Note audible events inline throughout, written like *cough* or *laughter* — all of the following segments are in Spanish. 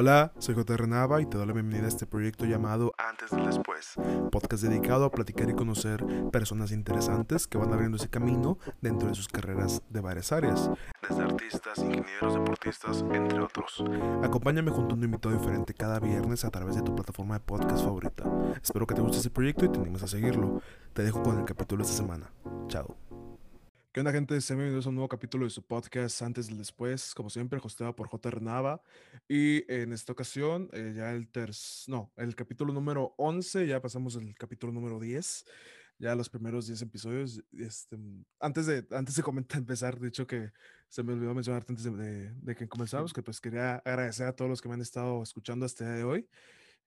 Hola, soy J. Nava y te doy la bienvenida a este proyecto llamado Antes del Después, podcast dedicado a platicar y conocer personas interesantes que van abriendo ese camino dentro de sus carreras de varias áreas, desde artistas, ingenieros, deportistas, entre otros. Acompáñame junto a un invitado diferente cada viernes a través de tu plataforma de podcast favorita. Espero que te guste este proyecto y te animes a seguirlo. Te dejo con el capítulo de esta semana. Chao. ¿Qué onda, gente? Sean bienvenidos a un nuevo capítulo de su podcast Antes del Después, como siempre, hosteado por J. Renava. Y en esta ocasión, eh, ya el tercer, no, el capítulo número 11, ya pasamos el capítulo número 10, ya los primeros 10 episodios. Este, antes de, antes de *laughs* comentar, empezar, de hecho que se me olvidó mencionarte antes de, de que comenzamos, que pues quería agradecer a todos los que me han estado escuchando hasta el día de hoy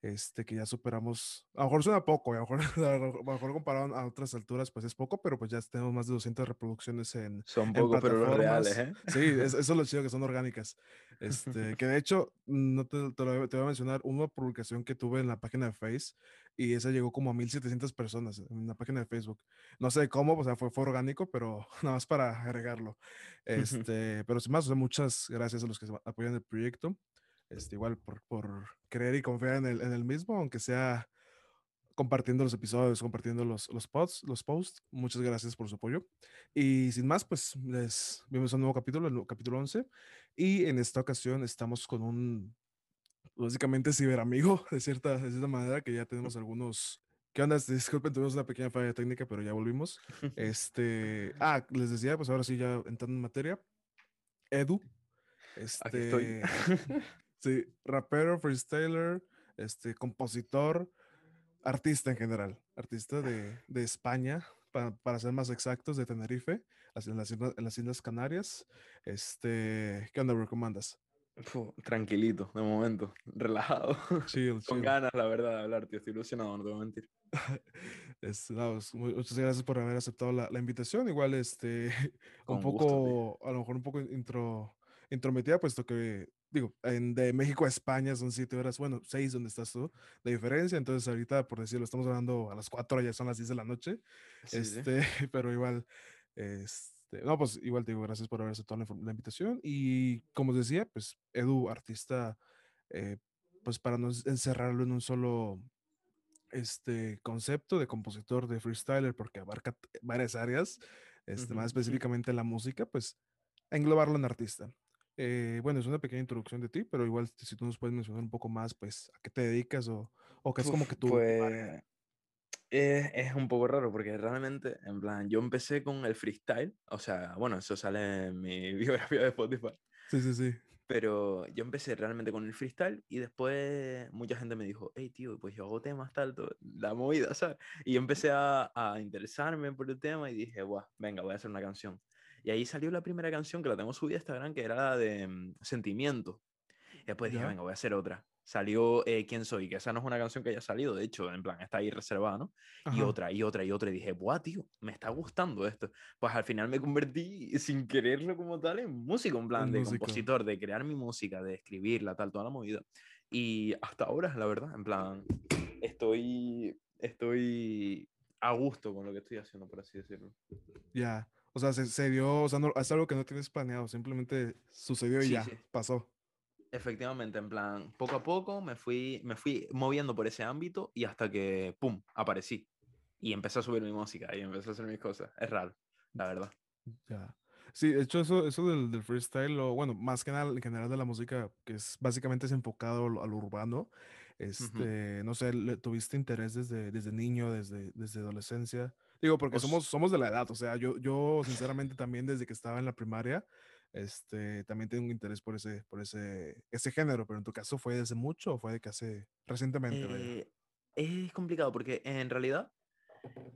este, que ya superamos, a lo mejor suena poco, a lo mejor, *laughs* a lo mejor comparado a otras alturas, pues es poco, pero pues ya tenemos más de 200 reproducciones en Son poco, pero reales, ¿eh? Sí, eso es lo *laughs* chido, que son orgánicas. Este, que *laughs* de hecho, no te, te, voy a mencionar una publicación que tuve en la página de Face y esa llegó como a 1700 personas en la página de Facebook. No sé cómo, o sea, fue, fue orgánico, pero nada más para agregarlo. Este, pero sin más, o sea, muchas gracias a los que apoyan el proyecto. Este, igual por, por creer y confiar en el, en el mismo, aunque sea compartiendo los episodios, compartiendo los, los, posts, los posts. Muchas gracias por su apoyo. Y sin más, pues les vemos un nuevo capítulo, el capítulo 11. Y en esta ocasión estamos con un, básicamente, ciberamigo, *laughs* de cierta, de cierta manera, que ya tenemos algunos... ¿Qué onda? Disculpen, tuvimos una pequeña falla técnica, pero ya volvimos. Este, ah, les decía, pues ahora sí, ya entrando en materia. Edu. Este, *laughs* Sí, rapero, freestyler, este, compositor, artista en general, artista de, de España, para, para, ser más exactos, de Tenerife, en las, en las Islas Canarias. Este, ¿Qué onda, recomendas? tranquilito, de momento, *laughs* relajado. Chill, Con ganas, la verdad, de hablar, tío. Estoy ilusionado, no te voy a mentir. *laughs* es, no, muchas gracias por haber aceptado la, la invitación. Igual, este, *laughs* Con un poco, a lo mejor un poco intro, intrometida, puesto que digo, en, de México a España son siete horas, bueno, seis donde estás tú, de diferencia. Entonces, ahorita, por decirlo, estamos hablando a las cuatro, ya son las diez de la noche. Sí, este, sí. *laughs* pero igual, este, no, pues igual te digo, gracias por haber aceptado la, la invitación. Y como decía, pues Edu, artista, eh, pues para no encerrarlo en un solo este concepto de compositor, de freestyler, porque abarca varias áreas, este, uh -huh, más específicamente uh -huh. la música, pues englobarlo en artista. Eh, bueno, es una pequeña introducción de ti, pero igual si tú nos puedes mencionar un poco más, pues, a qué te dedicas o, o qué es Uf, como que tú... Pues, es, es, un poco raro porque realmente, en plan, yo empecé con el freestyle, o sea, bueno, eso sale en mi *laughs* biografía de Spotify. Sí, sí, sí. Pero yo empecé realmente con el freestyle y después mucha gente me dijo, hey, tío, pues yo hago temas tal, todo, la movida, ¿sabes? Y yo empecé a, a interesarme por el tema y dije, Buah, venga, voy a hacer una canción. Y ahí salió la primera canción que la tengo subida a Instagram, que era la de um, Sentimiento. Y después dije, venga, voy a hacer otra. Salió eh, ¿Quién soy? Que esa no es una canción que haya salido, de hecho, en plan, está ahí reservada, ¿no? Ajá. Y otra, y otra, y otra. Y dije, buah, tío, me está gustando esto. Pues al final me convertí, sin quererlo como tal, en músico, en plan, Un de músico. compositor, de crear mi música, de escribirla, tal, toda la movida. Y hasta ahora, la verdad, en plan, estoy, estoy a gusto con lo que estoy haciendo, por así decirlo. Ya. O sea, se, se, dio, o sea, no, es algo que no tienes planeado, simplemente sucedió y sí, ya, sí. pasó. Efectivamente, en plan, poco a poco me fui, me fui moviendo por ese ámbito y hasta que, ¡pum!, aparecí. Y empecé a subir mi música y empecé a hacer mis cosas. Es raro, la verdad. Ya. Sí, de hecho, eso, eso del, del freestyle, o bueno, más que nada en general de la música, que es básicamente es enfocado a lo, a lo urbano, este, uh -huh. no sé, ¿le tuviste interés desde, desde niño, desde, desde adolescencia? Digo, porque pues, somos, somos de la edad, o sea, yo, yo sinceramente también desde que estaba en la primaria, este, también tengo un interés por ese, por ese, ese género, pero en tu caso fue desde mucho o fue de que hace recientemente? Eh, es complicado porque en realidad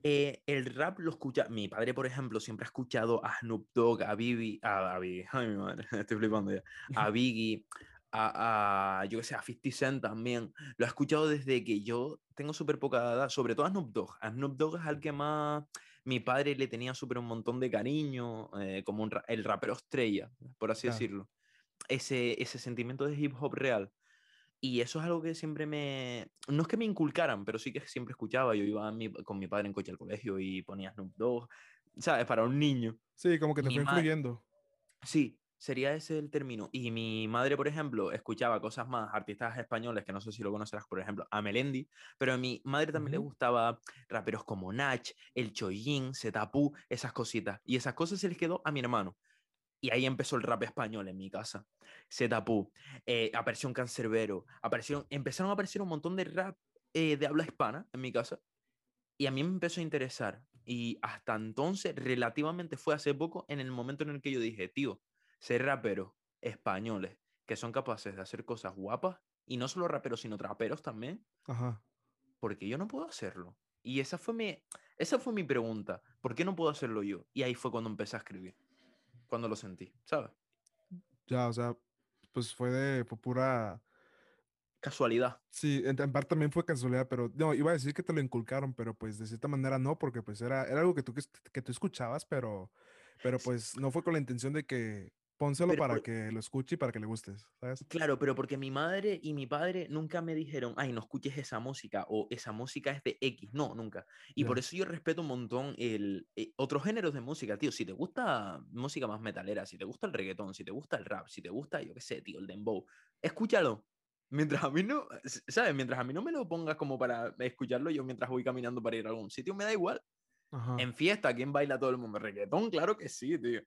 eh, el rap lo escucha, mi padre por ejemplo siempre ha escuchado a Snoop Dogg, a Bibi, a, a *laughs* ay mi madre, *laughs* estoy flipando ya, a *laughs* Biggie, a, a, yo que sé, a 50 Cent también. Lo he escuchado desde que yo tengo súper poca edad, sobre todo a Snoop Dogg. A Snoop Dogg es al que más mi padre le tenía súper un montón de cariño, eh, como un, el rapero estrella, por así claro. decirlo. Ese, ese sentimiento de hip hop real. Y eso es algo que siempre me... No es que me inculcaran, pero sí que siempre escuchaba. Yo iba mi, con mi padre en coche al colegio y ponía Snoop Dogg, ¿sabes? Para un niño. Sí, como que te mi fue influyendo. Sí, Sería ese el término. Y mi madre, por ejemplo, escuchaba cosas más, artistas españoles, que no sé si lo conocerás, por ejemplo, a Melendi, pero a mi madre también le Ujú. gustaba raperos como Nach, El Chollín, Zetapú, esas cositas. Y esas cosas se les quedó a mi hermano. Y ahí empezó el rap español en mi casa. Zetapú, eh, apareció un cancerbero, aparecieron, empezaron a aparecer un montón de rap eh, de habla hispana en mi casa. Y a mí me empezó a interesar. Y hasta entonces, relativamente fue hace poco, en el momento en el que yo dije, tío, ser raperos españoles que son capaces de hacer cosas guapas, y no solo raperos, sino traperos también, Ajá. porque yo no puedo hacerlo. Y esa fue mi, esa fue mi pregunta, ¿por qué no puedo hacerlo yo? Y ahí fue cuando empecé a escribir, cuando lo sentí, ¿sabes? Ya, o sea, pues fue de fue pura. Casualidad. Sí, en, en parte también fue casualidad, pero no, iba a decir que te lo inculcaron, pero pues de cierta manera no, porque pues era, era algo que tú, que, que tú escuchabas, pero, pero pues no fue con la intención de que pónselo Pero para por- que lo escuche y para que le gustes, ¿sabes? Claro, pero porque mi madre y mi padre nunca me dijeron, ay, no escuches esa música o esa música es de X. No, nunca. Y por Ya. eso yo respeto un montón el, eh, otros géneros de música, tío. Si te gusta música más metalera, si te gusta el reggaetón, si te gusta el rap, si te gusta, yo qué sé, tío, el dembow, escúchalo. Mientras a mí no, ¿sabes? Mientras a mí no me lo pongas como para escucharlo yo mientras voy caminando para ir a algún sitio, me da igual. Ajá. En fiesta, ¿quién baila todo el mundo? Reggaetón, claro que sí, tío.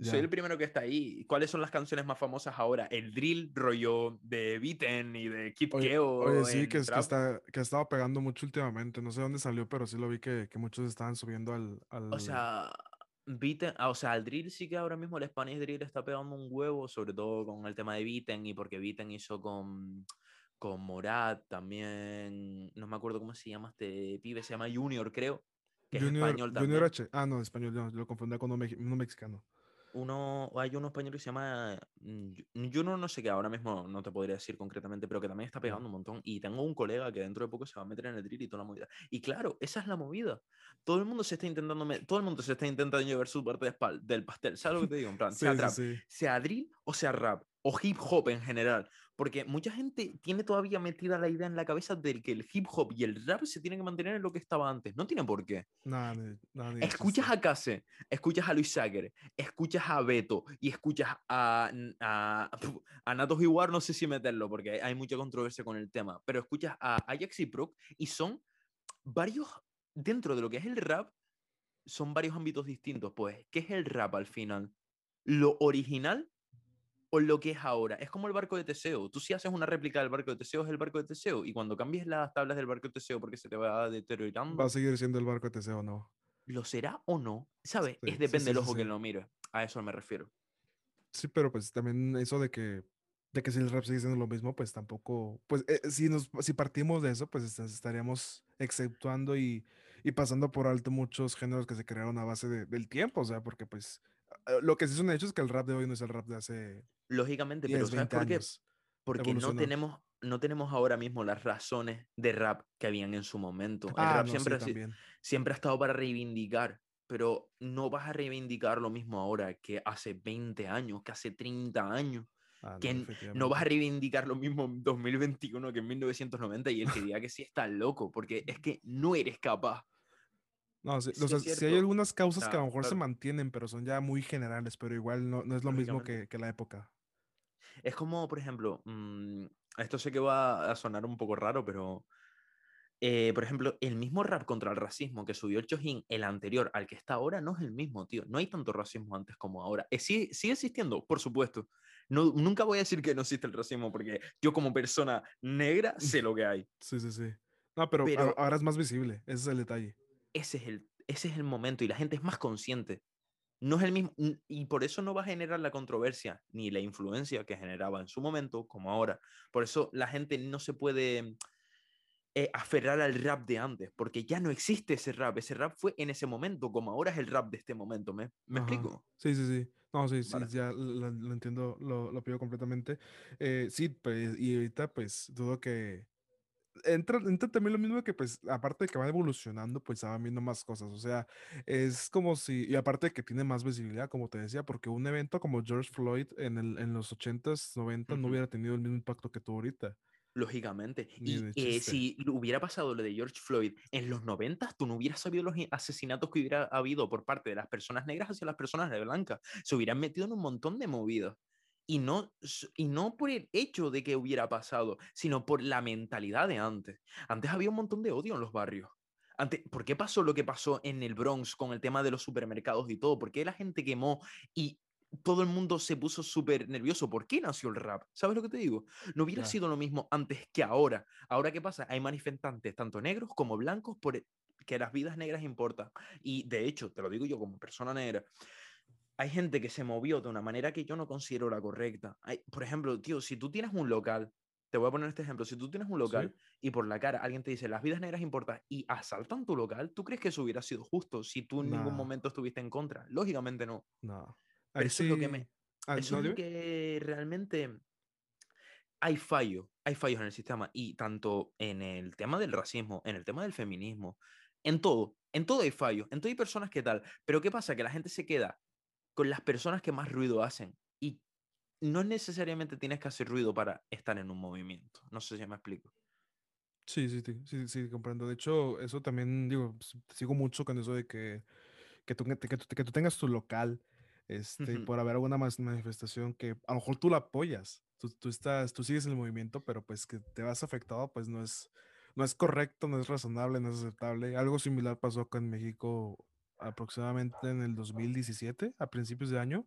Soy Ya. el primero que está ahí. ¿Cuáles son las canciones más famosas ahora? El drill rollo de Beaten y de Kid Oye, Keo. oye, sí, que, es, que, está, que ha estado pegando mucho últimamente. No sé dónde salió, pero sí lo vi que, que muchos estaban subiendo al, al... O sea, Beaten, ah, o sea, el drill sí que ahora mismo el Spanish drill está pegando un huevo, sobre todo con el tema de Beaten y porque Beaten hizo con, con Morat también. No me acuerdo cómo se llama este pibe, se llama Junior, creo. Que es Junior, español también. Junior H. Ah, no, español, no, lo confundí con uno, mex- uno mexicano. Uno, hay uno español que se llama, mm, Ju- yo no, no sé qué, ahora mismo no te podría decir concretamente, pero que también está pegando un montón. Y tengo un colega que dentro de poco se va a meter en el drill y toda la movida. Y claro, esa es la movida. Todo el mundo se está intentando, todo el mundo se está intentando llevar su parte de del pastel. ¿Sabes lo que te digo? En plan, *laughs* Sí, sea sí, trap, sí. sea drill o sea rap o hip hop en general. Porque mucha gente tiene todavía metida la idea en la cabeza de que el hip hop y el rap se tienen que mantener en lo que estaba antes. No tiene por qué. Nada, nada, Escuchas a Case, escuchas a Luis Sager, escuchas a Beto y escuchas a, a, a Natos Iguar, no sé si meterlo porque hay- hay mucha controversia con el tema, pero escuchas a Ajax y Proc y son varios, dentro de lo que es el rap, son varios ámbitos distintos. Pues, ¿qué es el rap al final? ¿Lo original o lo que es ahora? Es como el barco de Teseo. Tú si haces una réplica del barco de Teseo, es el barco de Teseo. Y cuando cambies las tablas del barco de Teseo porque se te va deteriorando, Va a seguir siendo el barco de Teseo, ¿no? ¿Lo será o no? ¿Sabes? Sí, es depende sí, del ojo que lo mire. A eso me refiero. Sí, pero pues también eso de que, de que si el rap sigue siendo lo mismo, pues tampoco, pues eh, si nos, si partimos de eso, pues est- estaríamos exceptuando y, y pasando por alto muchos géneros que se crearon a base de- del tiempo, o sea, porque pues lo que sí es un hecho es que el rap de hoy no es el rap de hace Lógicamente, 10, pero ¿sabes 20 por qué? Porque no tenemos, no tenemos ahora mismo las razones de rap que habían en su momento. El Ah, rap no, siempre, sí, ha siempre ha estado para reivindicar, pero no vas a reivindicar lo mismo ahora que hace 20 años, que hace 30 años. Ah, que no, No vas a reivindicar lo mismo en 2021 que en 1990 y el que diga que sí está loco, porque es *laughs* que no eres capaz. No, sí, sí o sea, sí hay algunas causas que a lo mejor se claro. mantienen, pero son ya muy generales, pero igual no, no es lo mismo que, que la época. Es como, por ejemplo, mm, esto sé que va a sonar un poco raro, pero, eh, por ejemplo, el mismo rap contra el racismo que subió el Chojín, el anterior al que está ahora, no es el mismo, tío. No hay tanto racismo antes como ahora. Eh, sí- sigue existiendo, por supuesto. No, nunca voy a decir que no existe el racismo, porque yo como persona negra sé *laughs* lo que hay. Sí, sí, sí. No, pero, Pero- ahora es más visible, ese es el detalle. Ese es el, ese es el momento y la gente es más consciente. No es el mismo, y por eso no va a generar la controversia ni la influencia que generaba en su momento como ahora. Por eso la gente no se puede eh, aferrar al rap de antes, porque ya no existe ese rap. Ese rap fue en ese momento, como ahora es el rap de este momento. ¿Me, me Ajá. explico? Sí, sí, sí. No, sí, sí, ya lo, lo entiendo, lo, lo pido completamente. Eh, sí, pues, y ahorita pues dudo que... Entra, entra también lo mismo que pues aparte de que va evolucionando, pues van viendo más cosas. O sea, es como si, y aparte de que tiene más visibilidad, como te decía, porque un evento como George Floyd en, el, en los 80s, 90 no Ujú. hubiera tenido el mismo impacto que tuvo ahorita. lógicamente. Ni Y eh, si hubiera pasado lo de George Floyd en los 90, tú no hubieras sabido los asesinatos que hubiera habido por parte de las personas negras hacia las personas de blancas. Se hubieran metido en un montón de movidas. Y no, y no por el hecho de que hubiera pasado, sino por la mentalidad de antes. Antes había un montón de odio en los barrios. Antes, ¿Por qué pasó lo que pasó en el Bronx con el tema de los supermercados y todo? ¿Por qué la gente quemó y todo el mundo se puso súper nervioso? ¿Por qué nació el rap? ¿Sabes lo que te digo? No hubiera sido lo mismo antes que ahora. Ahora, ¿qué pasa? Hay manifestantes, tanto negros como blancos, por que las vidas negras importan. Y de hecho, te lo digo yo como persona negra, hay gente que se movió de una manera que yo no considero la correcta. Hay, por ejemplo, tío, si tú tienes un local, te voy a poner este ejemplo, si tú tienes un local y por la cara alguien te dice las vidas negras importan y asaltan tu local, ¿tú crees que eso hubiera sido justo si tú en ningún momento estuviste en contra? Lógicamente no. No. Pero Ahí eso es lo que sí- me, Ah, eso es lo que realmente hay fallo, hay fallos en el sistema y tanto en el tema del racismo, en el tema del feminismo, en todo, en todo hay fallos, en todo hay personas que tal, pero ¿qué pasa? Que la gente se queda con las personas que más ruido hacen y no necesariamente tienes que hacer ruido para estar en un movimiento, no sé si me explico. Sí, sí, sí, sí, sí, comprendo. De hecho, eso también, digo, sigo mucho con eso de que, que, tú, que, tú, que tú tengas tu local, este, y Ujú. por haber alguna mas- manifestación que a lo mejor tú la apoyas, tú, tú estás, tú sigues el movimiento, pero pues que te vas afectado, pues no es, no es correcto, no es razonable, no es aceptable. Algo similar pasó acá en México aproximadamente en el 2017, a principios de año.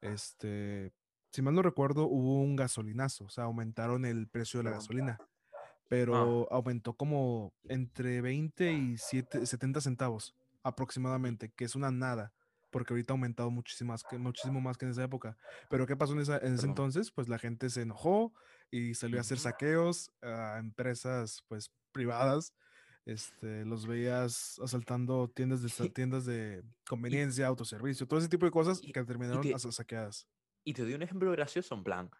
Este, si mal no recuerdo, hubo un gasolinazo, o sea, aumentaron el precio de la gasolina Ah, pero aumentó como entre 20 y 7 70 centavos aproximadamente, que es una nada, porque ahorita ha aumentado muchísimo más que, muchísimo más que en esa época. Pero ¿qué pasó en, esa- en ese entonces? Pues la gente se enojó y salió a hacer saqueos a empresas pues privadas. Este, los veías asaltando tiendas de, *laughs* tiendas de conveniencia, autoservicio, todo ese tipo de cosas y- que terminaron te- saqueadas. Y te doy un ejemplo gracioso, en plan,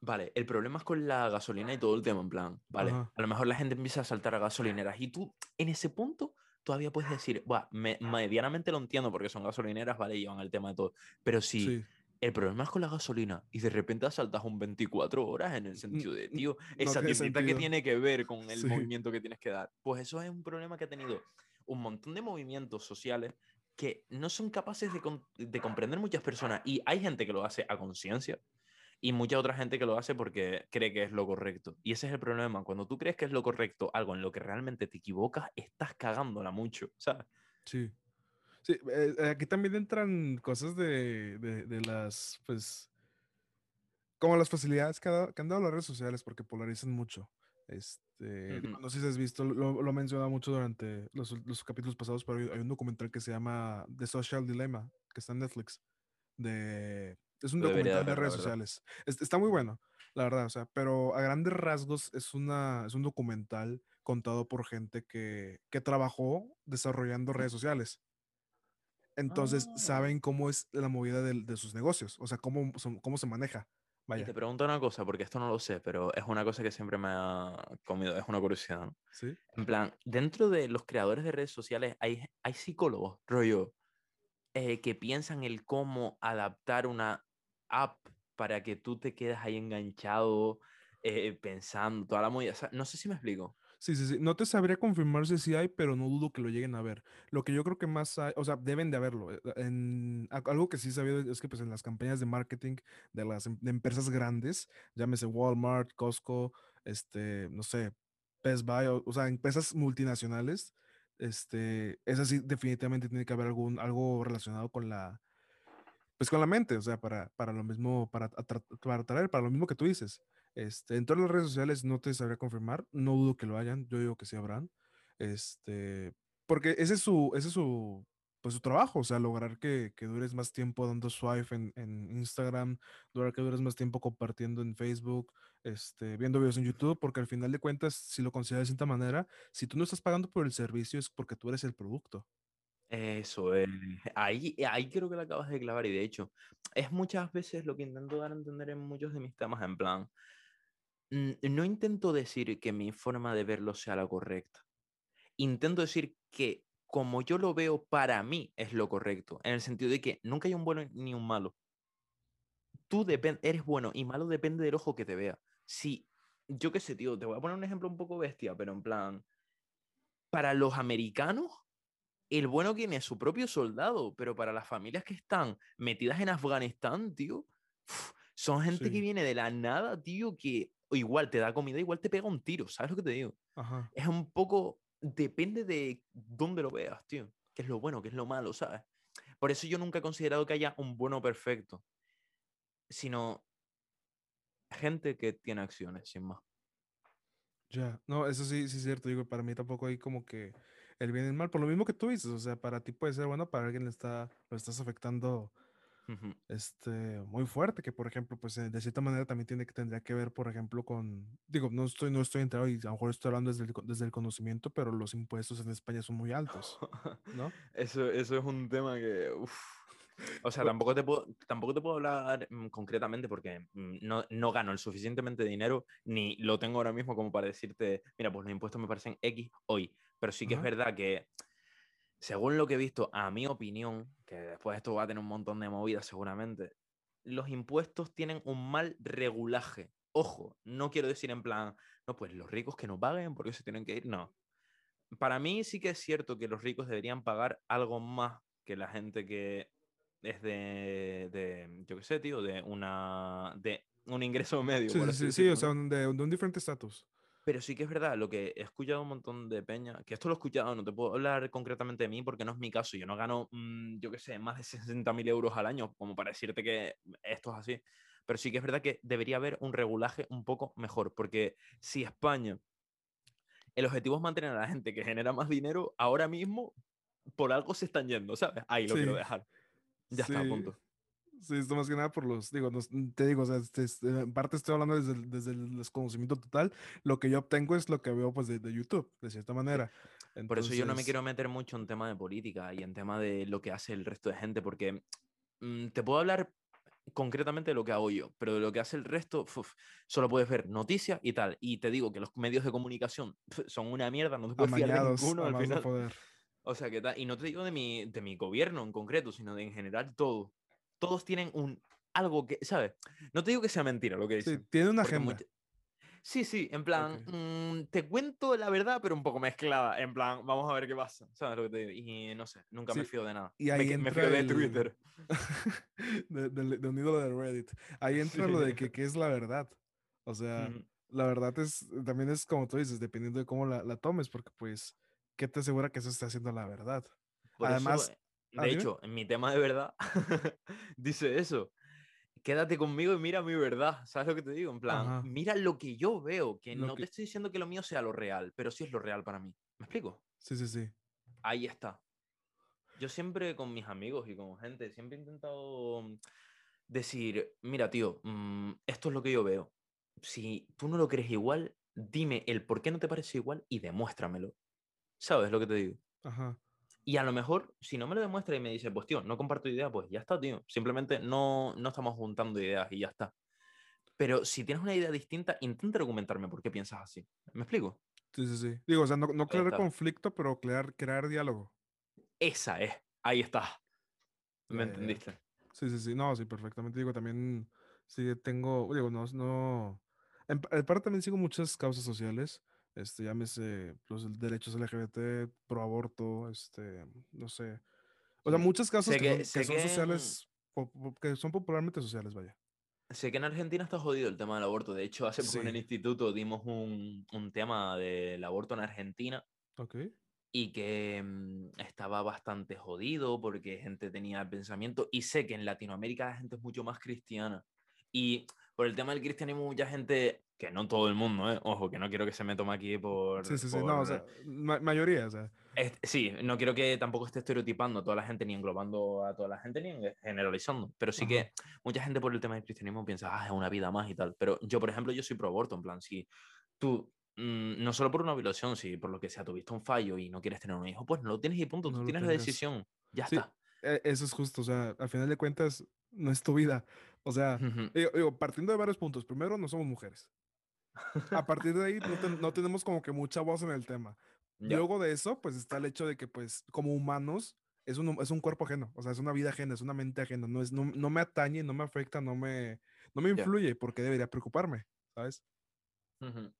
vale, el problema es con la gasolina y todo el tema, en plan, vale, Ajá. a lo mejor la gente empieza a saltar a gasolineras y tú en ese punto todavía puedes decir, Buah, me, medianamente lo entiendo porque son gasolineras, vale, llevan el tema de todo, pero si Sí. El problema es con la gasolina y de repente asaltas un 24 horas en el sentido de, tío, no esa tiene tiendita que tiene que ver con *laughs* el Sí. movimiento que tienes que dar, pues eso es un problema que ha tenido un montón de movimientos sociales que no son capaces de, de comprender muchas personas y hay gente que lo hace a conciencia y mucha otra gente que lo hace porque cree que es lo correcto. Y ese es el problema. Cuando tú crees que es lo correcto, algo en lo que realmente te equivocas, estás cagándola mucho, ¿sabes? Sí. Sí, eh, eh, aquí también entran cosas de, de, de las, pues, como las facilidades que, ha dado- que han dado las redes sociales porque polarizan mucho. Este, no sé si has visto, lo, lo he mencionado mucho durante los, los capítulos pasados, pero hay, un documental que se llama The Social Dilemma, que está en Netflix. De, es un debería documental de redes sociales. Es- está muy bueno, la verdad, o sea, pero a grandes rasgos es, una, es un documental contado por gente que, que trabajó desarrollando redes sociales. Entonces Ah. saben cómo es la movida del- de, sus negocios, o sea, cómo, son- cómo se maneja. Y te Vaya, pregunto una cosa, porque esto no lo sé, pero es una cosa que siempre me ha comido, es una curiosidad, ¿no? ¿sí? En plan, dentro de los creadores de redes sociales hay, hay psicólogos, rollo, eh, que piensan el cómo adaptar una app para que tú te quedes ahí enganchado, eh, pensando, toda la movida. o sea, No sé si me explico. Sí, sí, sí. No te sabría confirmar si sí hay, pero no dudo que lo lleguen a ver. Lo que yo creo que más hay, o sea, deben de haberlo. eh, En, algo que sí sabido es que pues en las campañas de marketing de las em- empresas grandes, llámese Walmart, Costco, este, no sé, Best Buy, o, sea, empresas multinacionales, este, esas sí definitivamente tiene que haber algún, algo relacionado con la, pues con la mente, o sea, para, para lo mismo, para, para atraer, para lo mismo que tú dices. Este, en todas las redes sociales no te sabría confirmar, no dudo que lo hayan, yo digo que sí habrán. Este, porque ese es su, ese es su, pues su trabajo, o sea, lograr que, que dures más tiempo dando swipe en, en Instagram, lograr que dures más tiempo compartiendo en Facebook, este, viendo videos en YouTube, porque al final de cuentas, si lo consideras de cierta manera, si tú no estás pagando por el servicio es porque tú eres el producto. Eso es. Ahí, ahí creo que la acabas de clavar y de hecho es muchas veces lo que intento dar a entender en muchos de mis temas, en plan, no intento decir que mi forma de verlo sea la correcta. Intento decir que como yo lo veo para mí es lo correcto, en el sentido de que nunca hay un bueno ni un malo. Tú eres bueno y malo depende del ojo que te vea. Si yo qué sé, tío, te voy a poner un ejemplo un poco bestia, pero en plan, para los americanos, el bueno tiene su propio soldado, pero para las familias que están metidas en Afganistán, tío, son gente que viene de la nada, tío, que igual te da comida, igual te pega un tiro, ¿sabes lo que te digo? Ajá. Es un poco, depende de dónde lo veas, tío, qué es lo bueno, qué es lo malo, ¿sabes? Por eso yo nunca he considerado que haya un bueno perfecto, sino gente que tiene acciones, sin más. Ya, no, eso sí, sí es cierto, digo, para mí tampoco hay como que el bien y el mal, por lo mismo que tú dices, o sea, para ti puede ser bueno, para alguien le está, lo estás afectando Ujú. este, muy fuerte, que por ejemplo, pues eh, de cierta manera también tiene que, tendría que ver, por ejemplo, con, digo, no estoy, no estoy enterado y a lo mejor estoy hablando desde el, desde el conocimiento, pero los impuestos en España son muy altos, *laughs* ¿no? Eso, eso es un tema que. uf. O sea, Bu- tampoco te puedo, tampoco te puedo hablar mm, concretamente porque mm, no, no gano el suficientemente dinero ni lo tengo ahora mismo como para decirte, mira, pues los impuestos me parecen X hoy. Pero sí que es Ajá. verdad que, según lo que he visto, a mi opinión, que después esto va a tener un montón de movidas seguramente, los impuestos tienen un mal regulaje. Ojo, no quiero decir en plan, no, pues los ricos que no paguen porque se tienen que ir. No, para mí sí que es cierto que los ricos deberían pagar algo más que la gente que es de, de yo qué sé, tío, de una de un ingreso *laughs* medio, Sí, sí, sí, o sea, ¿no? un- de, de un diferente estatus. Pero sí que es verdad, lo que he escuchado un montón de peña, que esto lo he escuchado, no te puedo hablar concretamente de mí porque no es mi caso, yo no gano, mm, yo qué sé, más de *laughs* 60.000 euros al año, como para decirte que esto es así. Pero sí que es verdad que debería haber un regulaje un poco mejor, porque si España, el objetivo es mantener a la gente que genera más dinero, ahora mismo por algo se están yendo, ¿sabes? Ahí lo quiero dejar. Ya está, sí, punto. Sí, esto más que nada por los, digo, nos- te digo, o sea, este, este, en parte estoy hablando desde el, desde el desconocimiento total, lo que yo obtengo es lo que veo pues de, de YouTube, de cierta manera. Por eso yo no me Entonces, quiero meter mucho en tema de política y en tema de lo que hace el resto de gente, porque mm, te puedo hablar concretamente de lo que hago yo, pero de lo que hace el resto, uf, solo puedes ver noticias y tal. Y te digo que los medios de comunicación son una mierda, no te puedes fiar de ninguno al final. poder. O sea, que tal. Y no te digo de mi, de mi gobierno en concreto, sino de en general todo. Todos tienen un algo que, ¿sabes? No te digo que sea mentira lo que Sí, dicen. tiene una agenda. mucha- Sí, sí, en plan, mm, te cuento la verdad, pero un poco mezclada. En plan, vamos a ver qué pasa. ¿Sabes lo que te digo? Y no sé, nunca me Sí, fío de nada. y Me, ahí me entra fío de el- Twitter. *laughs* de, de- de un ídolo de Reddit. Ahí entra lo de Sí. que *laughs* qué es la verdad. O sea, la verdad es, también es como tú dices, dependiendo de cómo la, la tomes, porque pues, ¿qué te asegura que eso está haciendo la verdad? Por Además, eso, ah, de dime. hecho, en mi tema de verdad, *laughs* dice eso. Quédate conmigo y mira mi verdad. ¿Sabes lo que te digo? En plan, Ajá. mira lo que yo veo, que Lo no que- te estoy diciendo que lo mío sea lo real, pero sí es lo real para mí. ¿Me explico? Sí, sí, sí. Ahí está. Yo siempre con mis amigos y con gente, siempre he intentado decir, mira, tío, mm, esto es lo que yo veo. Si tú no lo crees igual, dime el por qué no te parece igual y demuéstramelo. ¿Sabes lo que te digo? Ajá. Y a lo mejor, si no me lo demuestra y me dice, pues tío, no comparto idea, pues ya está, tío. Simplemente no, no estamos juntando ideas y ya está. Pero si tienes una idea distinta, intenta argumentarme por qué piensas así. ¿Me explico? Sí, sí, sí. Digo, o sea, no, no crear conflicto, pero crear, crear diálogo. Esa es. Ahí está. ¿Me ya. entendiste? Sí, sí, sí. No, sí, perfectamente. Digo, también sí tengo, digo, no, no. En, en parte también sigo muchas causas sociales. Este, llámese los derechos LGBT, pro aborto, este, no sé. O sea, Sí. muchas causas que, que- son, que son en- sociales, que son popularmente sociales, vaya. Sé que en Argentina está jodido el tema del aborto. De hecho, hace poco en el Sí. instituto dimos un, un tema del aborto en Argentina Ok. y que mm, estaba bastante jodido porque gente tenía el pensamiento. Y sé que en Latinoamérica la gente es mucho más cristiana. Y por el tema del cristianismo, mucha gente, que no todo el mundo, ¿eh? ojo, que no quiero que se me tome aquí por. Sí, sí, sí. No, por- o sea, ma- mayoría, o sea. Est- sí, no quiero que tampoco esté estereotipando a toda la gente, ni englobando a toda la gente, ni en- generalizando. Pero sí Ajá. que mucha gente por el tema del cristianismo piensa, ah, es una vida más y tal. Pero yo, por ejemplo, yo soy pro aborto, en plan, si tú, mm, no solo por una violación, si por lo que sea tuviste un fallo y no quieres tener un hijo, pues no lo tienes y punto, No tú tienes la decisión, ya Sí. está. e- Eso es justo, o sea, al final de cuentas, no es tu vida. O sea, Ujú. digo, digo, partiendo de varios puntos. Primero, no somos mujeres. A partir de ahí, no, no tenemos como que mucha voz en el tema. Ya. Luego de eso, pues está el hecho de que, pues, como humanos, es un, es un cuerpo ajeno, o sea, es una vida ajena, es una mente ajena, no, es, no, no me atañe, no me afecta, no me, no me influye, porque debería preocuparme, ¿sabes? Ujú.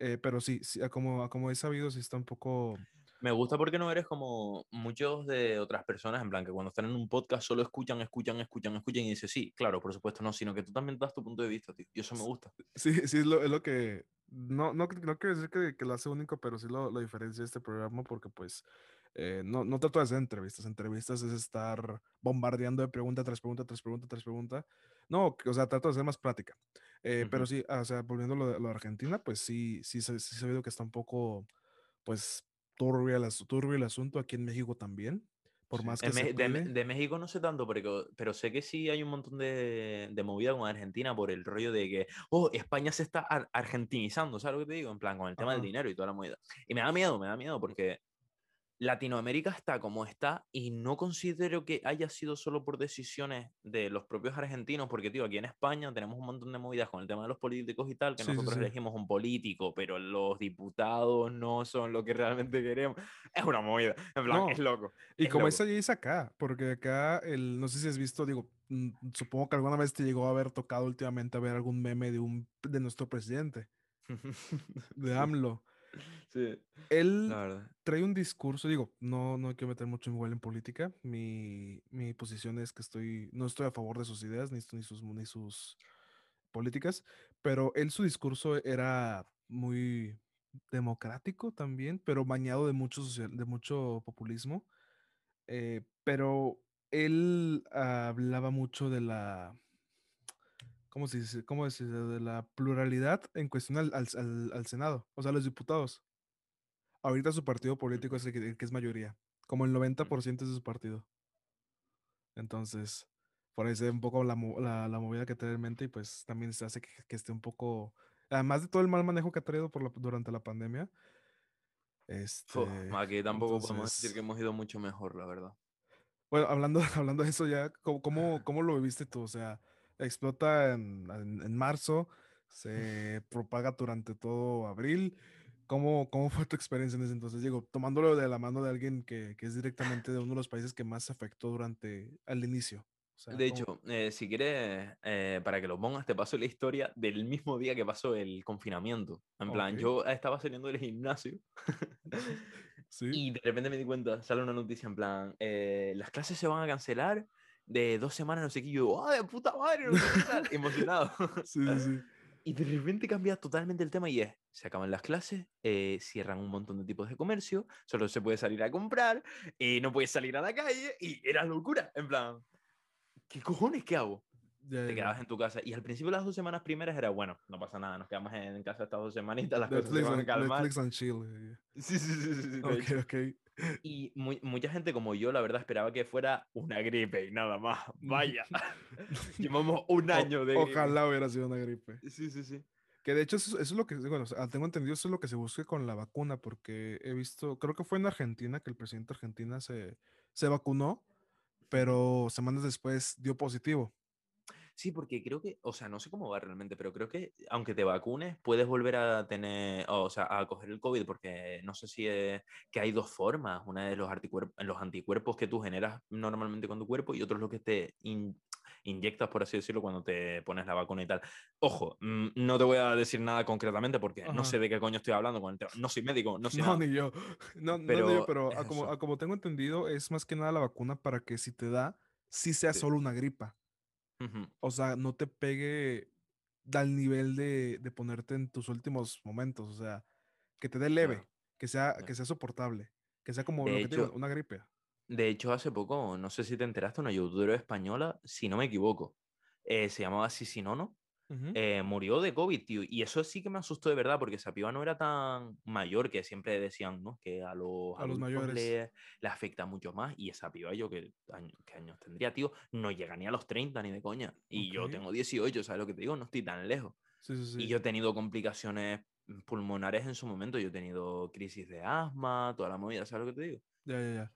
Eh, pero sí, sí, como, como he sabido, sí está un poco... Me gusta porque no eres como muchos de otras personas, en plan, que cuando están en un podcast solo escuchan, escuchan, escuchan, escuchan y dices, sí, claro, por supuesto, no, sino que tú también das tu punto de vista, tío. Y eso me gusta. Sí, sí, es lo, es lo que... No, no, no quiero decir que, que lo hace único, pero sí lo, lo diferencia este programa porque pues eh, no, no trato de hacer entrevistas. Entrevistas es estar bombardeando de pregunta tras pregunta, tras pregunta, tras pregunta. No, o sea, trato de hacer más práctica. Eh, Pero Ujú. sí, o sea, volviendo a lo de, lo de Argentina, pues sí, sí, se- sí he sabido que está un poco, pues, turbio el, turbio el asunto aquí en México también. Por más que de, cuide. de México no sé tanto, pero, pero sé que sí hay un montón de, de movida con Argentina por el rollo de que, oh, España se está ar- argentinizando, ¿sabes lo que te digo? En plan, con el tema del Ajá. dinero y toda la movida. Y me da miedo, me da miedo porque Latinoamérica está como está y no considero que haya sido solo por decisiones de los propios argentinos, porque, tío, aquí en España tenemos un montón de movidas con el tema de los políticos y tal, que Sí, nosotros sí. elegimos un político, pero los diputados no son lo que realmente queremos. Es una movida, en plan, No, es loco. Y es como loco. es allí es acá, porque acá, el, no sé si has visto, digo, mm, supongo que alguna vez te llegó a haber tocado últimamente a ver algún meme de un de nuestro presidente, *laughs* de AMLO. *laughs* sí, Él trae un discurso, digo, no, no que meter mucho igual en política. Mi, mi posición es que estoy, no estoy a favor de sus ideas ni, ni sus, ni sus políticas, pero él su discurso era muy democrático también, pero bañado de mucho, social- de mucho populismo. eh, pero él hablaba mucho de la, ¿cómo se dice? ¿Cómo? De la pluralidad en cuestión al, al- al- Senado, o sea, los diputados. Ahorita su partido político es el que, el que es mayoría, como el 90% es de su partido. Entonces, por ahí se ve un poco la, la, la movida que trae en mente y pues también se hace que, que esté un poco, además de todo el mal manejo que ha traído por la- durante la pandemia, este, aquí tampoco podemos decir que entonces, hemos ido mucho mejor, la verdad. bueno, hablando, *laughs* hablando de eso ya, ¿cómo, cómo, cómo lo viviste tú? O sea, explota en, en, en marzo, se propaga durante todo abril. ¿Cómo, cómo fue tu experiencia en ese entonces? Digo, tomándolo de la mano de alguien que, que es directamente de uno de los países que más se afectó durante, al inicio. O sea, De ¿cómo? hecho, eh, si quieres, eh, para que lo pongas, te paso la historia del mismo día que pasó el confinamiento. En plan, Ok. yo estaba saliendo del gimnasio *laughs* Sí. y de repente me di cuenta, sale una noticia en plan, eh, las clases se van a cancelar de dos semanas, no sé qué, y yo, ¡ah, de puta madre! No sé qué tal", emocionado. *laughs* Sí, sí, *laughs* sí. Y de repente cambia totalmente el tema y es, se acaban las clases, eh, cierran un montón de tipos de comercio, solo se puede salir a comprar, y no puedes salir a la calle, y era locura, en plan, ¿qué cojones qué hago? Ya, Te quedabas en tu casa. Y al principio las dos semanas primeras era, bueno, no pasa nada, nos quedamos en casa estas dos semanitas, las cosas se Netflix, van a calmar. Netflix and chill. eh, *laughs* Sí, sí, sí, sí, sí, Ok, ok. Y mu- mucha gente como yo, la verdad, esperaba que fuera una gripe y nada más. *laughs* Vaya, *laughs* llevamos un año de gripe. Ojalá hubiera sido una gripe. Sí, sí, sí. Que de hecho eso, eso es lo que, bueno, tengo entendido, eso es lo que se busca con la vacuna, porque he visto, creo que fue en Argentina que el presidente de Argentina se, se vacunó, pero semanas después dio positivo. Sí, porque creo que, o sea, no sé cómo va realmente, pero creo que aunque te vacunes, puedes volver a tener, o sea, a coger el COVID, porque no sé si es que hay dos formas, una de los, anticuerpos, los anticuerpos que tú generas normalmente con tu cuerpo y otro es lo que te in- inyectas, por así decirlo, cuando te pones la vacuna y tal. Ojo, mm, no te voy a decir nada concretamente porque no sé de qué coño estoy hablando con el tema. No soy médico, no sé No, nada. ni yo. No, no, ni Pero yo, pero es a como, a como tengo entendido, es más que nada la vacuna para que si te da, sí sea Sí. solo una gripa. O sea, no te pegue al nivel de, de ponerte en tus últimos momentos. O sea, que te dé leve, que sea, que sea soportable, que sea como lo que digo, hecho, una gripe. De hecho, hace poco, no sé si te enteraste, una youtuber española, si no me equivoco, eh, se llamaba Sisinono, Eh, murió de COVID, tío. Y eso sí que me asustó de verdad, porque esa piba no era tan mayor que siempre decían, ¿no? Que a los A los mayores. le, le afecta mucho más. Y esa piba, yo, ¿qué, año- años tendría, tío? No llega ni a los 30 ni de coña. Y yo tengo 18, ¿sabes lo que te digo? No estoy tan lejos. Sí, sí, sí. Y yo he tenido complicaciones pulmonares en su momento. Yo he tenido crisis de asma, toda la movida, ¿sabes lo que te digo? Ya, ya, ya.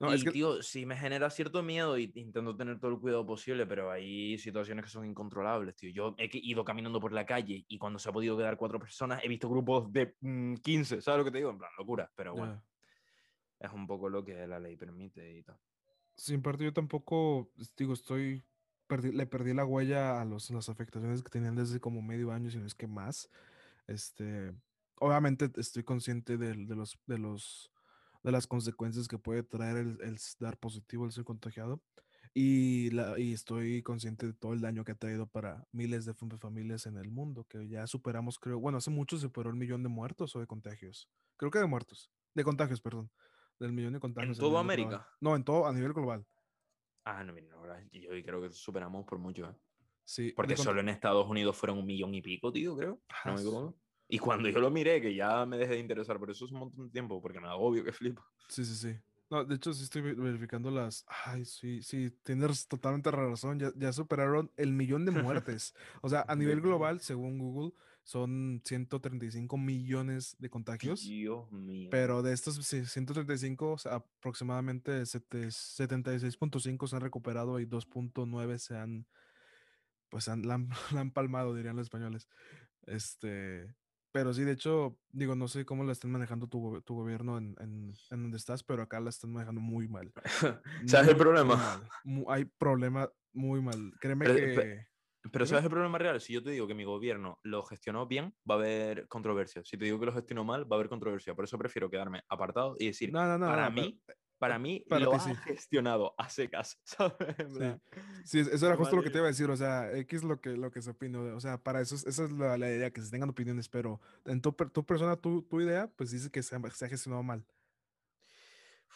No, y es que tío, sí me genera cierto miedo y intento tener todo el cuidado posible, pero hay situaciones que son incontrolables, tío. Yo he ido caminando por la calle y cuando se ha podido quedar cuatro personas he visto grupos de mm, 15, ¿sabes lo que te digo? En plan, locura, pero bueno, ya. es un poco lo que la ley permite y tal. Sin parte yo tampoco, digo, estoy perdí, le perdí la huella a los, las afectaciones que tenían desde como medio año, si no es que más. Este, obviamente estoy consciente de, de los, de los, de las consecuencias que puede traer el, el dar positivo, el ser contagiado. Y, la, y estoy consciente de todo el daño que ha traído para miles de familias en el mundo, que ya superamos, creo, bueno, hace mucho superó el millón de muertos o de contagios. Creo que de muertos, de contagios, perdón. Del millón de contagios. ¿En toda América? Global. No, en todo, a nivel global. Ah, no, mira, yo creo que superamos por mucho. ¿eh? Sí. Porque solo en Estados Unidos fueron un millón y pico, tío, creo. No me equivoco. Y cuando yo lo miré, que ya me dejé de interesar, por eso es un montón de tiempo, porque me da obvio que flipo. Sí, sí, sí. No, de hecho, sí estoy verificando las. Ay, sí, sí, tienes totalmente razón. Ya, ya superaron el millón de muertes. o sea, *laughs* a nivel global, según Google, son 135 millones de contagios. Dios mío. Pero de estos 135, o sea, aproximadamente 76.5 se han recuperado y 2.9 se han. Pues han, la, han, *laughs* la han palmado, dirían los españoles. Este. Pero sí, de hecho, digo, no sé cómo la están manejando tu, tu gobierno en, en, en, donde estás, pero acá la están manejando muy mal. *laughs* ¿Sabes el problema? Muy hay problema muy mal. Créeme pero, que... Pero, pero ¿sabes el problema real? Si yo te digo que mi gobierno lo gestionó bien, va a haber controversia. Si te digo que lo gestionó mal, va a haber controversia. Por eso prefiero quedarme apartado y decir, no, no, no, para mí, pero, para mí para lo ha sí. gestionado a secas, *laughs* ¿sabes? Sí. sí, eso era justo lo que te iba a decir, o sea, X lo que, lo que se opina, o sea, para eso, es- esa es la, la idea, que se tengan opiniones, pero en tu, tu persona, tu, tu idea, pues dice que se ha, se ha gestionado mal.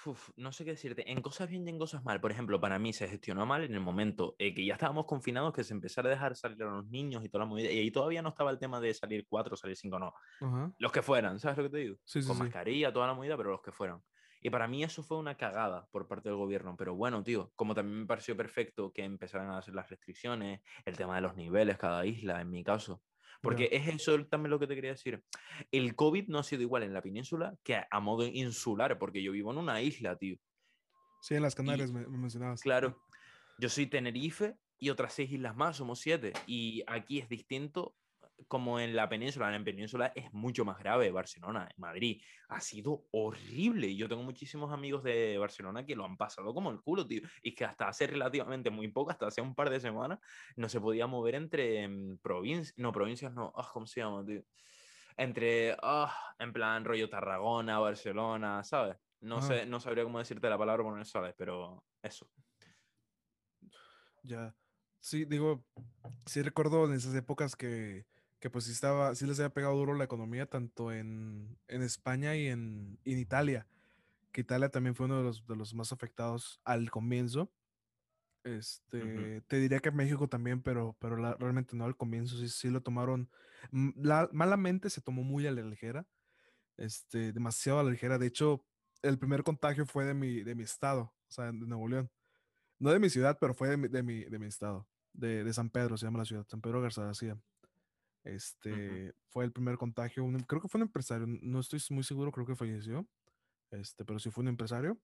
Uf, no sé qué decirte. En cosas bien y en cosas mal. Por ejemplo, para mí se gestionó mal en el momento eh, que ya estábamos confinados, que se empezara a dejar salir a los niños y toda la movida. Y ahí todavía no estaba el tema de salir cuatro, salir cinco, no. Ajá. Los que fueran, ¿sabes lo que te digo? Sí, sí, Con sí. mascarilla, toda la movida, pero los que fueran. Y para mí eso fue una cagada por parte del gobierno. Pero bueno, tío, como también me pareció perfecto que empezaran a hacer las restricciones, el tema de los niveles, cada isla, en mi caso. Porque es eso también lo que te quería decir. El COVID no ha sido igual en la península que a, a modo insular, porque yo vivo en una isla, tío. Sí, en las Canarias me, me mencionabas. Claro. Yo soy Tenerife y otras seis islas más, somos siete. Y aquí es distinto como en la península. En la península es mucho más grave. Barcelona, Madrid, ha sido horrible. Yo tengo muchísimos amigos de Barcelona que lo han pasado como el culo, tío. Y que hasta hace relativamente muy poco, hasta hace un par de semanas, no se podía mover entre provincias. No, provincias no. Ah, ¿Cómo se llama, tío? Entre, ah, en plan, rollo Tarragona, Barcelona, ¿sabes? No, Ajá. sé, no sabría cómo decirte la palabra porque no sabes, pero eso. Ya. Sí, digo, sí recuerdo en esas épocas que, que pues sí estaba, sí les había pegado duro la economía, tanto en, en España y en, en Italia, que Italia también fue uno de los, de los más afectados al comienzo. Este, te diría que México también, pero, pero la- realmente no al comienzo, sí, sí lo tomaron, m- la- malamente se tomó muy a la ligera, este, demasiado a la ligera. De hecho, el primer contagio fue de mi, de mi estado, o sea, de Nuevo León. No de mi ciudad, pero fue de mi, de mi, de mi estado, de, de San Pedro, se llama la ciudad, San Pedro Garza García. Este, fue el primer contagio, un- creo que fue un empresario, no estoy muy seguro, creo que falleció, este, pero sí fue un empresario.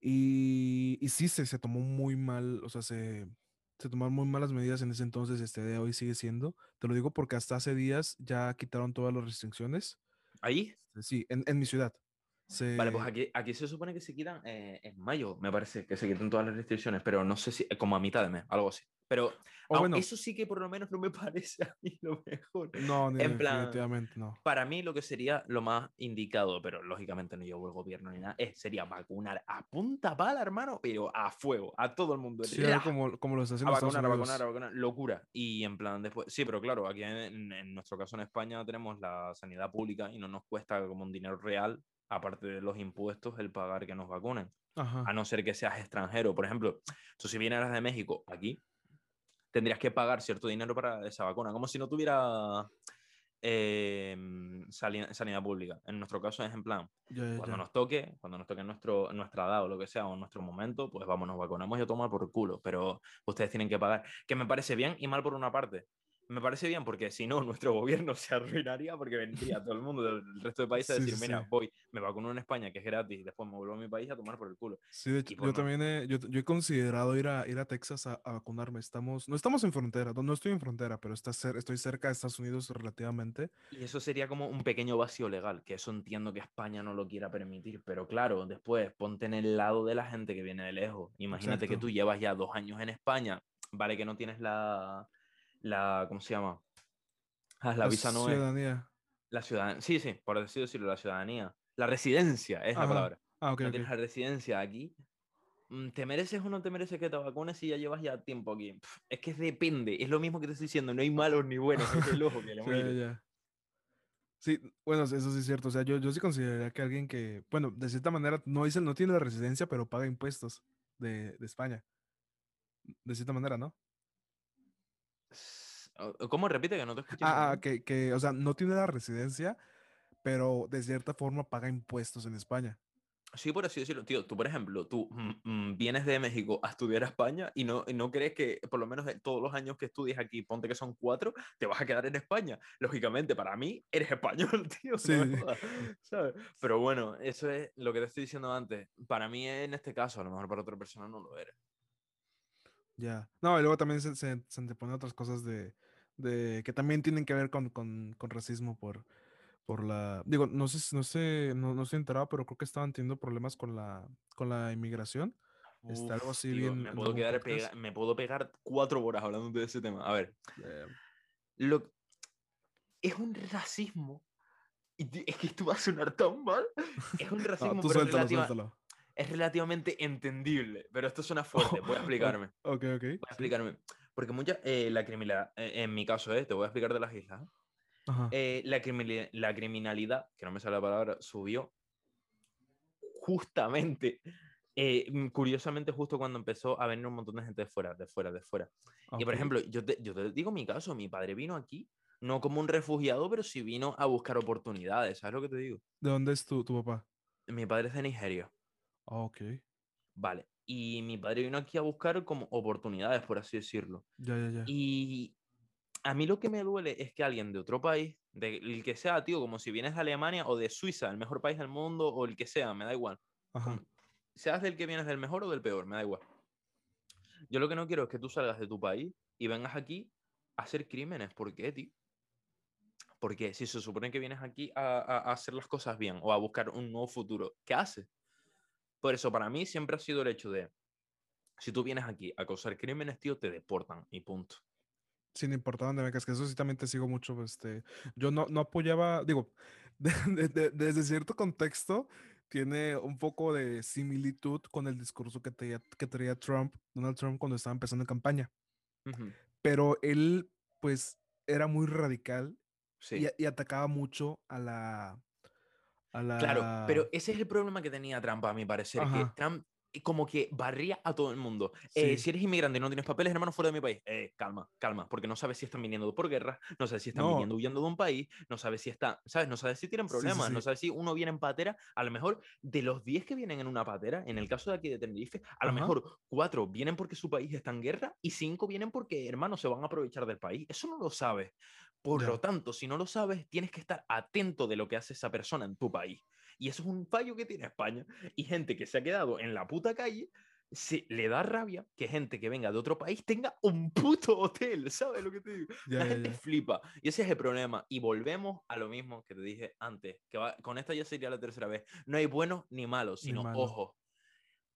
Y, y sí, se, se tomó muy mal, o sea, se, se tomaron muy malas medidas en ese entonces, este de hoy sigue siendo. Te lo digo porque hasta hace días ya quitaron todas las restricciones. ¿Ahí? Este, Sí, en, en mi ciudad. Se, Vale, pues aquí, aquí se supone que se quitan eh, en mayo, me parece, que se quitan todas las restricciones, pero no sé si, como a mitad de mes, algo así. Pero o au- bueno, eso sí que por lo menos no me *laughs* parece a mí lo mejor. no, ni en plan, definitivamente no. Para mí lo que sería lo más indicado, pero lógicamente no llevo el gobierno ni nada, es, sería vacunar a punta pala, hermano, pero a fuego, a todo el mundo. Sí, como, como lo está a vacunar, a vacunar, a vacunar, locura. Y en plan, después, sí, pero claro, aquí en, en nuestro caso en España tenemos la sanidad pública y no nos cuesta como un dinero real, aparte de los impuestos, el pagar que nos vacunen. Ajá. A no ser que seas extranjero. Por ejemplo, tú si vienes de México aquí, tendrías que pagar cierto dinero para esa vacuna, como si no tuviera eh, sanidad pública. En nuestro caso es en plan, Ya, ya, cuando ya. nos toque, cuando nos toque nuestro, nuestra edad o lo que sea, o nuestro momento, pues vamos, nos vacunamos y a tomar por culo. Pero ustedes tienen que pagar. Que me parece bien y mal por una parte. Me parece bien porque si no, *laughs* nuestro gobierno se arruinaría porque vendría todo el mundo del resto de países a decir, sí, mira, sí. voy, me vacuno en España, que es gratis, y después me vuelvo a mi país a tomar por el culo. Sí, de hecho, yo no- también he, yo, yo he considerado ir a, ir a Texas a, a vacunarme. Estamos, no estamos en frontera, no no estoy en frontera, pero está cer- estoy cerca de Estados Unidos relativamente. Y eso sería como un pequeño vacío legal, que eso entiendo que España no lo quiera permitir, pero claro, después ponte en el lado de la gente que viene de lejos. Imagínate que Exacto. tú llevas ya dos años en España, vale que no tienes la, la ¿cómo se llama? Ah, la, visa no ciudadanía. La ciudadanía. Sí, sí, por así decirlo, la ciudadanía. La residencia es la palabra. Ah, ok. no tienes la residencia aquí. Mm, ¿Te mereces o no te mereces que te vacunes si ya llevas ya tiempo aquí? es que depende. Es lo mismo que te estoy diciendo. No hay malos ni buenos. Es el ojo que le *laughs* Sí, bueno, eso sí es cierto. O sea, yo, yo sí consideraría que alguien que, bueno, de cierta manera no, dice, no tiene la residencia, pero paga impuestos de, de España. De cierta manera, ¿no? ¿Cómo repite que no te escuché? Ah, ah que, que, o sea, no tiene la residencia, pero de cierta forma paga impuestos en España. Sí, por así decirlo, tío. Tú, por ejemplo, tú mm, mm, vienes de México a estudiar a España y no, no crees que por lo menos todos los años que estudies aquí, ponte que son cuatro, te vas a quedar en España. Lógicamente, para mí, eres español, *laughs* tío. Sí. ¿sabes? Pero bueno, eso es lo que te estoy diciendo antes. Para mí, en este caso, a lo mejor para otra persona no lo eres. Ya. No, y luego también se, se, se anteponen otras cosas de, de, que también tienen que ver con, con, con racismo por por la, digo, no sé, no sé, no, no estoy enterado, pero creo que estaban teniendo problemas con la, con la inmigración. Está algo así bien. Me puedo, quedar me puedo pegar cuatro horas hablando de ese tema. A ver. Lo, es un racismo. Y es que esto va a sonar tan mal. Es un *laughs* racismo, pero es relativamente entendible. Pero esto suena *laughs* fuerte. Voy a explicarme. ok, ok. Voy a explicarme. Porque mucha, eh, la criminalidad, eh, en mi caso, eh, te voy a explicar de las islas. Eh, la, la, criminalidad, que no me sale la palabra, subió justamente, eh, mm, curiosamente, justo cuando empezó a venir un montón de gente de fuera, de fuera, de fuera. Y por ejemplo, yo te, yo te digo mi caso, mi padre vino aquí, no como un refugiado, pero sí vino a buscar oportunidades, ¿sabes lo que te digo? ¿De dónde es tu, tu papá? Mi padre es de Nigeria. Ah, ok. Vale. Y mi padre vino aquí a buscar como oportunidades, por así decirlo. Ya, ya, ya. Y a mí lo que me duele es que alguien de otro país, de, el que sea, tío, como si vienes de Alemania o de Suiza, el mejor país del mundo, o el que sea, me da igual. Seas del que vienes del mejor o del peor, me da igual. Yo lo que no quiero es que tú salgas de tu país y vengas aquí a hacer crímenes. ¿Por qué, tío? Porque si se supone que vienes aquí a, a hacer las cosas bien o a buscar un nuevo futuro, ¿qué haces? Por eso, para mí siempre ha sido el hecho de, si tú vienes aquí a causar crímenes, tío, te deportan y punto sin importar dónde vengas, que eso sí también te sigo mucho. Este, yo no, no apoyaba, digo, *laughs* desde cierto contexto, tiene un poco de similitud con el discurso que, te, que traía Trump, Donald Trump, cuando estaba empezando en campaña. Pero él, pues, era muy radical y, y, atacaba mucho a la, a la... Claro, pero ese es el problema que tenía Trump, a mi parecer, que Trump como que barría a todo el mundo. Eh, si eres inmigrante y no tienes papeles, hermano, fuera de mi país, eh, calma, calma, porque no sabes si están viniendo por guerra, no sabes si están viniendo huyendo de un país, no sabes si está, ¿sabes? No sabes si tienen problemas, no sabes si uno viene en patera, a lo mejor de los 10 que vienen en una patera, en el caso de aquí de Tenerife, a lo mejor 4 vienen porque su país está en guerra y 5 vienen porque, hermano, se van a aprovechar del país. Eso no lo sabes. Por lo tanto, si no lo sabes, tienes que estar atento de lo que hace esa persona en tu país. Y eso es un fallo que tiene España. Y gente que se ha quedado en la puta calle, se, le da rabia que gente que venga de otro país tenga un puto hotel, ¿sabes lo que te digo? la gente flipa. Y ese es el problema. Y volvemos a lo mismo que te dije antes, que con esta ya sería la tercera vez. No hay buenos ni malos, sino ojo,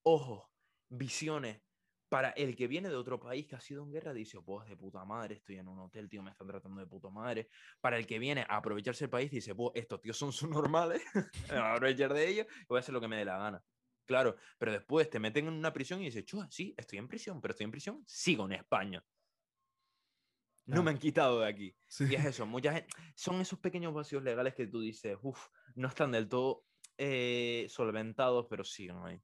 ojo, visiones, para el que viene de otro país que ha sido en guerra, dice, pues de puta madre, estoy en un hotel, tío, me están tratando de puta madre. Para el que viene a aprovecharse el país, dice, pues estos tíos son sus normales, *laughs* me voy a aprovechar de ellos y voy a hacer lo que me dé la gana. Claro, pero después te meten en una prisión y dices, chua, sí, estoy en prisión, pero estoy en prisión, sigo en España. No me han quitado de aquí. Y es eso, mucha gente, son esos pequeños vacíos legales que tú dices, uff, no están del todo eh, solventados, pero siguen ahí.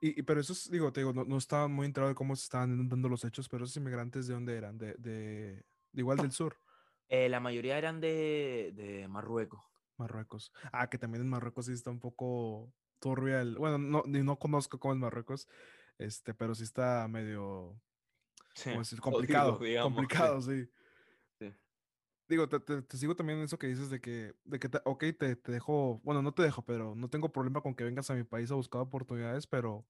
Y, pero esos, digo, te digo, no, no, estaba muy enterado de cómo se estaban dando los hechos, pero esos inmigrantes, ¿de dónde eran? ¿De, de, igual del sur? Eh, la mayoría eran de, de, Marruecos. Marruecos. Ah, que también en Marruecos sí está un poco turbia el... Bueno, no, no conozco cómo es Marruecos, este, pero sí está medio... Sí, complicado, complicado, sí digo, te, te, sigo también en eso que dices de que, de que ok, te, te, dejo, bueno, no te dejo, pero no tengo problema con que vengas a mi país a buscar oportunidades, pero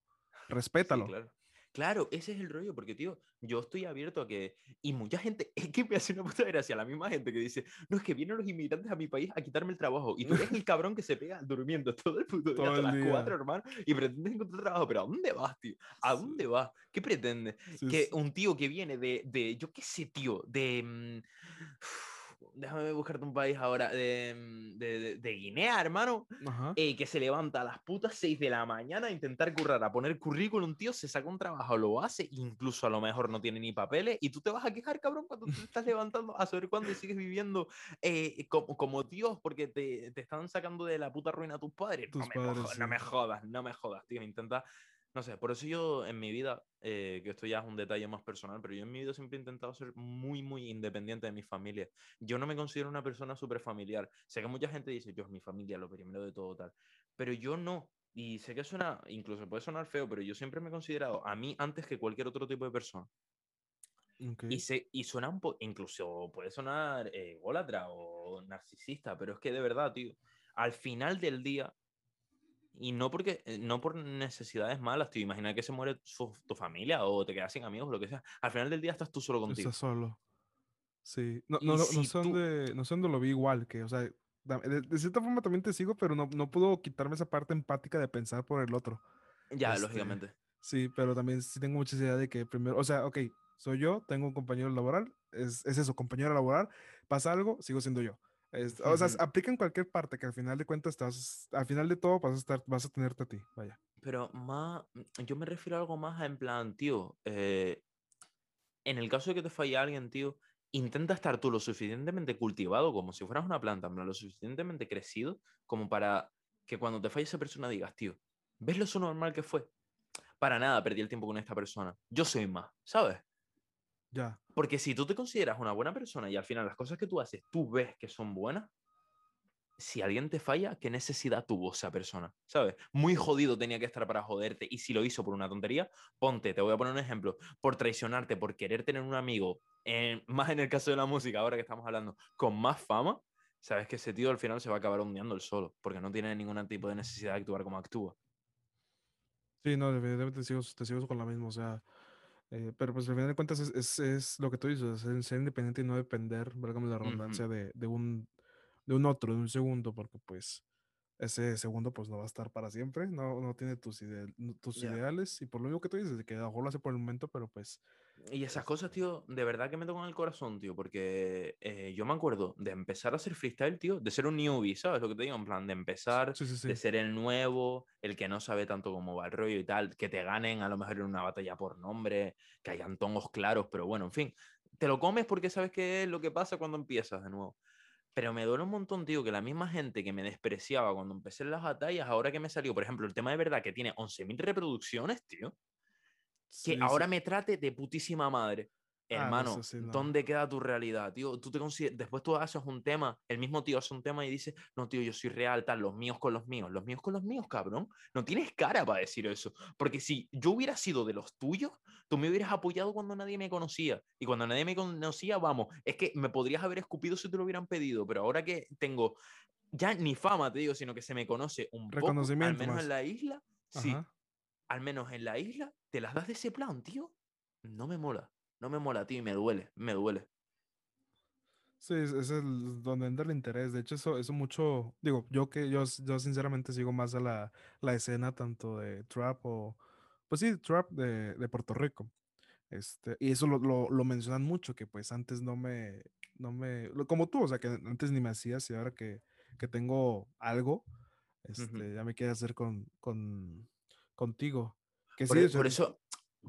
respétalo. claro. Claro, ese es el rollo, porque, tío, yo estoy abierto a que. Y mucha gente, *laughs* es que me hace una puta gracia, la misma gente que dice, no, es que vienen los inmigrantes a mi país a quitarme el trabajo. Y tú eres el cabrón que se pega durmiendo *laughs* todo el puto día, el las día. cuatro, hermano, y pretendes encontrar trabajo. Pero ¿a dónde vas, tío? ¿A Sí. dónde vas? ¿Qué pretendes? Sí, que sí. un tío que viene de, de yo qué sé, tío, de... mm, Déjame buscarte un país ahora, de, mm, de, de- de Guinea, hermano, eh, que se levanta a las putas 6 de la mañana a intentar currar, a poner currículum, tío, se saca un trabajo, lo hace, incluso a lo mejor no tiene ni papeles, y tú te vas a quejar, cabrón, cuando te estás levantando a saber cuándo y sigues viviendo eh, como, como Dios, porque te, te están sacando de la puta ruina a tus padres. Tus no, me, padres, jo- no sí. me jodas, no me jodas, tío, intenta... No sé, por eso yo en mi vida, eh, que esto ya es un detalle más personal, pero yo en mi vida siempre he intentado ser muy, muy independiente de mi familia. Yo no me considero una persona súper familiar. Sé que mucha gente dice, yo es mi familia, lo primero de todo tal. Pero yo no. Y sé que suena, incluso puede sonar feo, pero yo siempre me he considerado a mí antes que cualquier otro tipo de persona. Ok. Y, se, y suena un poco, incluso puede sonar eh, ególatra o narcisista, pero es que de verdad, tío, al final del día, y no porque eh, no por necesidades malas, tío, imagina que se muere su- tu familia o te quedas sin amigos o lo que sea, al final del día estás tú solo contigo. Estás solo. Sí. No, no, no, no si sé tú- dónde, no sé dónde lo vi igual, que, o sea, de, de cierta forma también te sigo, pero no, no puedo quitarme esa parte empática de pensar por el otro. Ya, este, lógicamente. Sí, pero también sí tengo mucha idea de que primero, o sea, ok, soy yo, tengo un compañero laboral, es, es eso, compañero laboral, pasa algo, sigo siendo yo. Es- o sea, aplica en cualquier parte que al final de cuentas estás, al final de todo vas a estar, vas a tenerte a ti, vaya. Pero más, yo me refiero a algo más a en plan, tío, eh, en el caso de que te falle alguien, tío, intenta estar tú lo suficientemente cultivado como si fueras una planta, en plan, lo suficientemente crecido como para que cuando te falle esa persona digas, tío, ¿ves lo normal que fue? Para nada perdí el tiempo con esta persona. Yo soy más, ¿sabes? Ya, Porque si tú te consideras una buena persona y al final las cosas que tú haces, tú ves que son buenas, si alguien te falla, ¿qué necesidad tuvo esa persona? ¿Sabes? Muy jodido tenía que estar para joderte y si lo hizo por una tontería, ponte, te voy a poner un ejemplo, por traicionarte, por querer tener un amigo, *laughs* más en el caso de la música, ahora que estamos hablando, con más fama, sabes que ese tío al final se va a acabar hundiendo el solo, porque no tiene ningún tipo de necesidad de actuar como actúa. sí, no, definitivamente te sigo, te sigo con la misma, o sea, eh, pero pues al final de cuentas es, es, es lo que tú dices, ser, ser independiente y no depender, válgame la redundancia, de, de un, de un otro, de un segundo, porque pues ese segundo pues no va a estar para siempre, no, no tiene tus, ide- tus Ya. ideales y por lo mismo que tú dices, que a lo mejor lo hace por el momento, pero pues Y esas Es- cosas, tío, de verdad que me tocan el corazón, tío, porque eh, yo me acuerdo de empezar a hacer freestyle, tío, de ser un newbie, ¿sabes lo que te digo? En plan, de empezar, sí, sí, sí. de ser el nuevo, el que no sabe tanto cómo va el rollo y tal, que te ganen a lo mejor en una batalla por nombre, que hayan tongos claros, pero bueno, en fin, te lo comes porque sabes qué es lo que pasa cuando empiezas de nuevo. Pero me duele un montón, tío, que la misma gente que me despreciaba cuando empecé en las batallas, ahora que me salió, por ejemplo, el tema de verdad que tiene 11.000 reproducciones, tío, que Sí, sí. ahora me trate de putísima madre. Ah, no, Hermano, sí, no. ¿dónde queda tu realidad, tío? Tú te consider- Después tú haces un tema, el mismo tío hace un tema y dice, no, tío, yo soy real, tal, los míos con los míos, los míos con los míos, cabrón. No tienes cara para decir eso. Porque si yo hubiera sido de los tuyos, tú me hubieras apoyado cuando nadie me conocía. Y cuando nadie me conocía, vamos, es que me podrías haber escupido si te lo hubieran pedido. Pero ahora que tengo ya ni fama, te digo, sino que se me conoce un poco, al menos más. en la isla, sí, Ajá. Al menos en la isla, te las das de ese plan, tío. No me mola, no me mola, tío, y me duele, me duele. Sí, es, es el, donde entra el interés. De hecho, eso, eso mucho, digo, yo que yo, yo sinceramente sigo más a la, la escena tanto de trap o, pues sí, trap de, de Puerto Rico. Este, y eso lo, lo, lo mencionan mucho, que pues antes no me, no me, como tú, o sea, que antes ni me hacías y ahora que, que tengo algo, este, ya me quiere hacer con, con, contigo. Que Por, sí, e- o sea, por eso,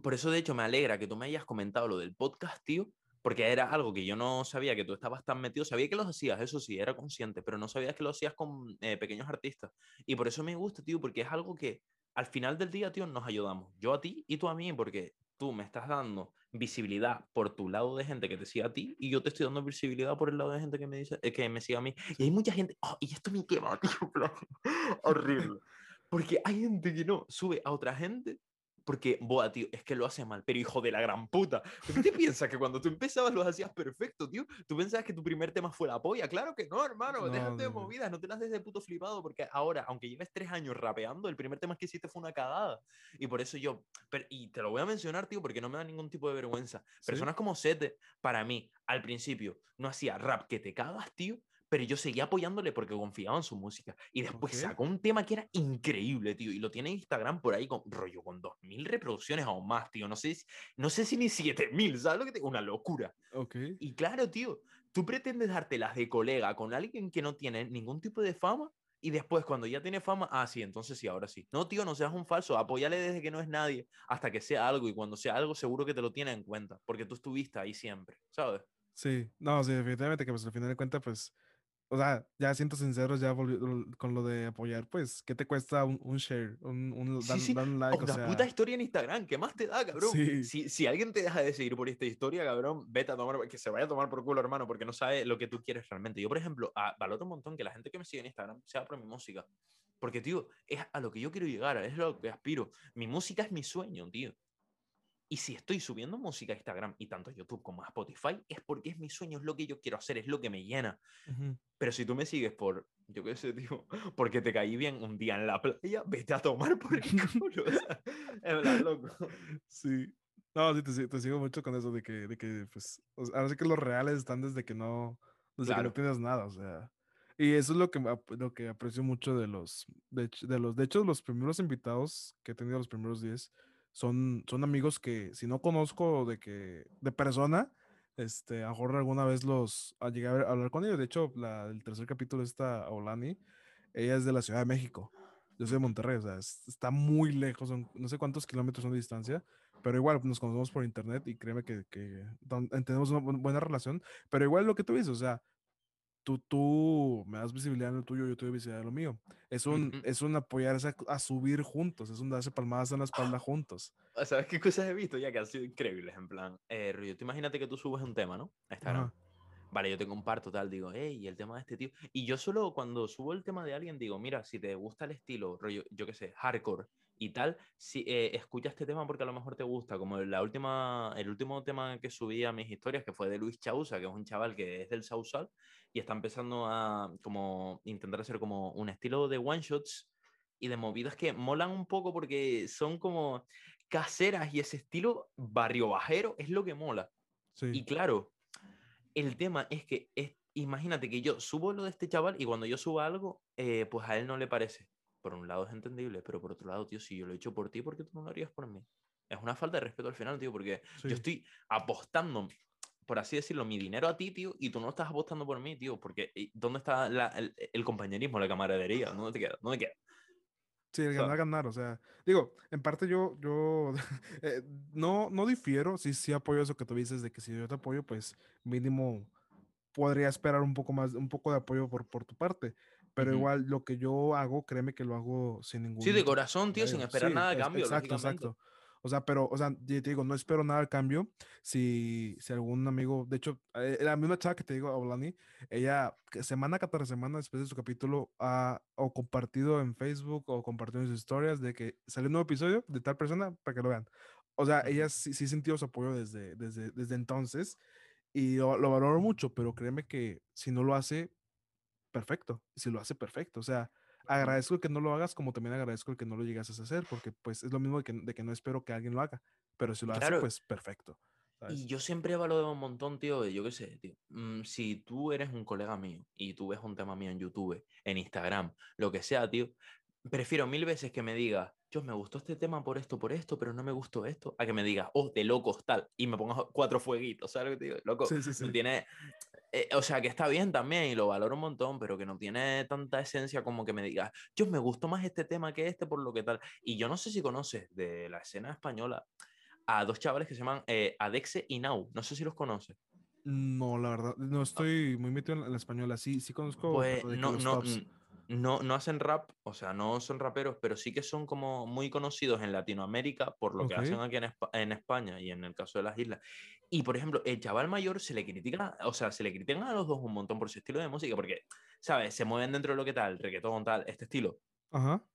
por eso, de hecho, me alegra que tú me hayas comentado lo del podcast, tío, porque era algo que yo no sabía que tú estabas tan metido. Sabía que lo hacías, eso sí, era consciente, pero no sabía que lo hacías con eh, pequeños artistas. Y por eso me gusta, tío, porque es algo que al final del día, tío, nos ayudamos. Yo a ti y tú a mí, porque tú me estás dando visibilidad por tu lado de gente que te sigue a ti y yo te estoy dando visibilidad por el lado de gente que me dice eh, que me sigue a mí. Y hay mucha gente, oh, y esto me quema, *laughs* tío, *laughs* horrible. Porque hay gente que no sube a otra gente porque, boa, tío, es que lo hace mal, pero hijo de la gran puta. ¿Qué te piensas que cuando tú empezabas lo hacías perfecto, tío? ¿Tú pensabas que tu primer tema fue la polla? Claro que no, hermano, No, déjate de movidas, no te las des de puto flipado, porque ahora, aunque lleves tres años rapeando, el primer tema que hiciste fue una cagada. Y por eso yo, pero- y te lo voy a mencionar, tío, porque no me da ningún tipo de vergüenza. ¿Sí? Personas como Sete, para mí, al principio, no hacía rap que te cagas, tío, pero yo seguía apoyándole porque confiaba en su música. Y después Ok. sacó un tema que era increíble, tío, y lo tiene en Instagram por ahí con rollo con 2000 reproducciones o más, tío. No sé, si- no sé si ni 7000, ¿sabes lo que te Una locura. Ok. Y claro, tío, tú pretendes dártelas de colega con alguien que no tiene ningún tipo de fama y después cuando ya tiene fama, ah, sí, entonces sí, ahora sí. No, tío, no seas un falso, apóyale desde que no es nadie hasta que sea algo y cuando sea algo seguro que te lo tiene en cuenta, porque tú estuviste ahí siempre, ¿sabes? Sí, no, sí, definitivamente que pues al final de cuentas, pues, o sea, ya siento sinceros, ya con lo de apoyar, pues, ¿qué te cuesta un, un share, un, un Sí, dar, sí, dar un like? O una sea, puta historia en Instagram, ¿qué más te da, cabrón? Sí. Si, si alguien te deja de seguir por esta historia, cabrón, vete a tomar, que se vaya a tomar por culo, hermano, porque no sabe lo que tú quieres realmente. Yo, por ejemplo, a- valoro un montón que la gente que me sigue en Instagram sea por mi música. Porque, tío, es a lo que yo quiero llegar, es lo que aspiro. Mi música es mi sueño, tío. Y si estoy subiendo música a Instagram y tanto a YouTube como a Spotify, es porque es mi sueño, es lo que yo quiero hacer, es lo que me llena. ujú, Pero si tú me sigues por, yo qué sé, tío, *laughs* porque te caí bien un día en la playa, vete a tomar por el *laughs* culo. o sea, *laughs* es verdad, loco. sí. No, sí, te, te sigo mucho con eso de que, de que pues, o sea, ahora sí que los reales están desde que no, desde que no Claro. tienes nada, o sea. Y eso es lo que, lo que aprecio mucho de los, de, de los, de hecho, los primeros invitados que he tenido los primeros 10 son, son amigos que si no conozco de que, de persona, este, a alguna vez los, a llegar a hablar con ellos. De hecho, el tercer capítulo está Olani, ella es de la Ciudad de México. Yo soy de Monterrey, o sea, es- está muy lejos, no sé cuántos kilómetros son de distancia, pero igual nos conocemos por internet y créeme que, que don- tenemos una bu- buena relación, pero igual lo que tú dices, o sea, tú, tú me das visibilidad en lo tuyo, yo te doy visibilidad en lo mío. Es un, Ujú. es un apoyarse a, a subir juntos, es un darse palmadas en la espalda *gasps* juntos. ¿Sabes qué cosas he visto ya que han sido increíbles? En plan, eh, tú imagínate que tú subes un tema, ¿no? A Instagram. Vale, yo te comparto tal, digo, hey, el tema de este tío. Y yo solo cuando subo el tema de alguien digo, mira, si te gusta el estilo, rollo, yo qué sé, hardcore y tal, si eh, escucha este tema porque a lo mejor te gusta, como la última, el último tema que subí a mis historias, que fue de Luis Chausa, que es un chaval que es del Sausal y está empezando a como intentar hacer como un estilo de one shots y de movidas que molan un poco porque son como caseras y ese estilo barrio bajero es lo que mola. Sí. Y claro, el tema es que es, imagínate que yo subo lo de este chaval y cuando yo suba algo, eh, pues a él no le parece. Por un lado es entendible, pero por otro lado, tío, si yo lo he hecho por ti, ¿por qué tú no lo harías por mí? Es una falta de respeto al final, tío, porque sí. yo estoy apostando, por así decirlo, mi dinero a ti, tío, y tú no estás apostando por mí, tío, porque ¿dónde está la- el, el compañerismo, la camaradería? ¿Dónde te queda? ¿Dónde queda? Sí, el ganar, ganar, o sea, digo, en parte yo, yo *laughs* eh, no, no difiero, sí, sí apoyo eso que tú dices de que si yo te apoyo, pues mínimo podría esperar un poco más, un poco de apoyo por, por tu parte, pero Ujú. igual lo que yo hago, créeme que lo hago sin ningún... Sí, de corazón, tío, sin medio. esperar Sí, nada a cambio, Exacto, exacto. O sea, pero, o sea, te digo, no espero nada al cambio. Si, si algún amigo, de hecho, eh, la misma chava que te digo, Aulani, ella semana tras semana después de su capítulo ha o compartido en Facebook o compartido en sus historias de que salió un nuevo episodio de tal persona para que lo vean. O sea, ella sí, sí sintió su apoyo desde, desde, desde entonces y lo, lo valoro mucho, pero créeme que si no lo hace, perfecto. Si lo hace, perfecto. O sea, agradezco el que no lo hagas como también agradezco el que no lo llegases a hacer, porque pues es lo mismo de que, de que no espero que alguien lo haga, pero si lo hace, Claro. pues perfecto. ¿sabes? Y yo siempre he valorado un montón, tío, de yo qué sé, tío. mm, si tú eres un colega mío y tú ves un tema mío en YouTube, en Instagram, lo que sea, tío, prefiero mil veces que me digas, yo me gustó este tema por esto, por esto, pero no me gustó esto, a que me digas, oh, de locos tal, y me pongas cuatro fueguitos, ¿sabes lo que te digo? Loco, Sí, sí, sí. no tiene. eh, o sea, que está bien también y lo valoro un montón, pero que no tiene tanta esencia como que me digas, yo me gustó más este tema que este por lo que tal. Y yo no sé si conoces de la escena española a dos chavales que se llaman eh, Adexe y Nau. No sé si los conoces. No, la verdad, no estoy muy metido en la española. Sí, sí conozco Pues no, no, tops. No, no hacen rap, o sea, no son raperos, pero sí que son como muy conocidos en Latinoamérica por lo que Ok. hacen aquí en, Espa- en España y en el caso de las islas. Y por ejemplo, el chaval mayor se le critica, o sea, se le critican a los dos un montón por su estilo de música, porque, ¿sabes? Se mueven dentro de lo que tal, reggaetón, tal, este estilo. Ajá.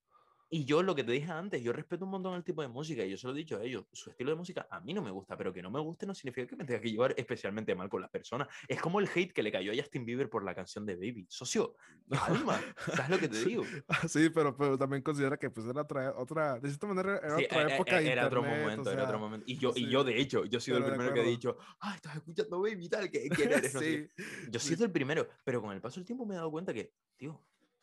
Y yo lo que te dije antes, yo respeto un montón el tipo de música y yo se lo he dicho a ellos. Su estilo de música a mí no me gusta, pero que no me guste no significa que me tenga que llevar especialmente mal con las personas. Es como el hate que le cayó a Justin Bieber por la canción de Baby. Socio, *laughs* calma, ¿sabes lo que te digo? Sí, pero, pero también considera que pues era otra, otra de cierta manera era otra e, e, época. era, otro momento, era otro momento. Y yo, y yo de hecho, yo he sido el primero que he dicho, ah, estás escuchando Baby tal, que, eres? *laughs* sí, yo he sido el primero, pero con el paso del tiempo me he dado cuenta que, tío,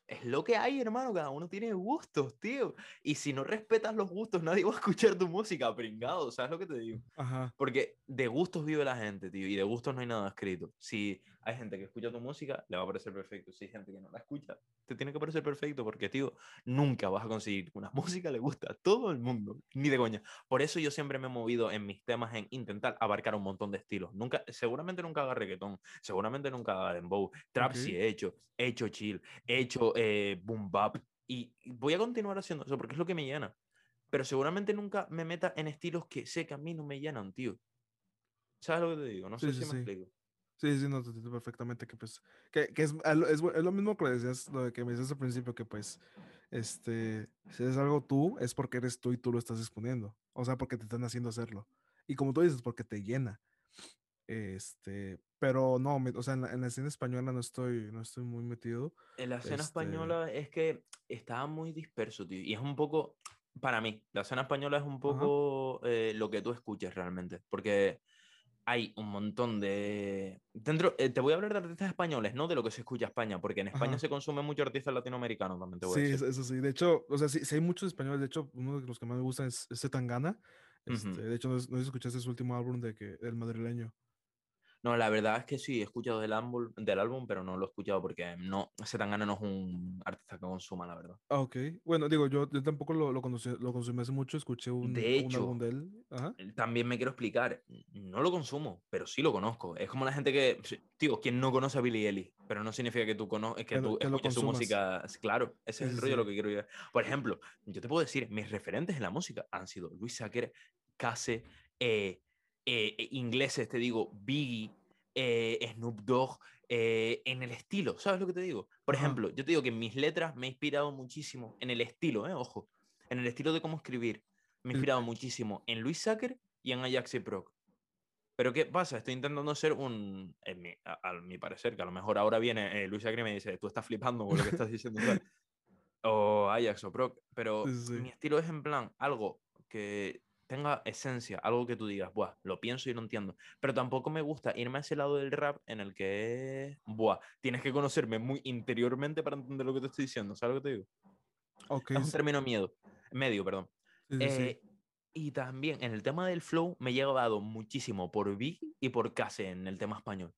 es lo que hay, hermano. Cada uno tiene gustos, tío. Y si no respetas los gustos, nadie *laughs* va a escuchar tu música, pringado. ¿Sabes lo que te digo? Ajá. Porque de gustos vive la gente, tío. Y de gustos no hay nada escrito. Si hay gente que escucha tu música, le va a parecer perfecto. Si hay gente que no la escucha, te tiene que parecer perfecto. Porque, tío, nunca vas a conseguir una *laughs* música le gusta a todo el mundo. Ni de coña. Por eso yo siempre me he movido en mis temas en intentar abarcar un montón de estilos. Nunca, seguramente nunca haga reggaetón. Seguramente nunca haga dembow. Trap sí he hecho. He hecho chill. He hecho eh, boom bap. Y voy a continuar haciendo eso porque es lo que me llena. Pero seguramente nunca me meta en estilos que sé que a mí no me llenan, tío. ¿Sabes lo que te digo? No sé si me explico. Sí, sí, no, te entiendo perfectamente que pues, que, que es, es, es, lo mismo que decías, lo que me decías al principio, que pues, este, si es algo tú, es porque eres tú y tú lo estás exponiendo, o sea, porque te están haciendo hacerlo. Y como tú dices, porque te llena. Este, pero no, o sea, en la, en la, escena española no estoy, no estoy muy metido. En la escena este... española es que estaba muy disperso, tío. Y es un poco, para mí, la escena española es un poco eh, lo que tú escuches realmente. Porque hay un montón de. Dentro, eh, te voy a hablar de artistas españoles, no de lo que se escucha España, porque en España Ajá. se consume mucho artistas latinoamericanos también. Te voy sí, a decir. eso sí. De hecho, o sea, sí, sí, hay muchos españoles. De hecho, uno de los que más me gustan es, es Tangana. Este, uh -huh. De hecho, no, no escuchaste su último álbum de que, el madrileño. No, la verdad es que sí, he escuchado del álbum, del álbum, pero no lo he escuchado porque no, Zetangana no es un artista que consuma, la verdad. Ah, ok. Bueno, digo, yo, yo tampoco lo, lo, conocí, lo consumí hace mucho, escuché un, de hecho, un álbum de él. Ajá. También me quiero explicar, no lo consumo, pero sí lo conozco. Es como la gente que, tío, quien no conoce a Billy Ellis, pero no significa que tú, cono que que tú que escuches su música. Claro, ese es el rollo sí. lo que quiero. Por ejemplo, yo te puedo decir, mis referentes en la música han sido Luis Sacker, Case, eh, eh, ingleses, te digo, Biggie, eh, Snoop Dogg, eh, en el estilo, ¿sabes lo que te digo? Por ejemplo, yo te digo que en mis letras me he inspirado muchísimo en el estilo, ¿eh? ojo, en el estilo de cómo escribir. Me he inspirado sí. muchísimo en Luis Sacker y en Ajax y Proc. Pero ¿qué pasa? Estoy intentando ser un, mi, a, a, mi parecer, que a lo mejor ahora viene eh, Luis Sacker y me dice, tú estás flipando con lo que estás diciendo. *laughs* o Ajax o Proc, pero sí, mi estilo es en plan algo que tenga esencia, algo que tú digas, buah, lo pienso y lo entiendo. Pero tampoco me gusta irme a ese lado del rap en el que, buah, tienes que conocerme muy interiormente para entender lo que te estoy diciendo. ¿Sabes lo que te digo? Okay. Es un término miedo, medio, perdón. Sí, sí, eh. Y también en el tema del flow me he llevado muchísimo por Big y por Case en el tema español.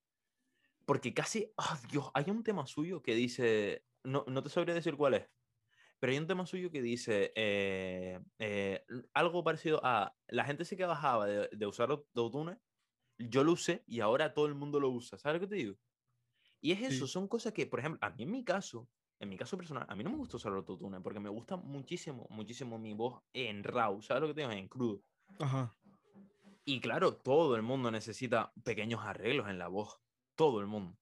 Porque casi, oh Dios, hay un tema suyo que dice, no, no te sabría decir cuál es, pero hay un tema suyo que dice eh, eh, algo parecido a la gente sí que bajaba de, de usar autotune, yo lo usé y ahora todo el mundo lo usa. ¿Sabes lo que te digo? Y es eso, sí. son cosas que, por ejemplo, a mí en mi caso, en mi caso personal, a mí no me gusta usar autotune porque me gusta muchísimo, muchísimo mi voz en raw, ¿sabes lo que te digo? En crudo. Ajá. Y claro, todo el mundo necesita pequeños arreglos en la voz. Todo el mundo.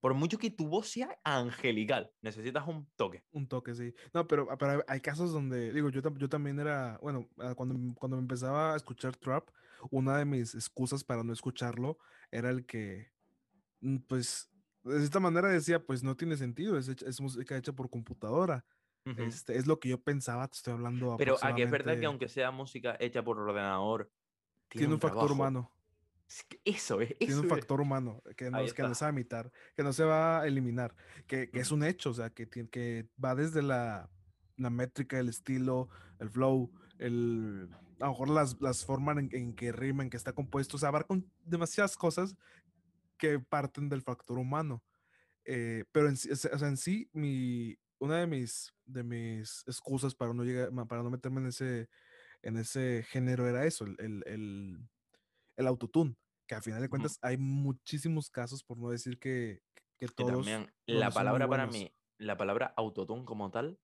Por mucho que tu voz sea angelical, necesitas un toque. Un toque, sí. No, pero, pero hay casos donde, digo, yo, yo también era, bueno, ah, cuando, cuando me empezaba a escuchar trap, una de mis excusas para no escucharlo era el que, mm, pues, de esta manera decía, pues no tiene sentido, es, es música hecha por computadora. Uh -huh. este, es lo que yo pensaba, te estoy hablando. Pero aquí es verdad que aunque sea música hecha por ordenador, tiene, tiene un, un factor humano. Eso es. Eso Tiene un factor humano que no, que no se va a imitar, que no se va a eliminar, que, que es un hecho, o sea, que, que va desde la, la, métrica, el estilo, el flow, el, a lo mejor las, las formas en, en, que rimen, que está compuesto, o sea, abarca demasiadas cosas que parten del factor humano. Eh, pero en, o sea, en sí, mi, una de mis, de mis excusas para no, llegar, para no meterme en ese, en ese género era eso, el, el, el el autotune, que al final de cuentas uh -huh. hay muchísimos casos, por no decir que, que todos. Y también, la palabra para mí, la palabra autotune como tal,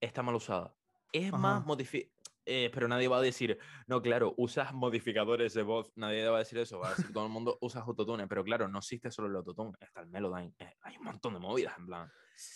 está mal usada. Es Ajá. más modificada. Eh, pero nadie va a decir, no, claro, usas modificadores de voz, nadie va a decir eso, va a decir todo el mundo usa autotune, pero claro, no existe solo el autotune, está el Melodyne, eh, hay un montón de movidas en plan.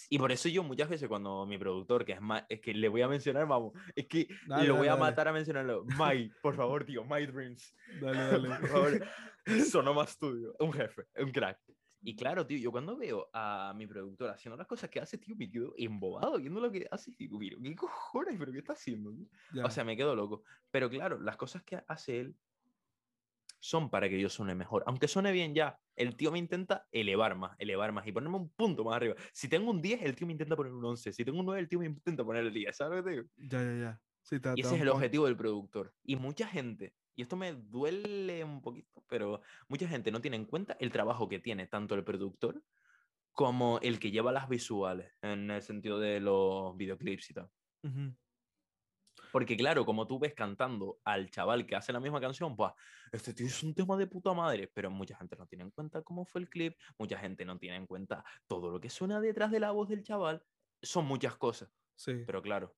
Y por eso yo muchas veces cuando mi productor, que es más, es que le voy a mencionar, vamos, es que lo voy a matar a mencionarlo, My, por favor, tío, My Dreams. Dale, dale. *laughs* por favor, *laughs* Sonoma Studio, un jefe, un crack. Y claro, tío, yo cuando veo a mi productor haciendo las cosas que hace, tío, me quedo embobado viendo lo que hace. Digo, mira, ¿qué cojones? ¿Pero qué está haciendo? O sea, me quedo loco. Pero claro, las cosas que hace él son para que yo suene mejor. Aunque suene bien ya, el tío me intenta elevar más, elevar más y ponerme un punto más arriba. Si tengo un 10, el tío me intenta poner un 11. Si tengo un 9, el tío me intenta poner el 10. ¿Sabes lo que te digo? Ya, ya, ya. Sí, y ese es el objetivo del productor. Y mucha gente y esto me duele un poquito, pero mucha gente no tiene en cuenta el trabajo que tiene tanto el productor como el que lleva las visuales, en el sentido de los videoclips y tal. Porque claro, como tú ves cantando al chaval que hace la misma canción, pues este tío es un tema de puta madre, pero mucha gente no tiene en cuenta cómo fue el clip, mucha gente no tiene en cuenta todo lo que suena detrás de la voz del chaval. Son muchas cosas. Sí. Pero claro,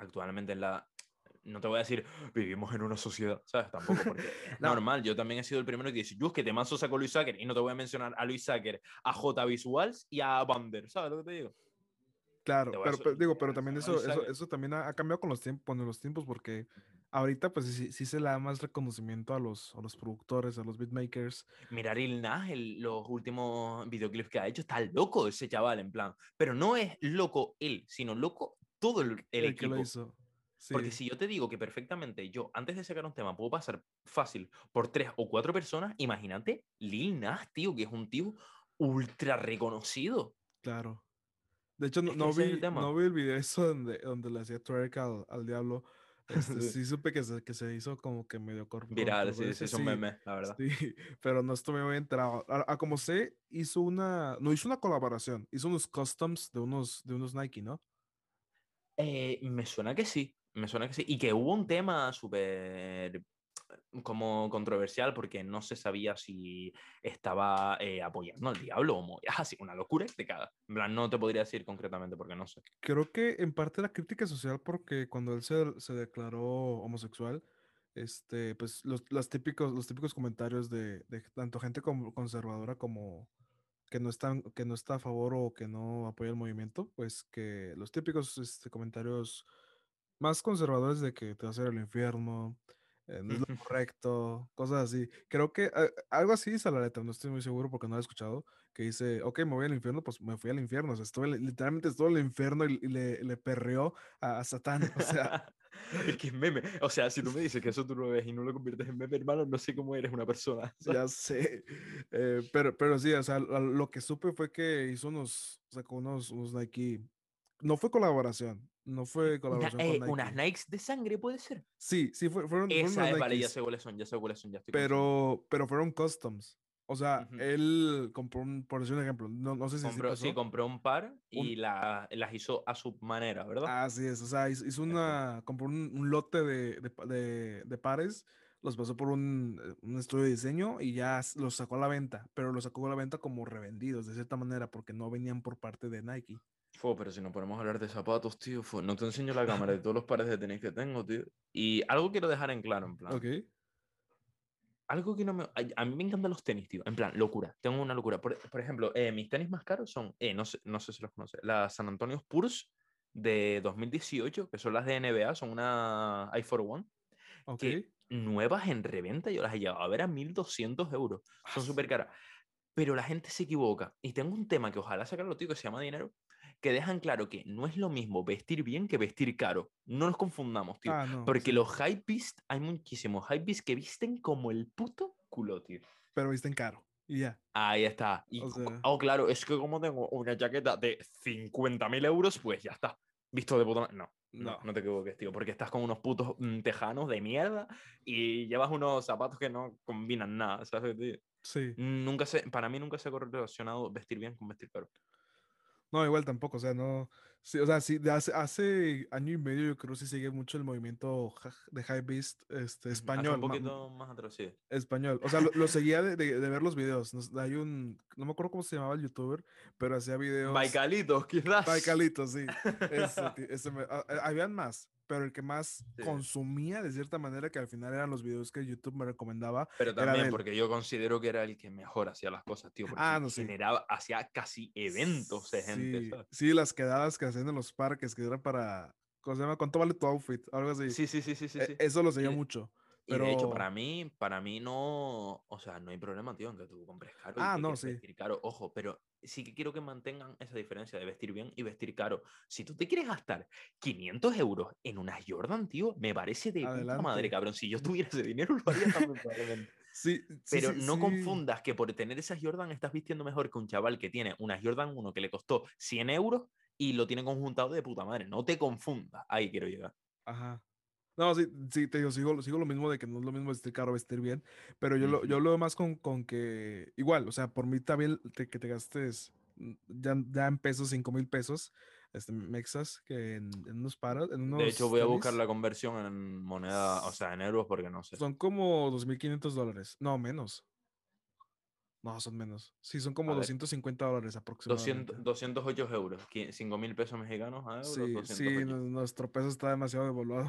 actualmente en la, no te voy a decir, vivimos en una sociedad, ¿sabes? Tampoco, porque *laughs* es normal. Yo también he sido el primero que dice, yo es que te mazo saco Luis Sacker y no te voy a mencionar a Luis Sacker, a J Visuals y a Bander, ¿sabes lo que te digo? Claro, pero, digo, pero también eso, eso, eso, también ha, cambiado con los tiempos, con los tiempos, porque ahorita pues sí, sí, se le da más reconocimiento a los, a los productores, a los beatmakers. Mirar el Nas, los últimos videoclips que ha hecho, está loco ese chaval, en plan. Pero no es loco él, sino loco todo el, el, equipo. Que lo hizo. Porque si yo te digo que perfectamente yo, antes de sacar un tema, puedo pasar fácil por tres o cuatro personas, imagínate Lil Nas, tío, que es un tío ultra reconocido. Claro. De hecho, no, vi, no vi el video eso donde, donde le hacía twerk al, al diablo. Este, *laughs* sí supe que se, que se hizo como que medio corto. Viral, sí, sí, es un meme, la verdad. Sí, pero no estuve muy enterado. A, como sé, hizo una, no hizo una colaboración, hizo unos customs de unos, de unos Nike, ¿no? Eh, me suena que sí. Me suena que sí. Y que hubo un tema súper como controversial porque no se sabía si estaba eh, apoyando al diablo o *laughs* así, una locura de cada. En plan, no te podría decir concretamente porque no sé. Creo que en parte la crítica social porque cuando él se, se declaró homosexual, este, pues los, típicos, los típicos comentarios de, de tanto gente como conservadora como que no, están, que no está a favor o que no apoya el movimiento, pues que los típicos este, comentarios más conservadores de que te va a hacer el infierno, eh, no es lo correcto, cosas así. Creo que eh, algo así dice la letra, no estoy muy seguro porque no lo he escuchado, que dice, ok, me voy al infierno, pues me fui al infierno, o sea, estuve, literalmente estuve en el infierno y, le, le, perreó a, Satán, o sea... *laughs* es que meme, o sea, si tú me dices que eso tú lo ves y no lo conviertes en meme, hermano, no sé cómo eres una persona. *laughs* Ya sé, eh, pero, pero sí, o sea, lo que supe fue que hizo unos, sacó unos, unos Nike, no fue colaboración, no fue colaboración eh, Unas Nikes de sangre, puede ser. Sí, sí, fueron. Esa es, vale, ya sé cuáles son, ya sé cuáles son, ya estoy pero, pero fueron customs. O sea, él compró un, por decir un ejemplo, no, no sé si compró, sí, compró un par y La, las hizo a su manera, ¿verdad? Así es, o sea, hizo, una, compró un, lote de, de, de, pares, los pasó por un, un, estudio de diseño y ya los sacó a la venta, pero los sacó a la venta como revendidos, de cierta manera, porque no venían por parte de Nike. Fue, pero si no podemos hablar de zapatos, tío, no te enseño la cámara de todos los pares de tenis que tengo, tío. Y algo quiero dejar en claro, en plan. Ok. Algo que no me... A mí me encantan los tenis, tío. En plan, locura. Tengo una locura. Por, ejemplo, eh, mis tenis más caros son, eh, no, sé, no sé si los conoces, las San Antonio Spurs de 2018, que son las de NBA, son una iPhone One. Ok. nuevas en reventa, yo las he llevado a ver a 1200 euros. Son súper caras. Pero la gente se equivoca. Y tengo un tema que ojalá sacarlo, tío, que se llama dinero, que dejan claro que no es lo mismo vestir bien que vestir caro. No nos confundamos, tío. Ah, porque los hypebeast, hay muchísimos hypebeast que visten como el puto culo, tío. Pero visten caro. Y ya. Ahí está. Y, Oh, claro, es que como tengo una chaqueta de 50.000 euros, pues ya está. Visto de puto... No, no, no, te equivoques, tío, porque estás con unos putos mm, tejanos de mierda y llevas unos zapatos que no combinan nada, ¿sabes, tío? Sí. Nunca se, para mí nunca se ha correlacionado vestir bien con vestir caro. No, igual tampoco, o sea, no, Sí, o sea, sí, de hace, hace año y medio yo creo que sí sigue mucho el movimiento de High Beast este, Ujú, Hace español. un ma- poquito más atrás, sí. Español. O sea, lo, lo seguía de, de- de ver los videos. Nos- hay un, no me acuerdo cómo se llamaba el youtuber, pero hacía videos. Baicalitos, quizás. Baicalito, sí. Ese, *laughs* ese me- ah, ah, habían más, pero el que más Sí. consumía de cierta manera, que al final eran los videos que YouTube me recomendaba. Pero también porque yo considero que era el que mejor hacía las cosas, tío. Porque Ah, no, sí. generaba, hacía casi eventos de gente, Sí, ¿sabes? sí, las quedadas que hacían en los parques, que era para. ¿Cómo se llama? ¿Cuánto vale tu outfit? Algo así. Sí, sí, sí, sí, sí. E-. Eso lo seguía de- mucho. Y de hecho, pero- para mí, para mí no, o sea, no hay problema, tío, en que tú compres caro. Ah, no, sí. vestir caro, ojo, pero sí que quiero que mantengan esa diferencia de vestir bien y vestir caro. Si tú te quieres gastar 500 euros en unas Jordan, tío, me parece de puta madre, cabrón. Si yo tuviera ese *laughs* dinero, lo haría también, probablemente. Sí, sí, Pero sí, no confundas que por tener esas Jordan estás vistiendo mejor que un chaval que tiene unas Jordan 1 que le costó 100 euros y lo tiene conjuntado de puta madre. No te confundas. Ahí quiero llegar. Ajá. No, sí, sí, te digo, sigo, sigo lo mismo de que no es lo mismo vestir caro, vestir bien, pero yo, lo, yo lo veo más con, con que, igual, o sea, por mí también te- que te gastes mm, ya, ya en pesos, cinco mil pesos, este, mexas, que en, en unos paros, en unos De hecho, voy a buscar la conversión en moneda, o sea, en euros, porque no sé. Son como 2.500 dólares, no, menos. No, son menos. Sí, son como A ver. 250 dólares aproximadamente. 200, 208 euros. 5 mil pesos mexicanos a euros. Sí, 208. sí, nu- nuestro peso está demasiado devaluado.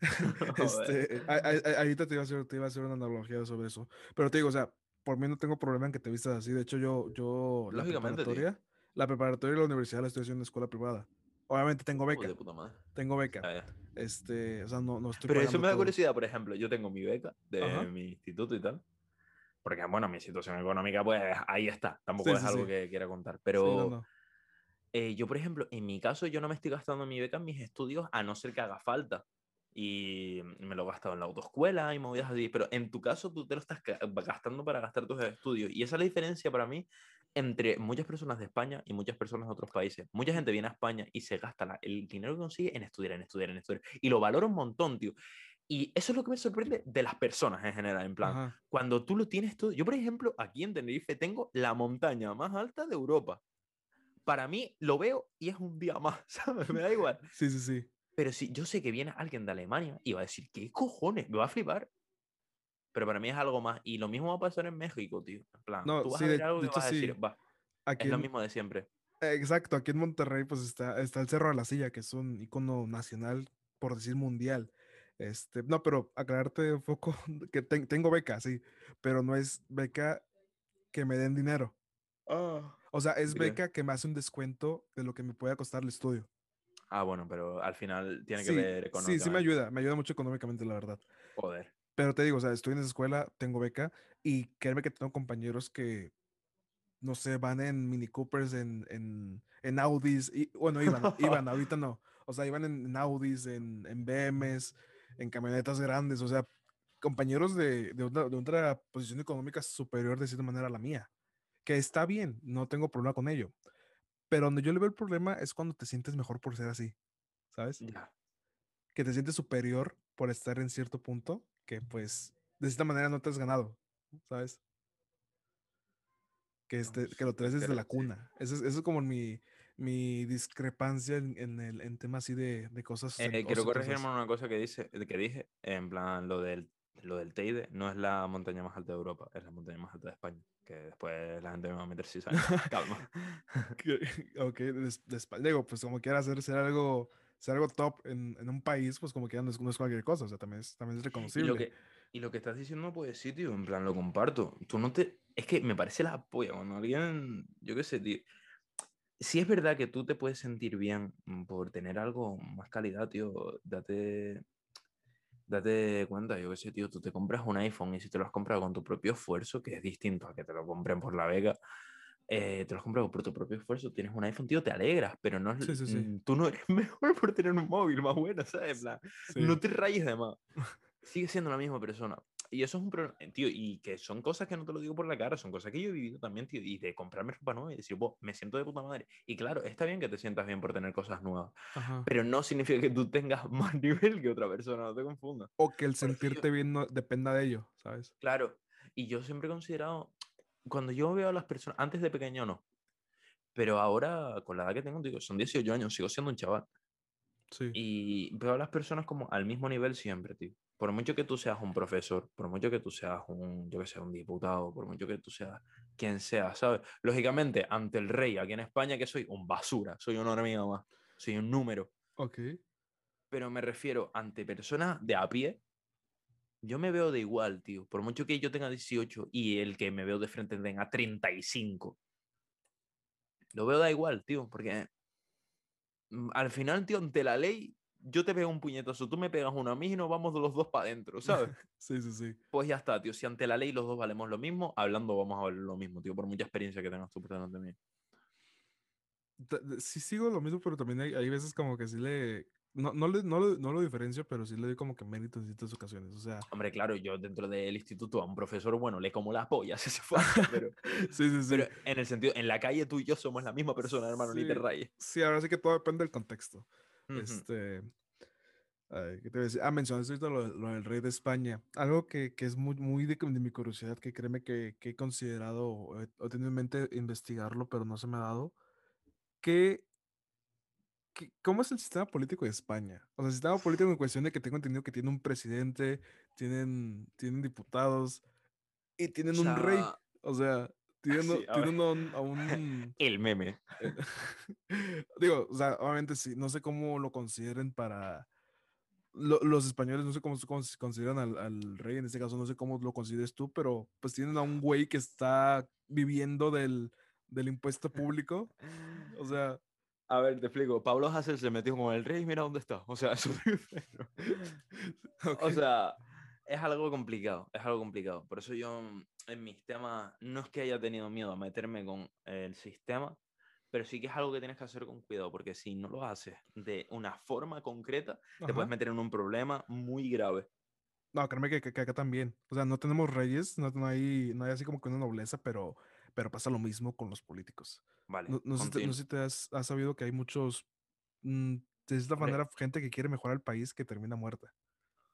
*laughs* *laughs* Este, ahorita te iba, a hacer, te iba a hacer una analogía sobre eso. Pero te digo, o sea, por mí no tengo problema en que te vistas así. De hecho, yo, yo la tío. preparatoria, la preparatoria y la universidad la estoy haciendo en escuela privada. Obviamente tengo beca, de puta madre. tengo beca. Ya. Este, o sea, no, no estoy Pero eso me da todo. curiosidad, por ejemplo, yo tengo mi beca de Ajá. mi instituto y tal. Porque, bueno, mi situación económica, pues ahí está. Tampoco Sí, es sí, algo sí. que quiera contar. Pero no, no. eh, yo, por ejemplo, en mi caso, yo no me estoy gastando mi beca en mis estudios a no ser que haga falta. Y me lo he gastado en la autoescuela y movidas así. Pero en tu caso, tú te lo estás ga- gastando para gastar tus estudios. Y esa es la diferencia para mí entre muchas personas de España y muchas personas de otros países. Mucha gente viene a España y se gasta la- el dinero que consigue en estudiar, en estudiar, en estudiar. Y lo valora un montón, tío. Y eso es lo que me sorprende de las personas en general. En plan, Ajá. cuando tú lo tienes todo. Yo, por ejemplo, aquí en Tenerife tengo la montaña más alta de Europa. Para mí lo veo y es un día más, *laughs* ¿sabes? Me da igual. Sí, sí, sí. Pero si yo sé que viene alguien de Alemania y va a decir, ¿qué cojones? Me va a flipar. Pero para mí es algo más. Y lo mismo va a pasar en México, tío. En plan, No, tú vas sí, a ver algo y vas a decir, sí. va, Aquí es lo mismo de siempre. Exacto, aquí en Monterrey pues está, está el Cerro de la Silla, que es un icono nacional, por decir mundial. Este, no, pero aclararte un poco *laughs* que ten- tengo beca, sí, pero no es beca que me den dinero. O sea, es beca que me hace un descuento de lo que me pueda costar el estudio. Ah, bueno, pero al final tiene que Sí, ver sí, económicamente. sí me ayuda, me ayuda mucho económicamente, la verdad. Joder. Pero te digo, o sea, estoy en esa escuela, tengo beca y créeme que tengo compañeros que, no sé, van en Mini Coopers, en, en, en Audis, y, bueno, iban, *laughs* iban, ahorita no. O sea, iban en, en Audis, en, en BMs, en camionetas grandes, o sea, compañeros de, de, otra, de otra posición económica superior de cierta manera a la mía, que está bien, no tengo problema con ello. Pero donde yo le veo el problema es cuando te sientes mejor por ser así, ¿sabes? Ya. que te sientes superior por estar en cierto punto que pues de cierta manera no te has ganado, ¿sabes? Que, este, que lo traes desde la cuna. Eso es, eso es como mi, mi discrepancia en, en el en temas así de, de cosas. Eh, quiero corregirme una cosa que, dice, que dije, en plan, lo del, lo del Teide no es la montaña más alta de Europa, es la montaña más alta de España, que después la gente me va a meter cizaña. Calma. *laughs* Ok, des- despa- digo, pues como quiera hacer ser algo, ser algo top en, en un país, pues como quiera no es, no es cualquier cosa, o sea, también es, también es Y reconocible. lo, que, y lo que estás diciendo, pues sí, tío, en plan, lo comparto. Tú no te... Es que me parece la polla cuando alguien, yo qué sé, tío. Si es verdad que tú te puedes sentir bien mm, por tener algo más calidad, tío, date, date cuenta, yo qué sé, tío, tú te compras un iPhone y si te lo has comprado con tu propio esfuerzo, que es distinto a que te lo compren por la vega, eh, te lo has comprado por tu propio esfuerzo, tienes un iPhone, tío, te alegras, pero no es, Sí, sí, sí. mm, tú no eres *laughs* mejor por tener un móvil más bueno, ¿sabes? No te rayes de más. Sigue siendo la misma persona. Y eso es un problema, tío, y que son cosas que no te lo digo por la cara, son cosas que yo he vivido también, tío, y de comprarme ropa nueva y decir, "Buah, me siento de puta madre. Y claro, está bien que te sientas bien por tener cosas nuevas, Ajá. pero no significa que tú tengas *laughs* más nivel que otra persona, no te confundas. O que el Por eso yo- sentirte bien no dependa de ello, ¿sabes? Claro, y yo siempre he considerado, cuando yo veo a las personas, antes de pequeño no, Pero ahora, con la edad que tengo, digo, son 18 años, sigo siendo un chaval. Sí. Y veo a las personas como al mismo nivel siempre, tío. Por mucho que tú seas un profesor, por mucho que tú seas un, yo que sé, un diputado, por mucho que tú seas quien sea, ¿sabes? Lógicamente, ante el rey, aquí en España, que soy un basura, soy un hormiga más, soy un número. Ok. Pero me refiero ante personas de a pie, yo me veo de igual, tío. Por mucho que yo tenga 18 y el que me veo de frente tenga 35. Lo veo da igual, tío, porque mm, al final, tío, ante la ley, yo te pego un puñetazo, tú me pegas uno a mí y nos vamos los dos para adentro, ¿sabes? *laughs* sí, sí, sí. Pues ya está, tío. Si ante la ley los dos valemos lo mismo, hablando vamos a valer lo mismo, tío, por mucha experiencia que tengas tú por delante de mí. Sí sigo lo mismo, pero también hay, hay veces como que sí le... No, no, le- no, lo- no lo diferencio, pero sí le doy como que mérito en ciertas ocasiones. O sea, Hombre, claro, yo dentro del instituto a un profesor, bueno, le como las pollas, *laughs* hace falta, pero, *laughs* sí, sí, sí. pero en el sentido, en la calle tú y yo somos la misma persona, hermano, ni te Sí. rayes. Sí, ahora sí que todo depende del contexto. Ujú. Este. ay, ¿qué te iba a decir? Ah, mencionaste ahorita lo, lo del rey de España. Algo que, que es muy, muy de, de mi curiosidad, que créeme que, que he considerado o he, o tenido en mente investigarlo, pero no se me ha dado. ¿Qué, qué- ¿Cómo es el sistema político de España? O sea, el sistema político en cuestión de que tengo entendido que tiene un presidente, tienen, tienen diputados y tienen un rey. sea, O sea, tienen, sí, a tienen a un- *laughs* El meme. eh, *laughs* Digo, o sea, obviamente sí, no sé cómo lo consideren para lo- los españoles, no sé cómo, cómo se consideran al, al rey, en este caso no sé cómo lo consideres tú, pero pues tienen a un güey que está viviendo del, del impuesto público, o sea, A ver, te explico. Pablo Hassel se metió con el rey y mira dónde está. O sea, *laughs* eso primero. O sea, es algo complicado, es algo complicado. Por eso yo en mis temas no es que haya tenido miedo a meterme con el sistema, pero sí que es algo que tienes que hacer con cuidado, porque si no lo haces de una forma concreta, te puedes meter en un problema muy grave. No, créeme que, que- que acá también, o sea, no tenemos reyes, no, no hay, no hay así como que una nobleza, pero, pero pasa lo mismo con los políticos. Vale, No, no sé, si te- no sé si te has, has sabido que hay muchos, mm, de esta manera, gente que quiere mejorar el país que termina muerta.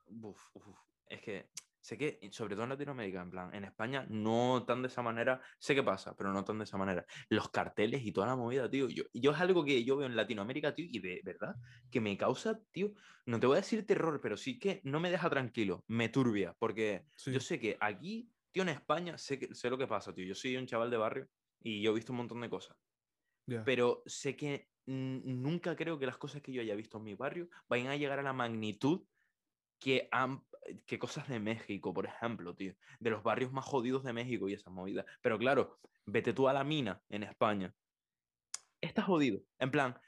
Uf, uf, Es que sé que, sobre todo en Latinoamérica, en plan, en España no tan de esa manera, sé que pasa, pero no tan de esa manera. Los carteles y toda la movida, tío, yo, yo es algo que yo veo en Latinoamérica, tío, y de verdad, que me causa, tío, no te voy a decir terror, pero sí que no me deja tranquilo, me turbia, porque Sí. yo sé que aquí, tío, en España, sé, que, sé lo que pasa, tío, yo soy un chaval de barrio y yo he visto un montón de cosas pero sé que nunca creo que las cosas que yo haya visto en mi barrio vayan a llegar a la magnitud que, han, que cosas de México, por ejemplo, tío, de los barrios más jodidos de México y esas movidas. Pero claro, vete tú a la mina en España. Está jodido. En plan,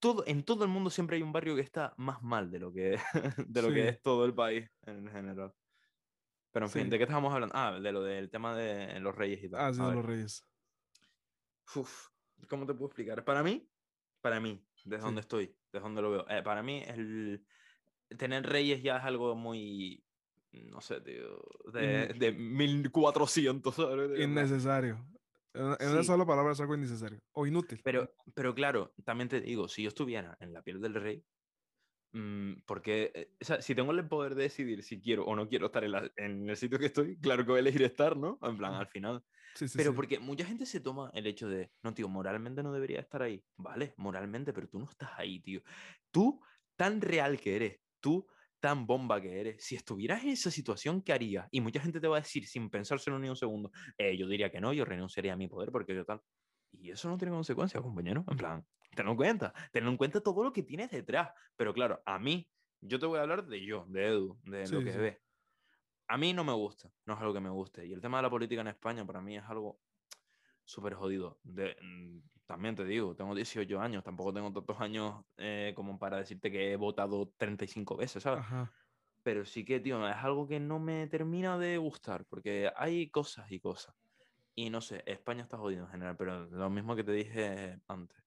todo, en todo el mundo siempre hay un barrio que está más mal de lo que, *laughs* de lo Sí. que es todo el país en general. Pero en fin, Sí. ¿de qué estábamos hablando? Ah, de lo del tema de los reyes y tal. Ah, sí, de los reyes. Uf, ¿cómo te puedo explicar? Para mí, para mí, desde Sí. donde estoy, desde donde lo veo, eh, para mí el tener reyes ya es algo muy, no sé, tío, de, de 1400, ¿sabes? Innecesario. En una, en una Sí. sola palabra es algo innecesario. O inútil. Pero, pero claro, también te digo, si yo estuviera en la piel del rey, mm, porque eh, o sea, si tengo el poder de decidir si quiero o no quiero estar en, la- en el sitio que estoy, claro que voy a elegir estar, ¿no? En plan, Mm. al final. Sí, sí, Pero sí. porque mucha gente se toma el hecho de, no, tío, moralmente no debería estar ahí. Vale, moralmente, pero tú no estás ahí, tío. Tú, tan real que eres, tú, tan bomba que eres, si estuvieras en esa situación, ¿qué harías? Y mucha gente te va a decir, sin pensárselo ni un segundo, "Eh, yo diría que no, yo renunciaría a mi poder porque yo tal. Y eso no tiene consecuencias, compañero. En plan, tenlo en cuenta, tenlo en cuenta todo lo que tienes detrás. Pero claro, a mí, yo te voy a hablar de yo, de Edu, de lo que sí. ve. A mí no me gusta, no es algo que me guste. Y el tema de la política en España para mí es algo súper jodido. De, también te digo, tengo 18 años, tampoco tengo tantos años eh, como para decirte que he votado 35 veces, ¿sabes? Ajá. Pero sí que, tío, es algo que no me termina de gustar, porque hay cosas y cosas. Y no sé, España está jodido en general, pero lo mismo que te dije antes.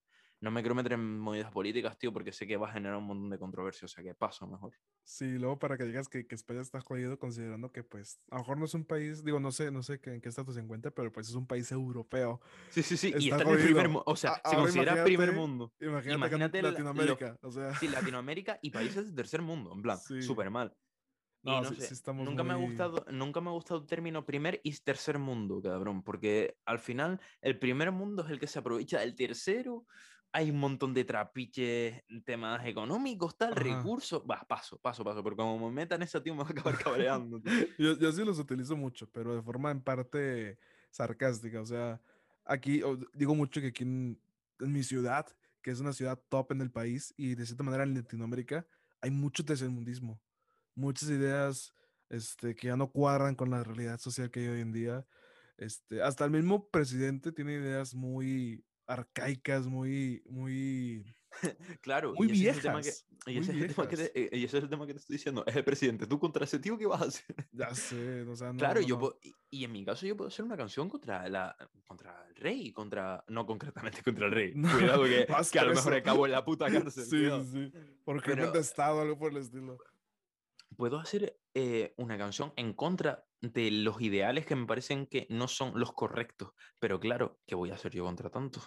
No me quiero meter en movidas políticas, tío, porque sé que va a generar un montón de controversia, o sea que paso mejor. Sí, luego para que digas que, que España está jodido, considerando que, pues, a lo mejor no es un país, digo, no sé, no sé en qué estatus se encuentra, pero pues es un país europeo. Sí, sí, sí, y Está está en el primer mundo, o sea, A- se considera primer mundo. Imagínate, lo- Latinoamérica, o sea, Sí, Latinoamérica y países de tercer mundo, en plan, Sí. súper mal. no sé, nunca, me ha gustado, nunca me ha gustado el término primer y tercer mundo, cabrón, porque al final el primer mundo es el que se aprovecha del tercero, hay un montón de trapiches, temas económicos, tal, recursos, va, paso, paso, paso, pero como me metan esa, tío, me va a acabar *laughs* cabreando. yo, yo sí los utilizo mucho, pero de forma en parte sarcástica, o sea, aquí, digo mucho que aquí en, en mi ciudad, que es una ciudad top en el país y de cierta manera en Latinoamérica, hay mucho tercermundismo muchas ideas este, que ya no cuadran con la realidad social que hay hoy en día. Este, hasta el mismo presidente tiene ideas muy arcaicas, muy, muy, *laughs* claro, muy y viejas. y, ese es el tema que te estoy diciendo. Es el presidente. Tú contra ese tío, ¿qué vas a hacer? *laughs* Ya sé, o sea, no, Claro, yo y, en mi caso yo puedo hacer una canción contra, la, contra el rey, contra, no concretamente *laughs* contra el rey. Cuidado que, que a lo mejor acabo en la puta cárcel. sí, sí, porque Pero, estado, algo por el estilo puedo hacer eh, una canción en contra de los ideales que me parecen que no son los correctos. Pero claro, ¿qué voy a hacer yo contra tanto?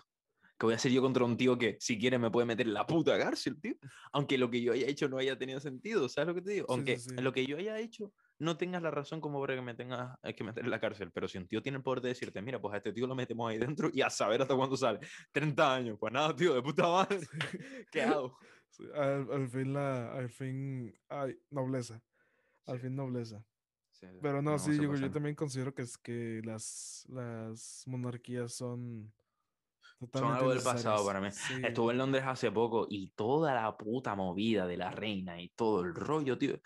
¿Qué voy a hacer yo contra un tío que si quiere me puede meter en la puta cárcel, tío? Aunque lo que yo haya hecho no haya tenido sentido, ¿sabes lo que te digo? Aunque lo que yo haya hecho no tengas la razón como para que me tengas que meter en la cárcel. Pero si un tío tiene el poder de decirte, mira, pues a este tío lo metemos ahí dentro y a saber hasta cuándo sale. 30 años, pues nada, tío, de puta madre. *laughs* ¿Qué hago? al, fin la, al fin, ay, nobleza. Al fin nobleza. Pero no, sí, yo, yo, también considero que es que las, las monarquías son son algo del pasado para mí. Estuve en Londres hace poco y toda la puta movida de la reina y todo el rollo, tío,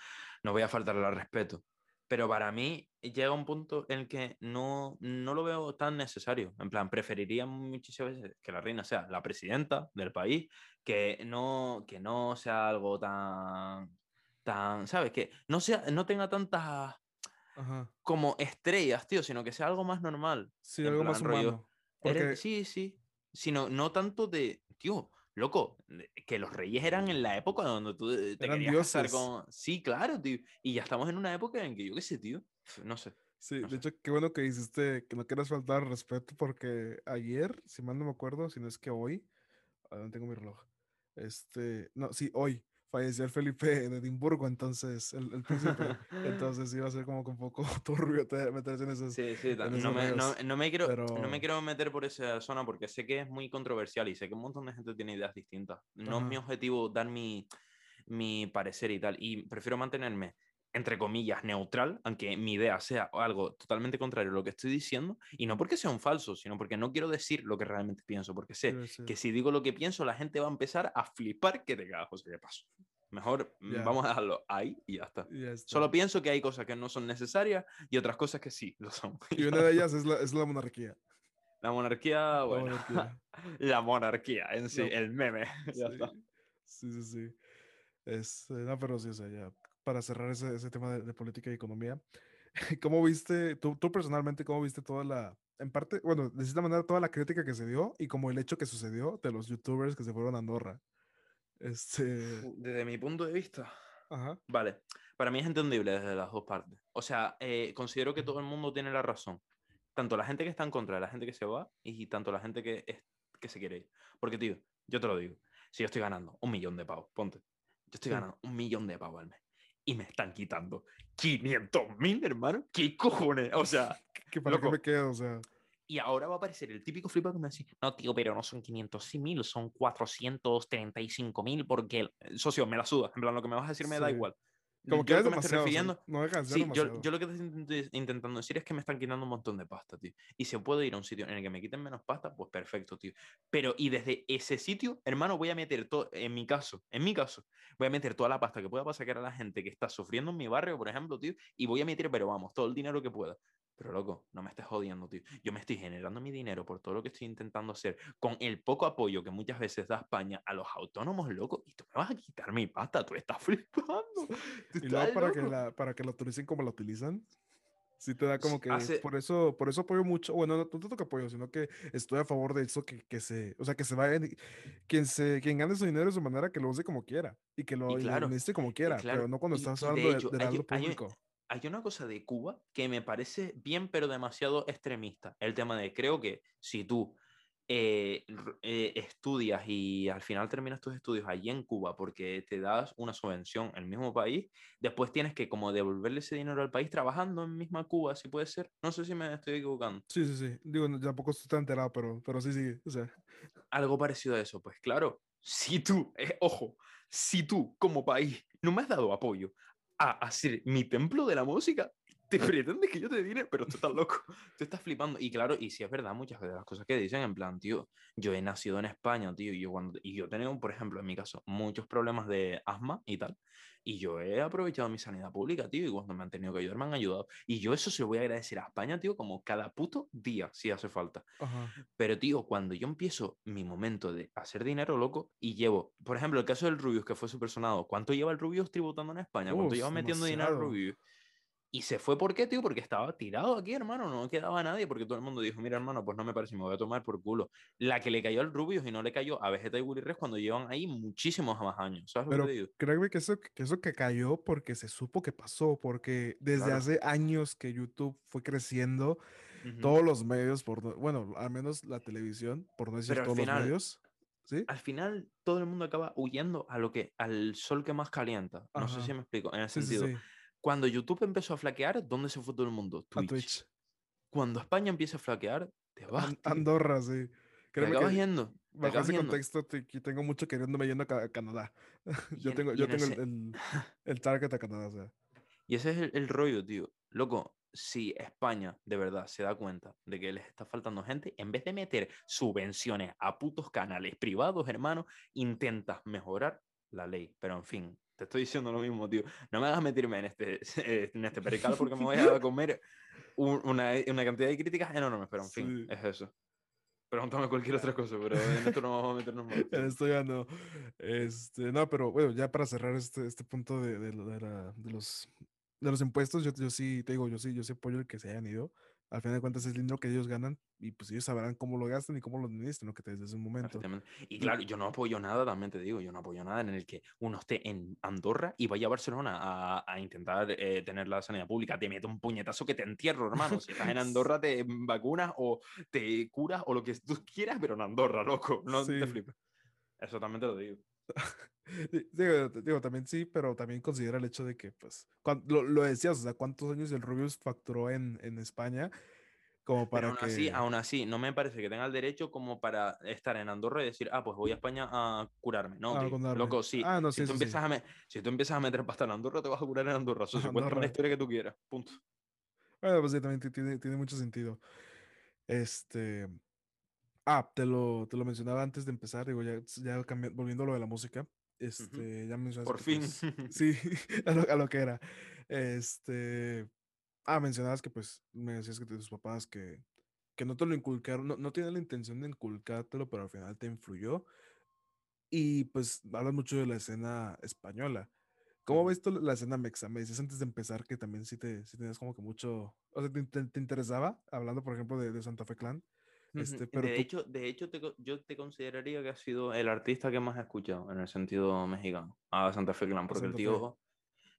no voy a faltarle al respeto. Pero para mí llega un punto en el que no, no lo veo tan necesario. En plan, preferiría muchísimas veces que la reina sea la presidenta del país, que no, que no sea algo tan, tan, ¿sabes? Que no, sea, no tenga tantas como estrellas, tío, sino que sea algo más normal. Sí, algo más humano. sí, sí. Sino no tanto de, tío, loco, que los reyes eran en la época donde tú eh, te querías casar con... Sí, claro, tío. Y ya estamos en una época en que yo qué sé, tío, no sé. Sí, de hecho, qué bueno que hiciste que no quieras faltar respeto porque ayer, si mal no me acuerdo, si no es que hoy, no tengo mi reloj, este, no, sí, hoy, falleció el Felipe de Edimburgo, entonces, el, el príncipe. *laughs* entonces iba a ser como que un poco *laughs* turbio meterse en esos. Sí, sí, no, me, no, no, me quiero, no me quiero meter por esa zona porque sé que es muy controversial y sé que un montón de gente tiene ideas distintas. No es mi objetivo dar mi, mi parecer y tal, y prefiero mantenerme entre comillas, neutral, aunque mi idea sea algo totalmente contrario a lo que estoy diciendo, y no porque sea un falso, sino porque no quiero decir lo que realmente pienso, porque sé que si digo lo que pienso, la gente va a empezar a flipar que te cagas, José, ¿qué paso? Mejor mm, vamos a dejarlo ahí y ya está. Solo pienso que hay cosas que no son necesarias y otras cosas que sí lo son. *laughs* Y una de ellas es la, es la monarquía. La monarquía, bueno. *laughs* La monarquía, en sí, el meme. *laughs* Ya está. Sí, sí, sí. Es, eh, no, pero sí, o sea, ya para cerrar ese, ese tema de, política y economía, *laughs* ¿cómo viste, tú, tú, personalmente, cómo viste toda la, en parte, bueno, de cierta manera, toda la crítica que se dio y como el hecho que sucedió de los youtubers que se fueron a Andorra? Este... Desde mi punto de vista. Ajá. Vale, para mí es entendible desde las dos partes. O sea, eh, considero que todo el mundo tiene la razón. Tanto la gente que está en contra de la gente que se va y tanto la gente que, es, que se quiere ir. Porque, tío, yo te lo digo, si yo estoy ganando un millón de pavos, ponte, yo estoy ganando un millón de pavos al mes y me están quitando 500 mil, hermano. ¿Qué cojones? O sea, ¿Qué, ¿para qué me quedo? O sea. Y ahora va a aparecer el típico flipado que me dice, no, tío, pero no son 500 mil, son 435 mil, porque el socio me la suda. En plan, lo que me vas a decir me da igual. Como que, es demasiado, no sí, yo, yo, lo que estoy intentando decir es que me están quitando un montón de pasta, tío. Y se puede ir a un sitio en el que me quiten menos pasta, pues perfecto, tío. Pero, y desde ese sitio, hermano, voy a meter todo, en mi caso, en mi caso, voy a meter toda la pasta que pueda para sacar a la gente que está sufriendo en mi barrio, por ejemplo, tío, y voy a meter, pero vamos, todo el dinero que pueda. Pero loco, no me estés jodiendo, tío. Yo me estoy generando mi dinero por todo lo que estoy intentando hacer, con el poco apoyo que muchas veces da España a los autónomos, loco, y tú me vas a quitar mi pasta, tú estás *laughs* flipando. y luego para que, la, para que lo utilicen como la utilizan, sí te da como que por eso por eso apoyo mucho bueno no tanto que apoyo sino que estoy a favor de eso que, que se o sea que se vaya quien se quien gane su dinero de su manera que lo use como quiera y que lo claro, como quiera pero no cuando estás hablando de, algo público hay una cosa de Cuba que me parece bien, pero demasiado extremista. El tema de creo que si tú eh, eh, estudias y al final terminas tus estudios allí en Cuba porque te das una subvención en el mismo país, después tienes que como devolverle ese dinero al país trabajando en misma Cuba, si puede ser. No sé si me estoy equivocando. Sí, sí, sí. Digo, tampoco estoy tan enterado, pero, pero sí, sí. O sea, Algo parecido a eso, pues claro, si tú, eh, ojo, si tú como país no me has dado apoyo a hacer mi templo de la música, te pretendes que yo te dinero, pero tú estás loco, tú estás flipando. Y claro, y si es verdad, muchas de las cosas que dicen, en plan, tío, yo he nacido en España, tío, y yo, cuando, y yo tengo, por ejemplo, en mi caso, muchos problemas de asma y tal, y yo he aprovechado mi sanidad pública, tío, y cuando me han tenido que ayudar, me han ayudado. Y yo eso se lo voy a agradecer a España, tío, como cada puto día, si hace falta. ajá. Pero, tío, cuando yo empiezo mi momento de hacer dinero, loco, y llevo, por ejemplo, el caso del Rubius, que fue super sonado, ¿cuánto lleva el Rubius tributando en España? ¿Cuánto Uf, lleva metiendo dinero el demasiado. Rubius? Y se fue, ¿por qué, tío? Porque estaba tirado aquí, hermano, no quedaba nadie, porque todo el mundo dijo, mira, hermano, pues no me parece, me voy a tomar por culo. La que le cayó al Rubius y no le cayó a Vegeta y Willy Rex cuando llevan ahí muchísimos más años, ¿sabes lo Pero que te digo? créeme que eso, que eso que cayó porque se supo que pasó, porque desde Claro. hace años que YouTube fue creciendo, todos los medios, por, no- bueno, al menos la televisión, por no decir Pero todos final- los medios, ¿sí? Al final, todo el mundo acaba huyendo a lo que, al sol que más calienta. No sé si me explico, en sí, sentido. sí, Cuando YouTube empezó a flaquear, ¿dónde se fue todo el mundo? a Twitch. cuando España empieza a flaquear, te vas. Tío. Andorra, sí. te Créeme acabas que yendo. Te bajo acabas ese yendo. contexto te- tengo mucho queriéndome yendo a Ca- a Canadá. *laughs* Yo en- tengo, yo en tengo el, ese- el, *laughs* el target a Canadá, o sea. Y ese es el, el rollo, tío. Loco, si España de verdad se da cuenta de que les está faltando gente, en vez de meter subvenciones a putos canales privados, hermano, intentas mejorar la ley. Pero en fin, te estoy diciendo lo mismo, tío. No me hagas meterme en este, *laughs* en este perical porque me voy a *laughs* comer un- una, una cantidad de críticas enormes. Pero en fin, Sí. es eso. Pregúntame cualquier otra cosa, pero en esto no vamos a meternos más. *laughs* En tío. esto ya no. Este, no, pero bueno, ya para cerrar este, este punto de, de, de la- de los, de los impuestos, yo, yo sí, te digo, yo sí, yo sí apoyo el que se hayan ido. Al final de cuentas es el dinero que ellos ganan y pues ellos sabrán cómo lo gastan y cómo lo administran, lo que te desde ese momento. Y claro, yo no apoyo nada, también te digo, yo no apoyo nada en el que uno esté en Andorra y vaya a Barcelona a, a intentar eh, tener la sanidad pública. Te meto un puñetazo que te entierro, hermano. Si estás en *laughs* Andorra, te vacunas o te curas o lo que tú quieras, pero en Andorra, loco. No Sí. te flipes. Eso también te lo digo. *laughs* Di- *laughs* Digo, digo, también sí, pero también considera el hecho de que, pues, cuan- lo, lo decías, o sea, cuántos años el Rubius facturó en, en España como Pero para aún que... así, aún así, no me parece que tenga el derecho como para estar en Andorra y decir, ah, pues voy a España a curarme. No, vacunarme. loco, sí. Ah, no, si, sí, tú sí, sí. empiezas a me- si tú empiezas a meter pasta en Andorra, te vas a curar en Andorra. *laughs* Eso, cuéntame Andorra. la historia que tú quieras. Punto. Bueno, pues sí, también ti- tiene, tiene mucho sentido. Este. Ah, te lo, te lo mencionaba antes de empezar, digo, ya, ya cambi- volviendo a lo de la música. Este, ya mencionaste Por fin. pues, *laughs* sí, *laughs* a lo, a lo que era. Este. Ah, mencionabas que pues me decías que tus papás que, que no te lo inculcaron, no, no tienen la intención de inculcártelo, pero al final te influyó. Y pues hablas mucho de la escena española. ¿Cómo ves tú la escena mexa? Me decías antes de empezar que también sí, te, sí tenías como que mucho, o sea, te, te- te interesaba, hablando por ejemplo de, de Santa Fe Clan. Este, pero de, tú- hecho, de hecho, te yo te consideraría que ha sido el artista que más he escuchado en el sentido mexicano, a Santa Fe Clan, porque el Santa Fe. tío.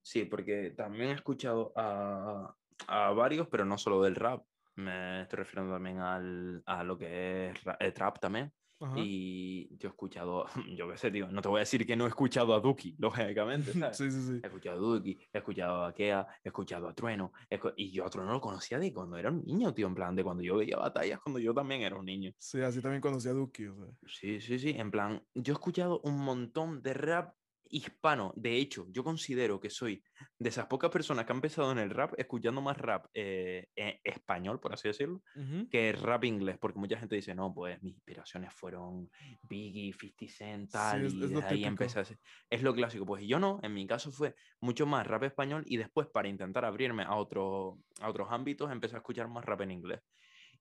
Sí, porque también he escuchado a, a varios, pero no solo del rap. Me estoy refiriendo también al, a lo que es ra- eh, trap también. Ajá. Y yo he escuchado, *laughs* yo qué sé, tío, no te voy a decir que no he escuchado a Duki, *laughs* lógicamente, ¿sabes? sí, sí, sí. He escuchado a Duki, he escuchado a Kea, he escuchado a Trueno, escu- y yo a Trueno lo conocía de cuando era un niño, tío, en plan, de cuando yo veía batallas, cuando yo también era un niño. Sí, así también conocí a Duki, o sea. Sí, sí, sí, en plan, yo he escuchado un montón de rap hispano. De hecho, yo considero que soy de esas pocas personas que han empezado en el rap escuchando más rap eh, eh, español, por así decirlo, que rap inglés, porque mucha gente dice, no, pues mis inspiraciones fueron Biggie, 50 Cent, tal, y es desde ahí empecé a hacer- Es lo clásico, pues yo no, en mi caso fue mucho más rap español y después para intentar abrirme a, otro, a otros ámbitos empecé a escuchar más rap en inglés.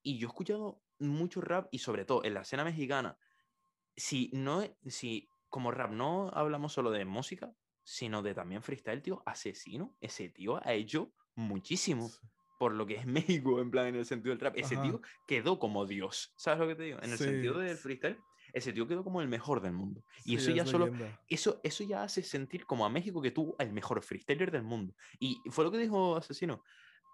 Y yo he escuchado mucho rap y sobre todo en la escena mexicana, si no, e- si como rap no hablamos solo de música, sino de también freestyle, tío, asesino, ese tío ha hecho muchísimo por lo que es *laughs* México, en plan, en el sentido del rap. Ese Ajá. tío quedó como Dios. ¿Sabes lo que te digo? En el Sí, sentido del freestyle, ese tío quedó como el mejor del mundo. Y Sí, eso ya es solo, leyenda. eso, eso ya hace sentir como a México que tuvo el mejor freestyler del mundo. Y fue lo que dijo Asesino.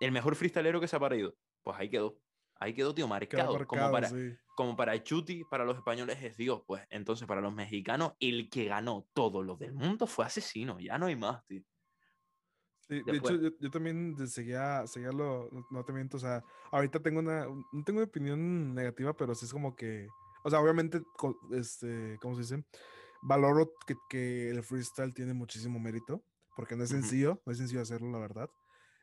El mejor freestylero que se ha parido. Pues ahí quedó. Ahí quedó, tío, marcado. como, para, sí. como para Chuti, para los españoles es Dios. Pues entonces, para los mexicanos, el que ganó todo lo del mundo fue asesino. Ya no hay más, tío. Sí, de hecho, yo, yo también seguía, seguía lo, no, te miento, o sea, ahorita tengo una, un- no tengo una opinión negativa, pero sí es como que, o sea, obviamente, este, ¿cómo se dice? Valoro que, que el freestyle tiene muchísimo mérito, porque no es sencillo, no es sencillo hacerlo, la verdad.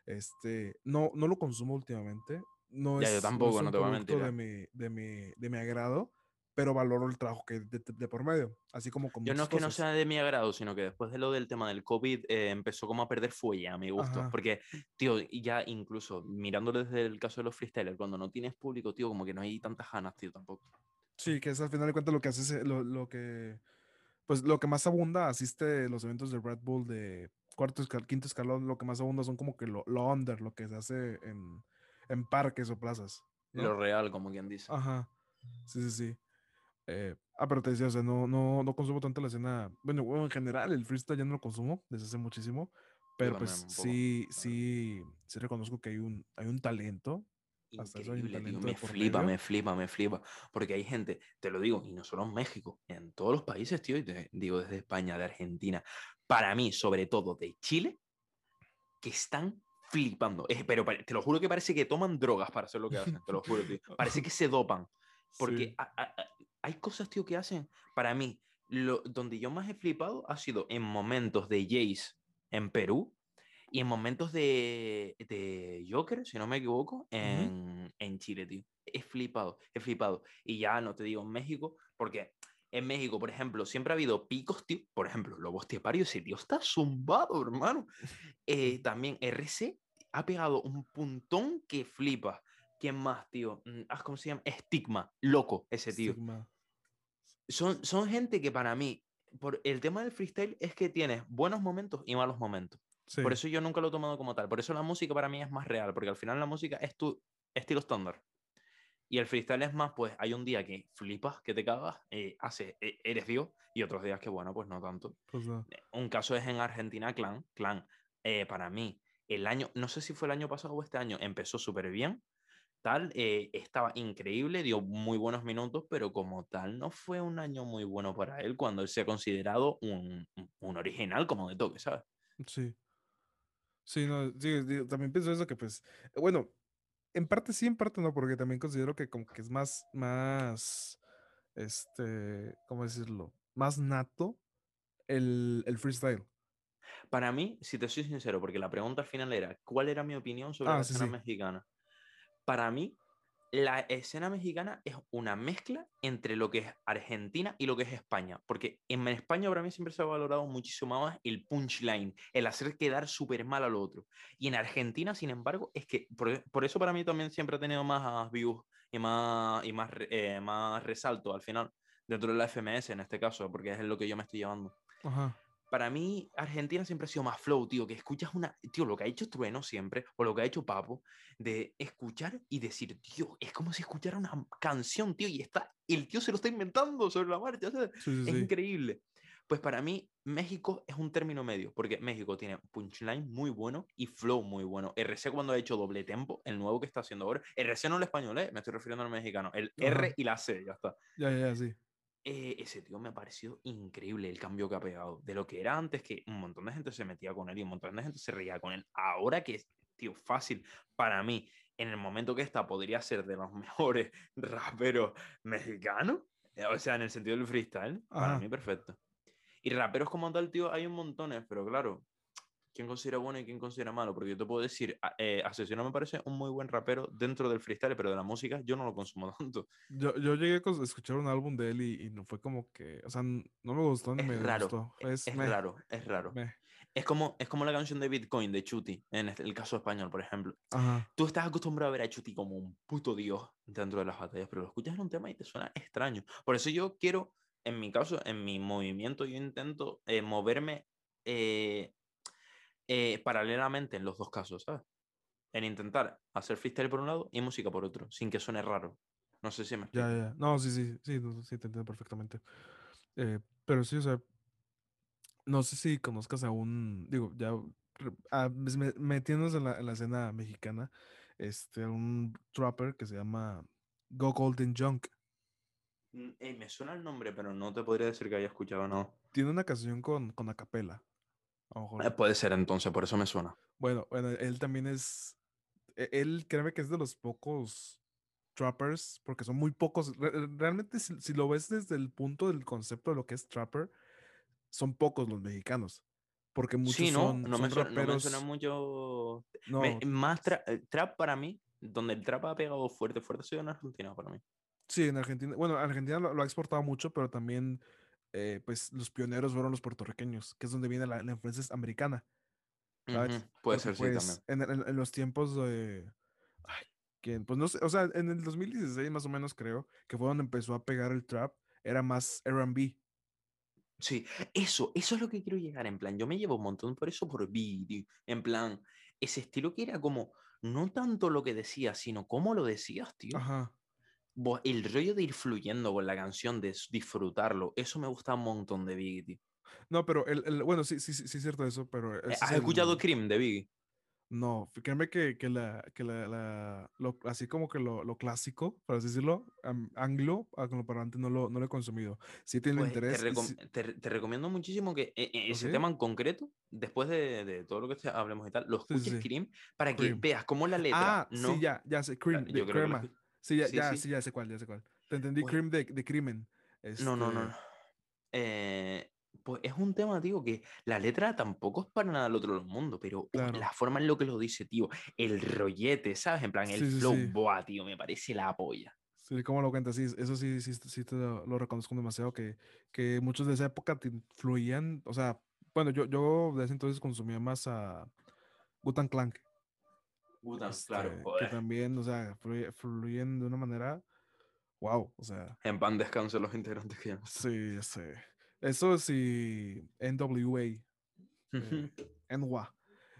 Este, no, no lo consumo últimamente, no Ya, yo es, tampoco, es no un te voy a producto mentir, de eh. mi, de mi, de mi agrado, pero valoro el trabajo que de, por medio, así como con Yo no es que no sea de mi agrado, sino que después de lo del tema del COVID eh, empezó como a perder fuelle a mi gusto. Ajá. Porque, tío, ya incluso mirándolo desde el caso de los freestylers, cuando no tienes público, tío, como que no hay tantas ganas, tío, tampoco. Sí, que es al final de cuentas lo que hace, ese- lo, lo que, pues lo que más abunda, asiste los eventos de Red Bull de cuarto, escal- quinto escalón, lo que más abunda son como que lo, lo under, lo que se hace en, en parques o plazas. ¿no? Lo real, como quien dice. Ajá, sí, sí, sí. Eh, ah, pero te decía, o sea, no, no, no consumo tanto la escena, bueno, bueno, en general el freestyle ya no lo consumo desde hace muchísimo, pero pues sí, sí, sí reconozco que hay un, hay un talento. hasta eso hay un talento Me flipa, medio. me flipa, me flipa. Porque hay gente, te lo digo, y no solo en México, en todos los países, tío, y te digo desde España, de Argentina, para mí, sobre todo de Chile, que están flipando. Es- pero te lo juro que parece que toman drogas para hacer lo que hacen, te lo juro, tío. *laughs* Parece que se dopan. Porque Sí. a- a- hay cosas, tío, que hacen, para mí, lo, donde yo más he flipado ha sido en momentos de Jace en Perú y en momentos de, de Joker, si no me equivoco, en, en Chile, tío. He flipado, he flipado. Y ya no te digo en México, porque en México, por ejemplo, siempre ha habido picos, tío. Por ejemplo, Lobos Tiepario, ese tío está zumbado, hermano. *laughs* Eh, también RC ha pegado un puntón que flipa. ¿Quién más, tío? Mm, ah, ¿Cómo se llama? Estigma, loco, ese tío. Estigma. Son, son gente que para mí, por el tema del freestyle es que tienes buenos momentos y malos momentos. Sí. Por eso yo nunca lo he tomado como tal. Por eso la música para mí es más real, porque al final la música es tu estilo estándar. Y el freestyle es más, pues hay un día que flipas, que te cagas, eh, hace, eh, eres Dios, y otros días que, bueno, pues no tanto. Pues no. Un caso es en Argentina, Clan. Clan, eh, para mí, el año, no sé si fue el año pasado o este año, empezó súper bien. Tal, eh, estaba increíble, dio muy buenos minutos, pero como tal no fue un año muy bueno para él cuando él se ha considerado un, un original como de toque, ¿sabes? Sí. Sí, no, sí, también pienso eso que pues, bueno, en parte sí, en parte no, porque también considero que como que es más, más, este, ¿cómo decirlo? Más nato el, el freestyle. Para mí, si te soy sincero, porque la pregunta al final era, ¿cuál era mi opinión sobre Ah, la sí, escena sí. mexicana? Para mí, la escena mexicana es una mezcla entre lo que es Argentina y lo que es España, porque en España para mí siempre se ha valorado muchísimo más el punchline, el hacer quedar súper mal al otro. Y en Argentina, sin embargo, es que por, por eso para mí también siempre ha tenido más views y más, y más, eh, más resalto al final, dentro de la FMS en este caso, porque es lo que yo me estoy llevando Ajá. Para mí, Argentina siempre ha sido más flow, tío, que escuchas una, tío, lo que ha hecho Trueno siempre, o lo que ha hecho Papo, de escuchar y decir, tío, es como si escuchara una canción, tío, y está, el tío se lo está inventando sobre la marcha. Sí, sí, Es sí. increíble. Pues para mí, México es un término medio, porque México tiene punchline muy bueno y flow muy bueno. RC cuando ha hecho doble tempo, el nuevo que está haciendo ahora, RC no el español, ¿eh? me estoy refiriendo al mexicano, el R y la C, ya está. Ya, ya, sí. Eh, ese tío me ha parecido increíble el cambio que ha pegado. De lo que era antes, que un montón de gente se metía con él y un montón de gente se reía con él. Ahora que es, tío, fácil para mí, en el momento que está, podría ser de los *laughs* mejores raperos mexicanos. eh, O sea, en el sentido del freestyle, para Ajá. mí perfecto. Y raperos como tal, tío, hay un montones, pero claro, ¿quién considera bueno y quién considera malo? Porque yo te puedo decir, a- eh, Asesino me parece un muy buen rapero dentro del freestyle, pero de la música yo no lo consumo *laughs* tanto. Yo, yo llegué a escuchar un álbum de él y, y no fue como que, o sea, no me gustó ni Es me raro, gustó. e- Es, es meh, raro, es raro. meh. Es como, es como la canción de Bitcoin de Chuti, en este- el caso español, por ejemplo. Ajá. Tú estás acostumbrado a ver a Chuti como un puto dios dentro de las batallas, pero lo escuchas en un tema y te suena extraño. Por eso yo quiero, en mi caso, en mi movimiento, yo intento eh, moverme eh, eh, paralelamente en los dos casos, ¿sabes? En intentar hacer freestyle por un lado y música por otro, sin que suene raro. No sé si me Ya, ya. No, sí, sí, sí, no, sí, te entiendo perfectamente. Eh, pero sí, o sea, no sé si conozcas a un, digo, ya re- ah, me- metiéndonos en la, en la escena mexicana, este, un trapper que se llama Go Golden Junk. Mm, eh, me suena el nombre, pero no te podría decir que haya escuchado, no. Tiene una canción con, con acapela. Mejor. Eh, puede ser entonces, por eso me suena. Bueno, bueno, él también es. e- Él, créeme que es de los pocos trappers, porque son muy pocos. re- Realmente, si, si lo ves desde el punto del concepto de lo que es trapper, son pocos los mexicanos. Porque muchos sí, no, son, no, son me suena, no me raperos. suena mucho. no, me- más tra- eh, trap para mí, donde el trap ha pegado fuerte, fuerte, ha sido en Argentina para mí. sí, en Argentina. Bueno, Argentina lo, lo ha exportado mucho, pero también, eh, pues, los pioneros fueron los puertorriqueños, que es donde viene la, la influencia americana. ¿sabes? Ujú, Puede Porque, ser, sí, pues, también. en, en- en los tiempos de. Ay, que, pues no sé, o sea, en el 2016 más o menos creo que fue donde empezó a pegar el trap, era más RB. Sí, eso, eso es lo que quiero llegar, en plan, yo me llevo un montón por eso por vídeo, en plan, ese estilo que era como, no tanto lo que decías, sino cómo lo decías, tío. Ajá. El rollo de ir fluyendo con la canción, de disfrutarlo, eso me gusta un montón de Biggie, tío. No, pero el, el- bueno, sí, sí, sí, sí es cierto eso, pero Eh, ese es ¿Has escuchado el- Cream de Biggie? No, créeme que, que la, que la, la- lo- así como que lo, lo clásico, por así decirlo, am- anglo, angloparlante, no lo, no lo he consumido. Sí tiene Pues te, interés. y recom- sí- te te recomiendo muchísimo que eh, eh, ese tema en concreto, después de, de todo lo que te- hablemos y tal, lo Sí, sí, escuches sí. Cream para que Cream. veas cómo la letra Ah, no... sí, ya, ya sé, Cream, de yo creo que crema. escu- Sí, ya, sí, ya, sí. sí, ya sé cuál, ya sé cuál. Te entendí, Cream de, de crimen. No, no, no. este, no. Eh, pues es un tema, tío, que la letra tampoco es para nada al otro del mundo, pero Claro. la forma en lo que lo dice, tío, el rollete, ¿sabes? En plan, el Sí, flow, boa, tío, me parece la polla. Sí, cómo lo cuentas, sí, eso sí, sí, sí te lo, lo reconozco demasiado, que, que muchos de esa época te fluían, o sea, bueno, yo, yo de ese entonces consumía más a Wu-Tang Clan, Puta, este, claro, que también, o sea, fluye- fluyen de una manera, wow, o sea, En pan descanso los integrantes que ya sí, sí. Eso sí, NWA, eh, NWA,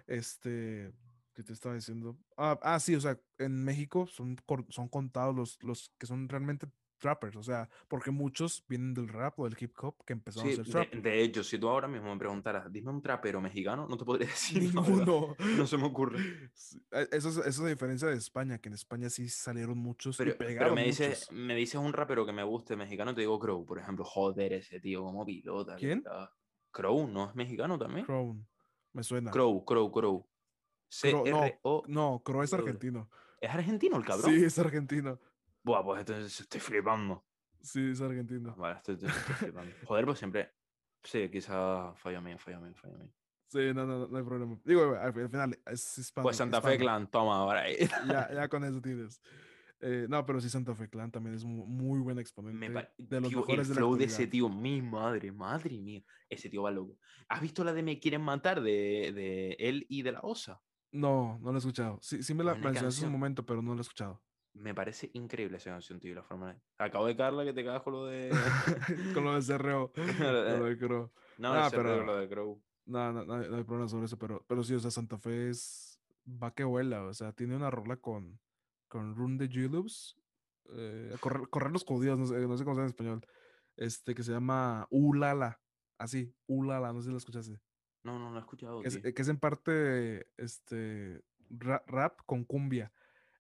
este, que te estaba diciendo. Ah, ah, sí, o sea, en México son, son contados los, los que son realmente trappers, o sea, porque muchos vienen del rap o del hip hop que empezaron Sí, a de, trap. de hecho, si tú ahora mismo me preguntaras, dime un trapero mexicano, no te podría *laughs* decir. la. Ninguno. No se me ocurre. *laughs* Eh, Eso es, eso es a diferencia de España, que en España sí salieron muchos y Pero, me, dices, muchos. me dices un rapero que me guste mexicano, te digo Crow, por ejemplo. Joder, ese tío, como pilota. ¿Quién? Crow, ¿no es mexicano también? Crown, me suena. Crow, Crow, Crow. Crow- no. No, Crow es argentino. ¿Es argentino el cabrón? Sí, es argentino. Buah, pues entonces estoy flipando. Sí, es argentino. Vale, estoy, estoy- estoy flipando. *laughs* Joder, pues siempre. Sí, quizá falla a mí, falla a mí, falla a mí. Sí, no, no, no hay problema. Digo, al, al final es hispano. Pues Santa Fe hispano. Clan, toma ahora ahí. Ya, ya *laughs* con eso tienes. Eh, no, pero sí, Santa Fe Clan también es mu- muy, buen exponente. Me de los tío, mejores el de la flow de ese tío, mi madre, madre mía. Ese tío va loco. ¿Has visto la de Me quieren matar de, de él y de la Osa? No, no lo he escuchado. Sí, sí me la mencionaste en un momento, pero no lo he escuchado. Me parece increíble esa canción, tío, la forma de... Acabo de caerla que te cagas con lo de... *laughs* con lo de CRO. *laughs* con lo de Crow. no, Ah, ese pero- lo de Crow. No, no, no, no hay problema sobre eso, pero, pero sí, o sea, Santa Fe es. Va que vuela, o sea, tiene una rola con, con Run de Julubs. Eh, correr, correr los judíos, no sé, no sé cómo se llama en español. Este que se llama Ulala. Así, Ulala, no sé si lo escuchaste. No, no, no he escuchado, Que es, eh, que es en parte este ra- rap, con cumbia.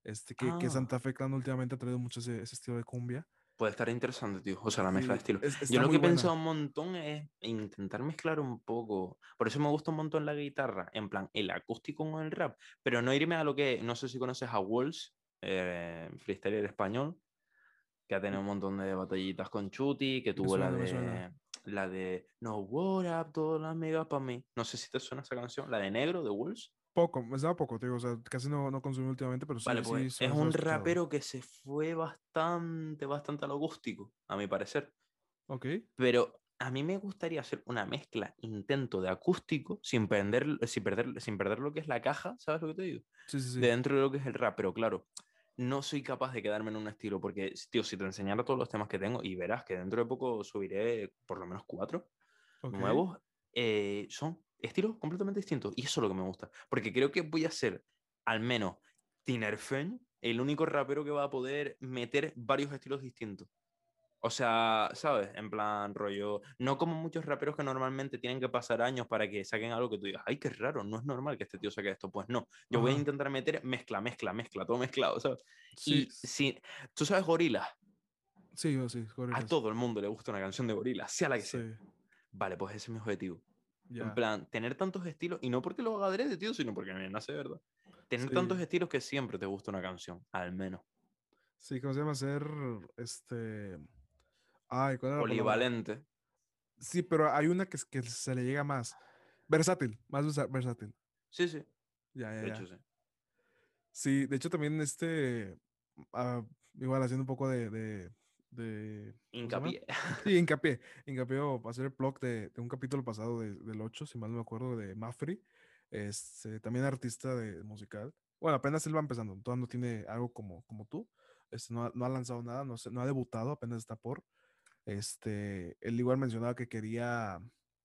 Este, que, que Ah. Santa Fe Clan últimamente ha traído mucho ese, ese estilo de cumbia. Puede estar interesante, tío. O sea, la mezcla de Sí, estilos. es- Yo lo que he pensado un montón es intentar mezclar un poco. Por eso me gusta un montón la guitarra, en plan, el acústico con el rap. Pero no irme a lo que. No sé si conoces a Walls, eh, freestyler español, que ha tenido un montón de batallitas con Chuti, que tuvo la de. La de No What Up, todas las megas para mí. No sé si te suena esa canción, la de Negro, de Walls. Poco, me estaba poco, te digo, o sea, casi no, no consumí últimamente, pero sí, Vale, sí, pues suena- es un escuchado. rapero que se fue bastante, bastante a lo acústico, a mi parecer. Ok. Pero a mí me gustaría hacer una mezcla, intento de acústico, sin perder, sin perder, sin perder lo que es la caja, ¿sabes lo que te digo? Sí, sí, sí. De dentro de lo que es el rap, pero claro, no soy capaz de quedarme en un estilo, porque, tío, si te enseñara todos los temas que tengo, y verás que dentro de poco subiré por lo menos cuatro ok. nuevos, eh, son estilos completamente distintos. Y eso es lo que me gusta, porque creo que voy a ser, al menos, Tinerfen, el único rapero que va a poder meter varios estilos distintos. O sea, ¿sabes? En plan, rollo. No como muchos raperos que normalmente tienen que pasar años para que saquen algo que tú digas, ay, qué raro, no es normal que este tío saque esto. Pues no, yo voy a intentar meter mezcla, mezcla, mezcla, todo mezclado, ¿sabes? Sí, Y si. ¿Tú sabes Gorila? sí, oh, sí, A Gorillaz. todo el mundo le gusta una canción de Gorila, sea la que sea. Vale, pues ese es mi objetivo. En plan, tener tantos estilos, y no porque lo haga adrede, tío, sino porque me nace, ¿verdad? Tener Sí. tantos estilos que siempre te gusta una canción, al menos. Sí, ¿cómo se llama? Ser, este... Ay, ¿cuál era la? Polivalente. Sí, pero hay una que, que se le llega más. Versátil, más versátil. Sí, sí, Ya, ya, de ya. hecho, sí. Sí, de hecho también este, ah, igual haciendo un poco de, de, de-. Hincapié. *laughs* Sí, hincapié, hincapié o hacer el blog de, de un capítulo pasado de- del 8, si mal no me acuerdo, de Mafri, este, también artista de musical. Bueno, apenas él va empezando, todavía no tiene algo como, como tú, este, no, ha, no ha lanzado nada, no, no ha debutado, apenas está por. Este, él igual mencionaba que quería,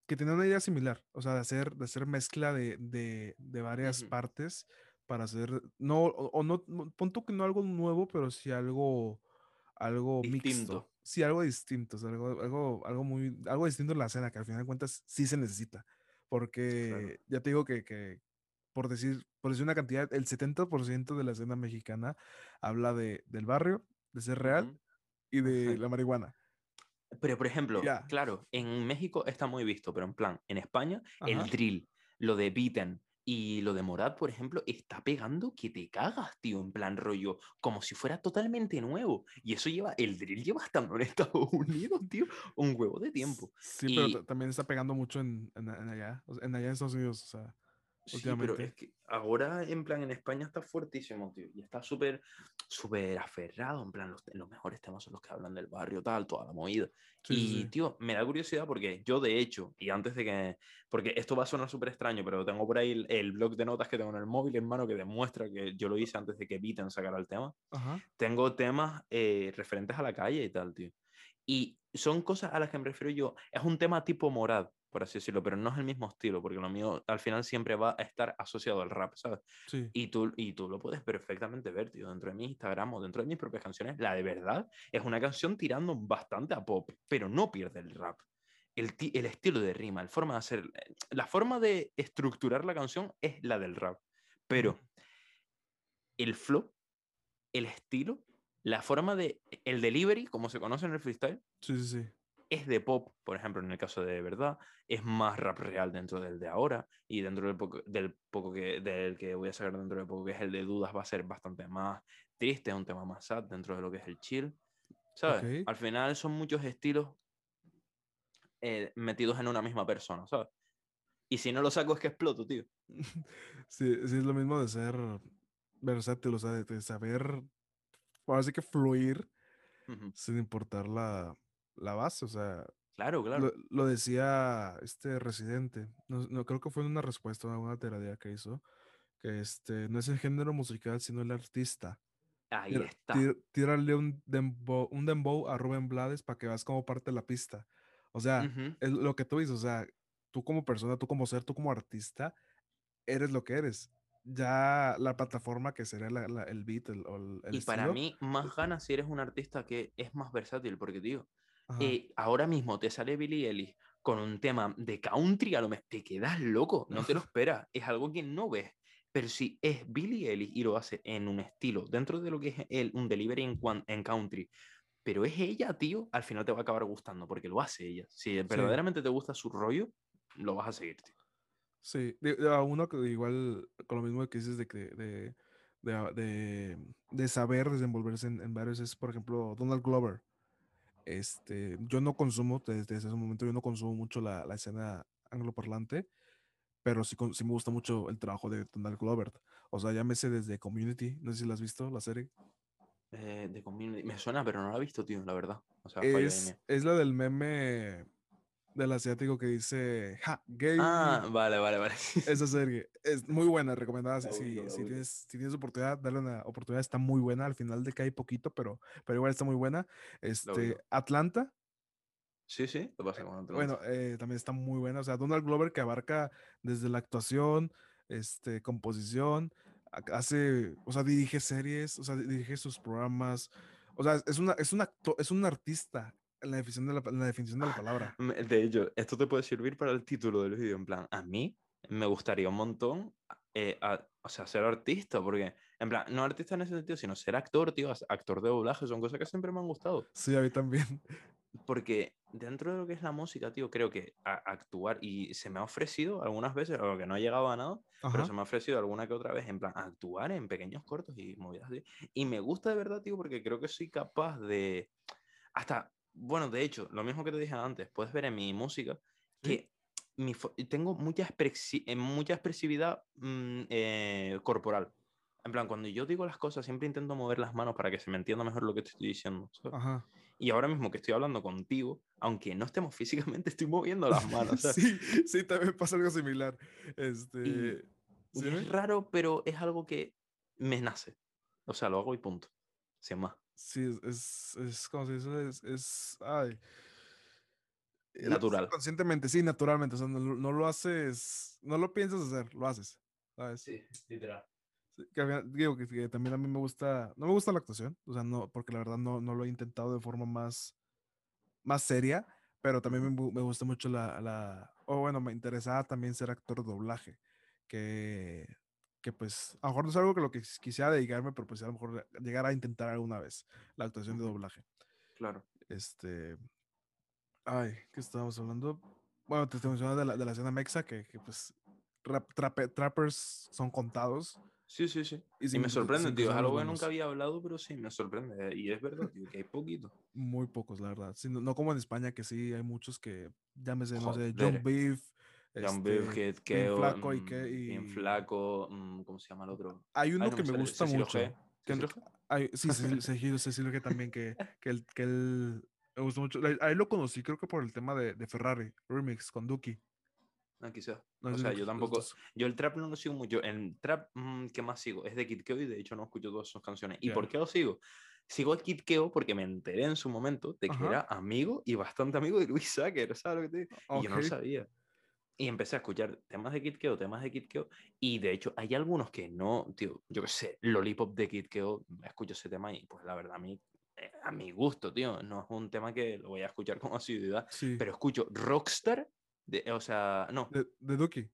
que tenía una idea similar, o sea, de hacer, de hacer mezcla de, de, de varias Ujú. partes para hacer, no, o, o no, tú que no algo nuevo, pero sí algo, algo mixto. Distinto. Sí, algo distinto, o sea, algo, algo, algo muy, algo distinto en la escena, que al final de cuentas sí se necesita. Porque ya te digo que, que por decir, por decir una cantidad, el 70% de la escena mexicana habla de, del barrio, de ser real Ujú. y de la marihuana. Pero, por ejemplo, Ya. claro, en México está muy visto, pero en plan, en España, el Ajá. drill, lo de Beaten y lo de Morat, por ejemplo, está pegando que te cagas, tío, en plan rollo, como si fuera totalmente nuevo. Y eso lleva, el drill lleva estando en Estados Unidos, tío, un huevo de tiempo. Sí, pero Y- ta- también está pegando mucho en, en, en allá, en allá en Estados Unidos, o sea, Sí, pero es que ahora en plan en España está fuertísimo, tío, y está súper, súper aferrado, en plan los, los mejores temas son los que hablan del barrio, tal, toda la movida. Sí, y, sí. tío, me da curiosidad porque yo, de hecho, y antes de que. Porque esto va a sonar súper extraño, pero tengo por ahí el, el blog de notas que tengo en el móvil, hermano, que demuestra que yo lo hice antes de que Beaten sacara el tema. Ajá. Tengo temas eh, referentes a la calle y tal, tío. Y son cosas a las que me refiero yo. Es un tema tipo Morad, por así decirlo, pero no es el mismo estilo, porque lo mío al final siempre va a estar asociado al rap, ¿sabes? Sí. Y tú, y tú lo puedes perfectamente ver, tío, dentro de mi Instagram o dentro de mis propias canciones. La de verdad es una canción tirando bastante a pop, pero no pierde el rap. El, el estilo de rima, el forma de hacer, la forma de estructurar la canción es la del rap, pero el flow, el estilo, la forma de, el delivery, como se conoce en el freestyle, Sí, sí, sí. Es de pop, por ejemplo, en el caso de verdad, es más rap real dentro del de ahora y dentro del poco, del poco que, del que voy a sacar dentro de poco, que es el de dudas, va a ser bastante más triste, es un tema más sad dentro de lo que es el chill. ¿Sabes? Al final son muchos estilos eh, metidos en una misma persona, ¿sabes? Y si no lo saco es que exploto, tío. *laughs* Sí, sí, es lo mismo de ser versátil, o sea, de, de saber, ahora sí que fluir sin importar la, la base, o sea, Claro, claro. Lo, lo decía este residente, no, no, creo que fue una respuesta a una teoría que hizo, que este no es el género musical, sino el artista. Ahí Tira- está. tí- Tírale un dembow, un dembow a Rubén Blades para que veas cómo parte la pista. O sea, Ujú. es lo que tú dices, o sea, tú como persona, tú como ser, tú como artista, eres lo que eres. Ya la plataforma que sería la- la- el beat el, o el, el Y para mí, más ganas si eres un artista que es más versátil, porque, ajá, eh, ahora mismo te sale Billie Eilish con un tema de country, a lo mejor te quedas loco, no te lo *laughs* esperas, es algo que no ves. Pero si es Billie Eilish y lo hace en un estilo, dentro de lo que es el, un delivery en, en country, pero es ella, tío, al final te va a acabar gustando porque lo hace ella. Si verdaderamente te gusta su rollo, lo vas a seguir, tío. Sí, a uno que igual con lo mismo que dices de de, de- de saber desenvolverse en, en varios es, por ejemplo, Donald Glover. Este, yo no consumo, desde ese momento yo no consumo mucho la, la escena angloparlante, pero sí, sí me gusta mucho el trabajo de Donald Glover. O sea, llámese desde Community, no sé si la has visto, la serie. Eh, de Community. Me suena, pero no la he visto, tío, la verdad. O sea, Es, es la del meme del asiático que dice, ja, gay. Ah, vale, vale, vale. Esa serie es muy buena, recomendada. *laughs* Si, tienes, si tienes oportunidad, darle una oportunidad, está muy buena. Al final decae poquito, pero, pero igual está muy buena. Este. Atlanta, Sí, sí, ¿qué pasa con Atlanta? bueno, eh, también está muy buena. O sea, Donald Glover que abarca desde la actuación, este, composición, ac- hace, o sea, dirige series, o sea, dirige sus programas. O sea, es una, es un acto- es un artista la definición de la, la definición de la palabra. De hecho, esto te puede servir para el título del vídeo. En plan, a mí me gustaría un montón, eh, a- o sea, ser artista, porque, en plan, no artista en ese sentido, sino ser actor, tío, actor de doblaje, son cosas que siempre me han gustado. Sí, a mí también. Porque dentro de lo que es la música, tío, creo que a- actuar, y se me ha ofrecido algunas veces, aunque no ha llegado a nada, pero Ajá. se me ha ofrecido alguna que otra vez, en plan, actuar en pequeños cortos y movidas así. Y me gusta de verdad, tío, porque creo que soy capaz de. Hasta. Bueno, de hecho, lo mismo que te dije antes, puedes ver en mi música Sí. que mi tengo mucha, expresi- eh, mucha expresividad mm, eh, corporal. En plan, cuando yo digo las cosas, siempre intento mover las manos para que se me entienda mejor lo que te estoy diciendo. ¿sabes? Ajá. Y ahora mismo que estoy hablando contigo, aunque no estemos *laughs* físicamente, estoy moviendo las manos. ¿sabes? Sí, sí, también pasa algo similar. Este. Y ¿sí, es ve? raro, pero es algo que me nace. O sea, lo hago y punto. Sin más. Sí, es, es, es como se dice, es, es, ay. eh, Natural. Conscientemente, sí, naturalmente. O sea, no, lo- no lo haces, no lo piensas hacer, lo haces. ¿Sabes? Sí, literal. Sí, que digo que, que también a mí me gusta, no me gusta la actuación, o sea, no, porque la verdad no, no lo he intentado de forma más, más seria, pero también me, me gusta mucho la, la, o bueno, me interesaba también ser actor de doblaje, que, que pues, a lo mejor no es algo que lo que quis- quisiera dedicarme, pero pues a lo mejor llegar a intentar alguna vez la actuación de doblaje. Claro. Este, ay, ¿qué estábamos hablando? Bueno, te, te mencionaba de la, de la escena mexa, que, que pues, rap- trape- trappers son contados. Sí, sí, sí. Y Y, sin me sorprende, tío. Es algo que nunca había hablado, pero sí, me sorprende. Y es verdad, tío, que hay poquito. Muy pocos, la verdad. Sí, no, no como en España, que sí hay muchos que, llámese, no sé, Joder. John Beef. John este, Keo, flaco y que. mm, bien y- flaco. mm, ¿Cómo se llama el otro? Hay uno Ay, no que me gusta Cecilio mucho. G. ¿Cecilio G? sí, *laughs* Cecilio, Cecilio, que también, que, que, él, que él me gustó mucho. A él lo conocí, creo que por el tema de, de Ferrari, Remix, con Duki. Ah, quizás. No O sea, yo tampoco. Yo el trap no lo sigo mucho. El trap mm, que más sigo es de Kid Keo y de hecho no escucho todas sus canciones. ¿Y Ya. por qué lo sigo? Sigo a Kid Keo porque me enteré en su momento de que Ajá. era amigo y bastante amigo de Luis Sacker, ¿sabes lo que te digo? Y yo no lo sabía. Y empecé a escuchar temas de Kid Keo, temas de Kid Keo. Y de hecho, hay algunos que no, tío, yo qué sé, Lollipop de Kid Keo, escucho ese tema y pues la verdad a mí, eh, a mi gusto, tío, no es un tema que lo voy a escuchar con asiduidad. Sí, Pero escucho Rockstar, de, o sea, no, de, de Duki.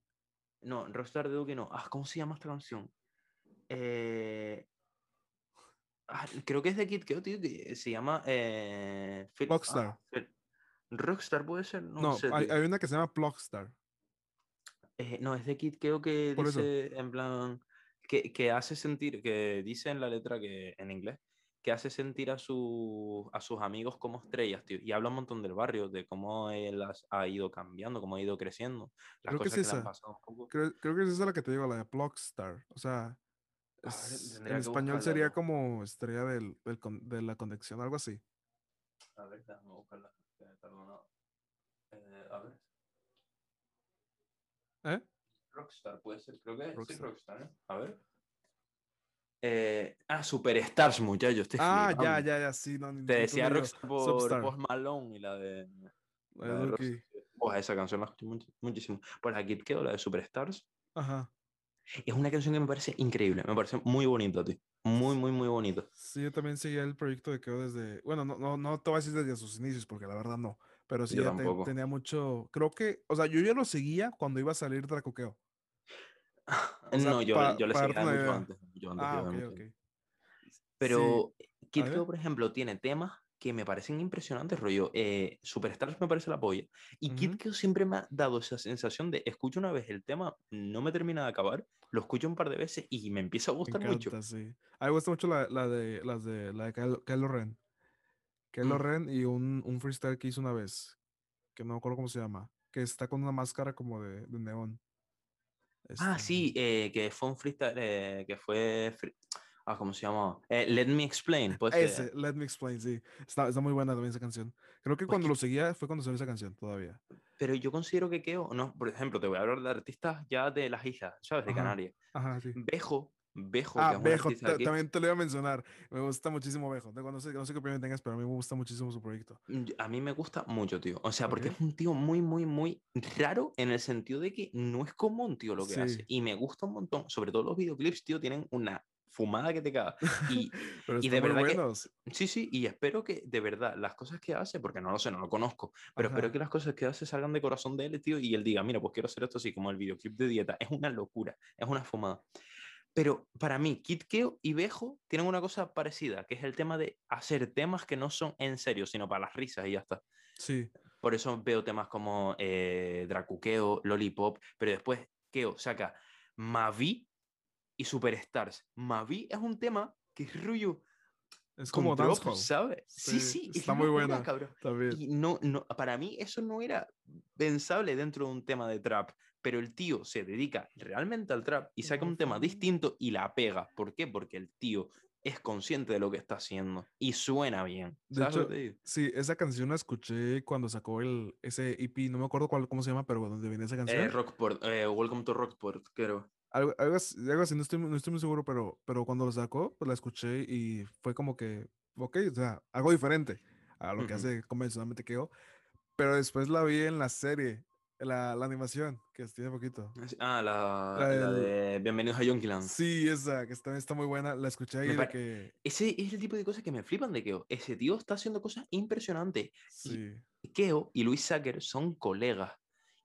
no, Rockstar de Duque no. Ah, ¿cómo se llama esta canción? Eh, ah, creo que es de Kid Keo, tío, que se llama eh, Feel- ah, Rockstar. Rockstar puede ser, no, No, sé. hay, hay una que se llama Plogstar. Eh, no, es de Kid Keo que Por eso. dice en plan que, que hace sentir, que dice en la letra que en inglés, que hace sentir a, su, a sus amigos como estrellas, tío. Y habla un montón del barrio, de cómo él has- ha ido cambiando, cómo ha ido creciendo, las Creo que cosas es que, le han esa. pasado. Creo, creo que es esa la que te digo, la de Plogstar. O sea, A ver, es- tendría en que español buscarla, sería ¿no? como estrella del, del con- de la conexión, algo así. A ver, déjame buscarla. que tardado. Eh, a ver. ¿Eh? Rockstar, puede ser, creo que es sí, Rockstar. ¿eh? A ver. Eh, ah, Superstars, muchachos. Ah, ya, ya, ya, sí. No, Te decía. Rockstar por Substar. Post Malone y la de. La de esa canción la escuché much- muchísimo. Pues Kid Keo, la de Superstars, Ajá. es una canción que me parece increíble. Me parece muy bonita, tío. Muy, muy, muy bonita. Sí, yo también seguía el proyecto de Keo desde. Bueno, no, no, no te voy a decir desde sus inicios, porque la verdad no. Pero sí Yo ya te- tenía mucho. Creo que. O sea, yo ya lo seguía cuando iba a salir Dracoqueo. O sea, no, yo, pa- yo le seguía mucho antes. mucho antes, Ah, yo ok, mucho ok. antes. Pero Kid A Keo, por ejemplo, tiene temas que me parecen impresionantes, rollo. Eh, Superstars me parece la polla. Y Kid Ujú. Keo siempre me ha dado esa sensación de escucho una vez el tema, no me termina de acabar, lo escucho un par de veces y me empieza a Me gustar mucho. encanta, sí. A mí me gusta mucho la, la de las de la de Kylo Ren. Kylo Mm. Ren y un, un freestyle que hizo una vez. Que no me acuerdo cómo se llama. Que está con una máscara como de, de neón. Ah, Este, sí, eh, que fue un freestyle, eh, que fue... fri- Ah, ¿cómo se llama? Eh, Let Me Explain, pues. Ese, Let Me Explain, sí. Está, está muy buena también esa canción. Creo que Pues cuando que- lo seguía fue cuando salió esa canción todavía. Pero yo considero que Keo, no, por ejemplo, te voy a hablar de artistas ya de las islas, ¿sabes? De. Canarias. Ajá, sí. Bejo, Bejo, Ah, Bejo, también te lo iba a mencionar. Me gusta muchísimo Bejo. No sé, no sé qué opinión tengas, pero a mí me gusta muchísimo su proyecto. Mm, A mí me gusta mucho, tío. O sea, porque Ok. es un tío muy, muy, muy raro en el sentido de que no es común, tío, lo que hace. Sí. Y me gusta un montón. Sobre todo los videoclips, tío, tienen una fumada que te caga. Y, *laughs* y de verdad que- sí, sí, y espero que de verdad las cosas que hace, porque no lo sé, no lo conozco, pero espero Ajá. que las cosas que hace salgan de corazón de él, tío, y él diga, mira, pues quiero hacer esto así, como el videoclip de dieta. Es una locura, es una fumada. Pero para mí, Kid Keo y Bejo tienen una cosa parecida, que es el tema de hacer temas que no son en serio, sino para las risas y ya está. Sí, Por eso veo temas como eh, Dracuqueo, Lollipop, pero después Keo saca Mavi y Superstars. Mavi es un tema que es rollo es como dancehall ¿sabes? Sí, Sí, sí, es está muy locura, buena. cabrón. Y no, no, para mí eso no era pensable dentro de un tema de trap, pero el tío se dedica realmente al trap y saca un tema distinto y la pega. ¿Por qué? Porque el tío es consciente de lo que está haciendo y suena bien. De ¿Sabes lo hecho? Sí, esa canción la escuché cuando sacó el, ese EP, no me acuerdo cuál, cómo se llama, pero donde venía esa canción. Eh, Rockport, eh, Welcome to Rockport, creo. algo, algo así, algo así, no estoy, no estoy muy seguro, pero, pero cuando lo sacó, pues la escuché y fue como que, ok, o sea, algo diferente a lo que Ujú. hace convencionalmente Keo. Pero después la vi en la serie, la, la animación, que tiene poquito. Así- Ah, la, La la del- de Bienvenidos a Yonkeyland. Sí, esa, que está, está muy buena. La escuché ahí pare- que. Ese es el tipo de cosas que me flipan de Keo. Ese tío está haciendo cosas impresionantes. Sí. Keo y Luis Sacker son colegas.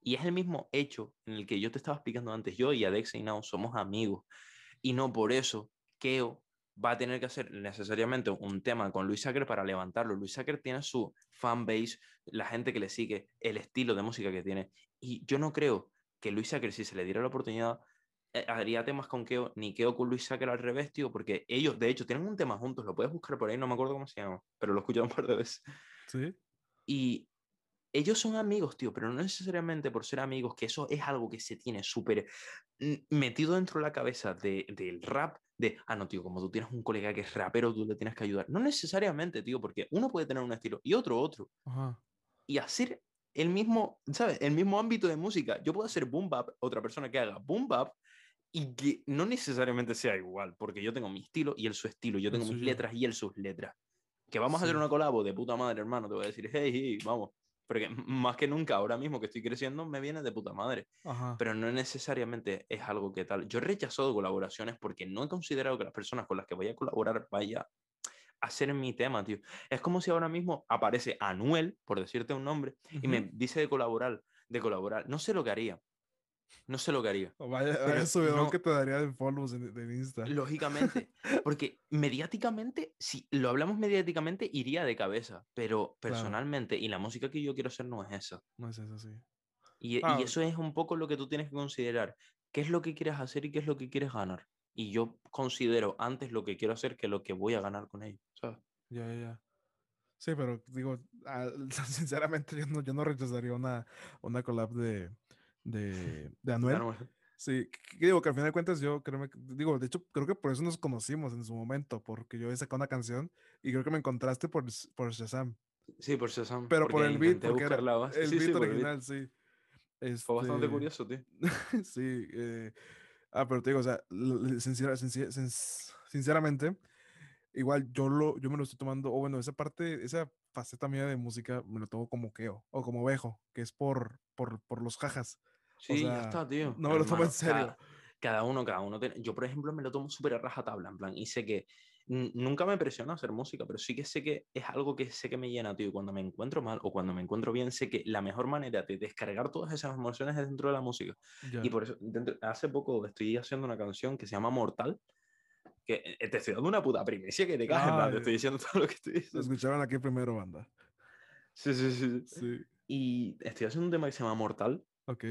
Y es el mismo hecho en el que yo te estaba explicando antes. Yo y Adex y Now somos amigos. Y no por eso Keo va a tener que hacer necesariamente un tema con Luis Sacker para levantarlo. Luis Sacker tiene su fanbase, la gente que le sigue, el estilo de música que tiene. Y yo no creo que Luis Sacker, si se le diera la oportunidad, eh, haría temas con Keo, ni Keo con Luis Sacker al revés, tío, porque ellos, de hecho, tienen un tema juntos, lo puedes buscar por ahí, no me acuerdo cómo se llama, pero lo he escuchado un par de veces. Sí. Y ellos son amigos, tío, pero no necesariamente por ser amigos, que eso es algo que se tiene súper mm, metido dentro de la cabeza de- del rap, de, ah, no, tío, como tú tienes un colega que es rapero, tú le tienes que ayudar. No necesariamente, tío, porque uno puede tener un estilo y otro otro. Ajá. Y hacer el mismo, ¿sabes? El mismo ámbito de música. Yo puedo hacer boom bap, otra persona que haga boom bap, y que no necesariamente sea igual, porque yo tengo mi estilo y él su estilo, yo tengo mis suyo. letras y él sus letras. Que vamos a hacer Sí. una colabo de puta madre, hermano, te voy a decir, hey, hey, vamos. Porque más que nunca, ahora mismo que estoy creciendo, me viene de puta madre. Ajá. Pero no necesariamente es algo que tal. Yo he rechazado colaboraciones porque no he considerado que las personas con las que voy a colaborar vaya a hacer mi tema, tío. Es como si ahora mismo aparece Anuel, por decirte un nombre, y me dice de colaborar, de colaborar. No sé lo que haría. No sé lo que haría. O Vaya, vaya subidón no- que te daría de follows en, en Insta. Lógicamente, *laughs* porque mediáticamente, si lo hablamos mediáticamente, iría de cabeza, pero Claro. personalmente, y la música que yo quiero hacer no es esa. No es eso, sí. Y, y Ah. eso es un poco lo que tú tienes que considerar. ¿Qué es lo que quieres hacer y qué es lo que quieres ganar? Y yo considero antes lo que quiero hacer que lo que voy a ganar con ello, ¿sabes? Ya, ya, ya. Sí, pero digo, *laughs* sinceramente yo no, yo no rechazaría una, una collab de, de, de Anuel. Sí, que- digo que al final de cuentas yo creo, digo, de hecho creo que por eso nos conocimos en su momento, porque yo he sacado una canción y creo que me encontraste por, por Shazam, Sí, por Shazam. pero por el beat, porque era la el Sí, sí, beat por el beat. original, sí. Fue bastante Este, curioso, tío. *laughs* sí, eh, ah, pero te digo, o sea, sincera- sinci- sin- sinceramente, igual yo, lo, yo me lo estoy tomando, o bueno, esa parte, esa faceta mía de música me lo tomo como Keo, o como Bejo, que es por, por, por los jajas. Sí, ya sea, está, tío. no me lo tomo en serio. Cada, cada uno, cada uno. tiene- Yo, por ejemplo, me lo tomo súper a rajatabla, en plan, y sé que nunca me presiona hacer música, pero sí que sé que es algo que sé que me llena, tío. Y cuando me encuentro mal o cuando me encuentro bien, sé que la mejor manera de descargar todas esas emociones es dentro de la música. Ya. Y por eso, dentro- hace poco estoy haciendo una canción que se llama Mortal, que eh, te estoy dando una puta primicia que te en plan, te estoy diciendo todo lo que estoy diciendo. escucharon aquí primero, banda. Sí, sí, sí. Sí, Y estoy haciendo un tema que se llama Mortal, ok.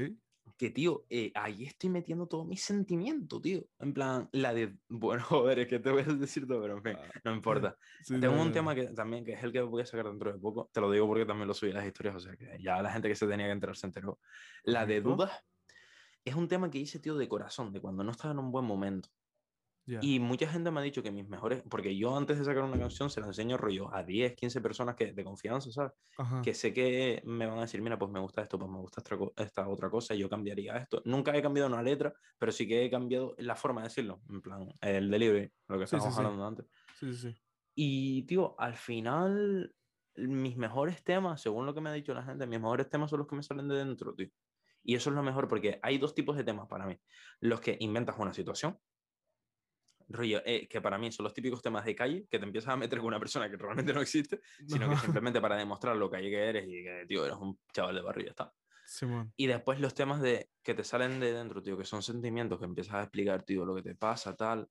Que, tío, eh, ahí estoy metiendo todo mi sentimiento, tío. En plan, la de, *laughs* bueno, joder, es que te voy a decir todo, pero en fin, Ah, no importa. *laughs* sí, Tengo no, un no, tema que también, que es el que voy a sacar dentro de poco. Te lo digo porque también lo subí a las historias, o sea que ya la gente que se tenía que enterar se enteró. La de dudas es un tema que hice, tío, de corazón, de cuando no estaba en un buen momento. Ya. Y mucha gente me ha dicho que mis mejores, porque yo antes de sacar una canción se la enseño rollo a 10, 15 personas que, de confianza, ¿sabes? Ajá. que sé que me van a decir, mira, pues me gusta esto, pues me gusta esta, esta otra cosa, yo cambiaría esto. Nunca he cambiado una letra, pero sí que he cambiado la forma de decirlo, en plan, el delivery, lo que Sí, sí, estábamos sí. hablando antes. Sí, sí, sí. Y, tío, al final, mis mejores temas, según lo que me ha dicho la gente, mis mejores temas son los que me salen de dentro, tío. Y eso es lo mejor porque hay dos tipos de temas para mí. Los que inventas una situación, rollo, eh, que para mí son los típicos temas de calle, que te empiezas a meter con una persona que realmente no existe, *laughs* sino que simplemente para demostrar lo calle que eres y que, tío, eres un chaval de barrio ya está. Y después los temas de que te salen de dentro, tío, que son sentimientos que empiezas a explicar, tío, lo que te pasa, tal.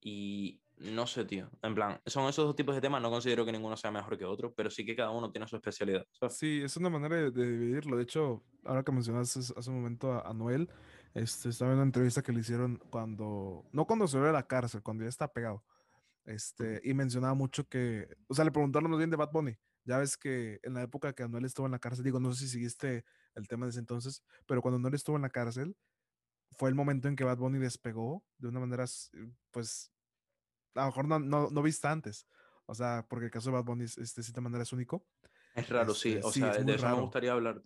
Y no sé, tío. En plan, son esos dos tipos de temas. No considero que ninguno sea mejor que otro, pero sí que cada uno tiene su especialidad. ¿sabes? Sí, es una manera de, de dividirlo. De hecho, ahora que mencionaste hace hace un momento a, a Noel, este, estaba en una entrevista que le hicieron cuando, no cuando se de la cárcel, cuando ya está pegado. Este, y mencionaba mucho que, o sea, le preguntaron más bien de Bad Bunny. Ya ves que en la época que Anuel estuvo en la cárcel, digo, no sé si seguiste el tema de ese entonces, pero cuando Anuel estuvo en la cárcel, fue el momento en que Bad Bunny despegó de una manera, pues, a lo mejor no, no, no vista antes. O sea, porque el caso de Bad Bunny, es- este, de cierta manera es único. Es raro, sí. Este, O sí, sea, de muy eso me raro. gustaría hablar,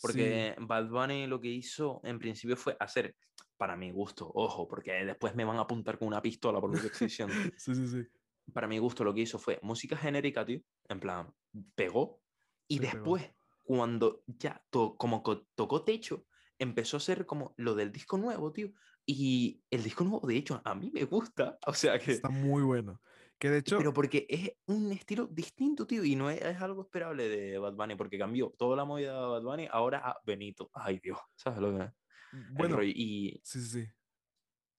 tío. Sí, Porque Bad Bunny lo que hizo en principio fue hacer, para mi gusto, ojo, porque después me van a apuntar con una pistola por lo que estoy diciendo. *laughs* sí, sí, sí. Para mi gusto lo que hizo fue música genérica, tío. En plan, pegó. Y Sí, pegó. después, cuando ya to- como co- tocó techo, empezó a ser como lo del disco nuevo, tío. Y el disco nuevo, de hecho, a mí me gusta. O sea que... Está muy bueno. Que de hecho, Pero porque es un estilo distinto, tío, y no es, es algo esperable de Bad Bunny, porque cambió toda la movida de Bad Bunny ahora a Benito. Ay, Dios, *laughs* ¿sabes lo que bueno, Y, sí, sí, sí.